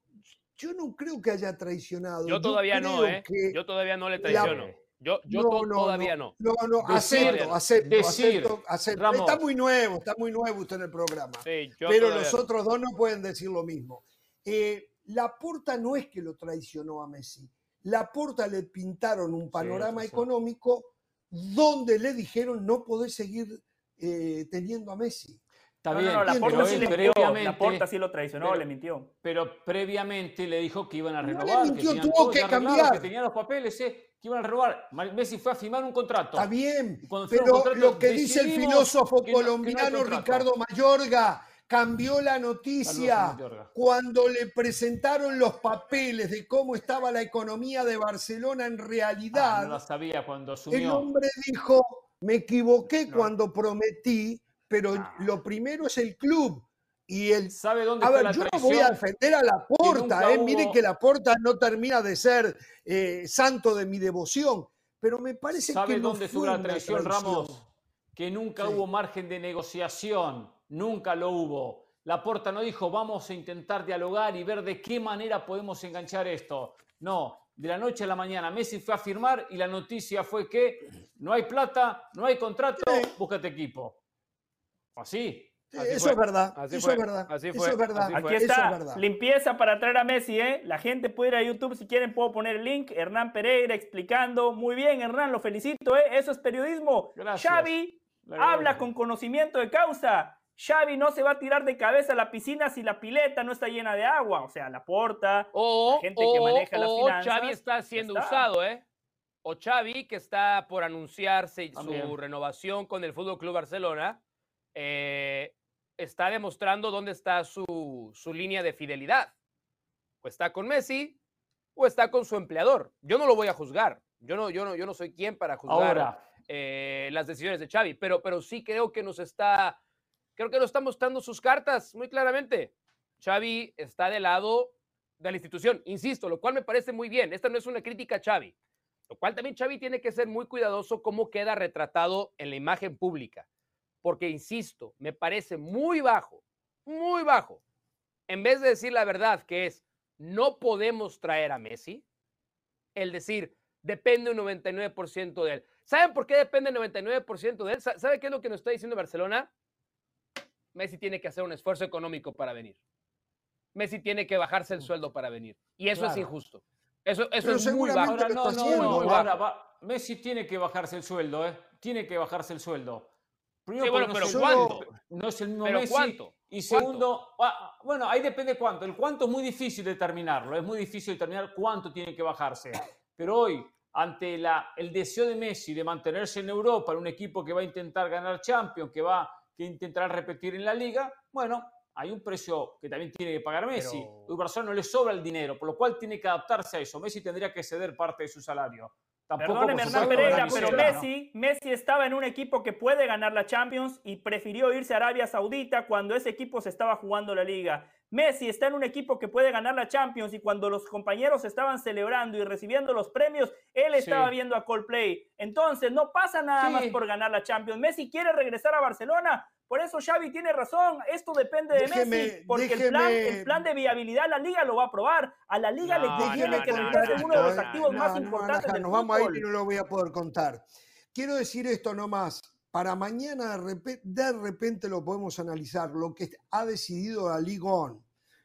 Speaker 1: yo no creo que haya traicionado.
Speaker 4: Yo todavía no, ¿eh? Yo todavía no le traiciono. Yo, yo todavía no.
Speaker 1: No, no, acepto, acepto, acepto, Está muy nuevo, está muy nuevo usted en el programa. pero los otros dos no pueden decir lo mismo. Eh, la Porta no es que lo traicionó a Messi. La Porta le pintaron un panorama económico donde le dijeron no podés seguir eh, teniendo a Messi.
Speaker 5: Está bien, no, la Porta sí le sí lo traicionó, le mintió.
Speaker 2: Pero previamente le dijo que iban a renovar.
Speaker 1: le mintió, que tuvo que cambiar.
Speaker 2: Que tenían los papeles, eh, que iban a renovar. Messi fue a firmar un contrato.
Speaker 1: Está bien, pero lo que dice el filósofo colombiano Ricardo Mayorga cambió la noticia cuando le presentaron los papeles de cómo estaba la economía de Barcelona en realidad. Ah,
Speaker 2: no la sabía cuando asumió.
Speaker 1: El hombre dijo, me equivoqué cuando prometí pero ah. lo primero es el club. Y el,
Speaker 2: ¿Sabe dónde
Speaker 1: a ver, yo no voy a defender a la porta, eh, miren que la porta no termina de ser eh, santo de mi devoción, pero me parece
Speaker 2: ¿Sabe
Speaker 1: que
Speaker 2: dónde estuvo la traición, Ramos? Que nunca hubo margen de negociación, nunca lo hubo. La porta no dijo, vamos a intentar dialogar y ver de qué manera podemos enganchar esto. No, de la noche a la mañana Messi fue a firmar y la noticia fue que no hay plata, no hay contrato, búscate equipo. Así.
Speaker 1: eso es verdad. eso es verdad.
Speaker 5: Así
Speaker 1: fue. Eso es verdad.
Speaker 5: Aquí está. Limpieza para traer a Messi, ¿eh? La gente puede ir a YouTube si quieren, puedo poner el link. Hernán Pereira explicando. Muy bien, Hernán, lo felicito, ¿eh? Eso es periodismo. Xavi habla con conocimiento de causa. Xavi no se va a tirar de cabeza a la piscina si la pileta no está llena de agua. O sea, la porta,
Speaker 4: o, gente que maneja las finanzas. O Xavi está siendo usado, ¿eh? O Xavi, que está por anunciarse su renovación con el Fútbol Club Barcelona eh, está demostrando dónde está su, línea de fidelidad. O está con Messi o está con su empleador. Yo no lo voy a juzgar. Yo no, yo no, yo no soy quien para juzgar eh, las decisiones de Xavi, pero, pero sí creo que nos está, creo que nos está mostrando sus cartas muy claramente. Xavi está del lado de la institución, insisto, lo cual me parece muy bien. Esta no es una crítica a Xavi, lo cual también Xavi tiene que ser muy cuidadoso cómo queda retratado en la imagen pública porque, insisto, me parece muy bajo, muy bajo. En vez de decir la verdad, que es, no podemos traer a Messi, el decir, depende un 99% de él. ¿Saben por qué depende el 99% de él? ¿Sabe qué es lo que nos está diciendo Barcelona? Messi tiene que hacer un esfuerzo económico para venir. Messi tiene que bajarse el sueldo para venir. Y eso es injusto. Eso, eso es muy bajo.
Speaker 2: no, no, no, Messi tiene que bajarse el sueldo, ¿eh? Tiene que bajarse el sueldo
Speaker 4: bueno, pero ¿cuánto?
Speaker 2: No es el mismo Messi. Y segundo, ah, bueno, ahí depende cuánto. El cuánto es muy difícil determinarlo. Es muy difícil determinar cuánto tiene que bajarse. Pero hoy, ante la, el deseo de Messi de mantenerse en Europa, en un equipo que va a intentar ganar Champions, que va que intentará repetir en la liga, bueno, hay un precio que también tiene que pagar Messi.
Speaker 5: Pero-
Speaker 2: Y Barcelona no le sobra el dinero, por lo cual tiene que adaptarse a eso. Messi tendría que ceder parte de su salario. Tampoco,
Speaker 5: Perdóneme,
Speaker 2: por
Speaker 5: Hernán Pereira, pero. Messi, Messi estaba en un equipo que puede ganar la Champions y prefirió irse a Arabia Saudita cuando ese equipo se estaba jugando la liga. Messi está en un equipo que puede ganar la Champions y cuando los compañeros estaban celebrando y recibiendo los premios, él estaba
Speaker 2: Sí.
Speaker 5: viendo a Coldplay. Entonces, no pasa nada
Speaker 2: Sí.
Speaker 5: más por ganar la Champions. Messi quiere regresar a Barcelona. Por eso Xavi tiene razón, esto depende de
Speaker 1: Déjeme-
Speaker 5: Messi, porque el, plan, el plan de viabilidad la liga lo va a aprobar. A la liga
Speaker 4: No,
Speaker 5: le conviene
Speaker 4: no,
Speaker 5: que
Speaker 4: no,
Speaker 5: uno de los
Speaker 4: no,
Speaker 5: activos
Speaker 4: no,
Speaker 5: más
Speaker 1: no,
Speaker 5: importantes del
Speaker 1: nos vamos a ir y no lo voy a poder contar. Quiero decir esto nomás. Para mañana de repe- de repente lo podemos analizar. Lo que ha decidido la Ligue 1,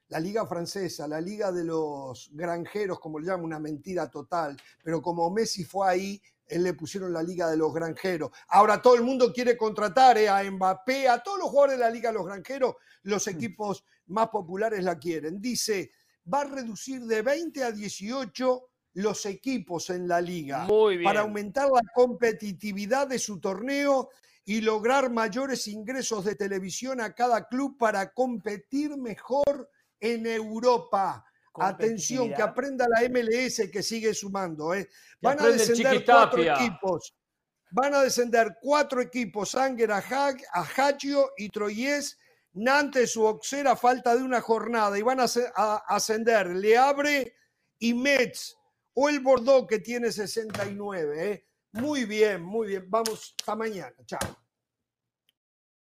Speaker 1: la liga francesa, la liga de los granjeros, como le llaman, una mentira total. Pero como Messi fue ahí, le pusieron la liga de los granjeros. Ahora todo el mundo quiere contratar eh, a Mbappé, a todos los jugadores de la liga de los granjeros, los equipos más populares la quieren. Dice, va a reducir de 20 a 18 los equipos en la liga
Speaker 4: Muy bien.
Speaker 1: para aumentar la competitividad de su torneo y lograr mayores ingresos de televisión a cada club para competir mejor en Europa. Atención, que aprenda la MLS que sigue sumando. ¿eh? Van a descender cuatro equipos. Van a descender cuatro equipos, Anger, Ajaccio y Troyes, Nantes u Auxerre a falta de una jornada. Y van a ascender Le Abre y Metz o el Bordeaux que tiene 69. ¿eh? Muy bien, muy bien. Vamos, hasta mañana. Chao.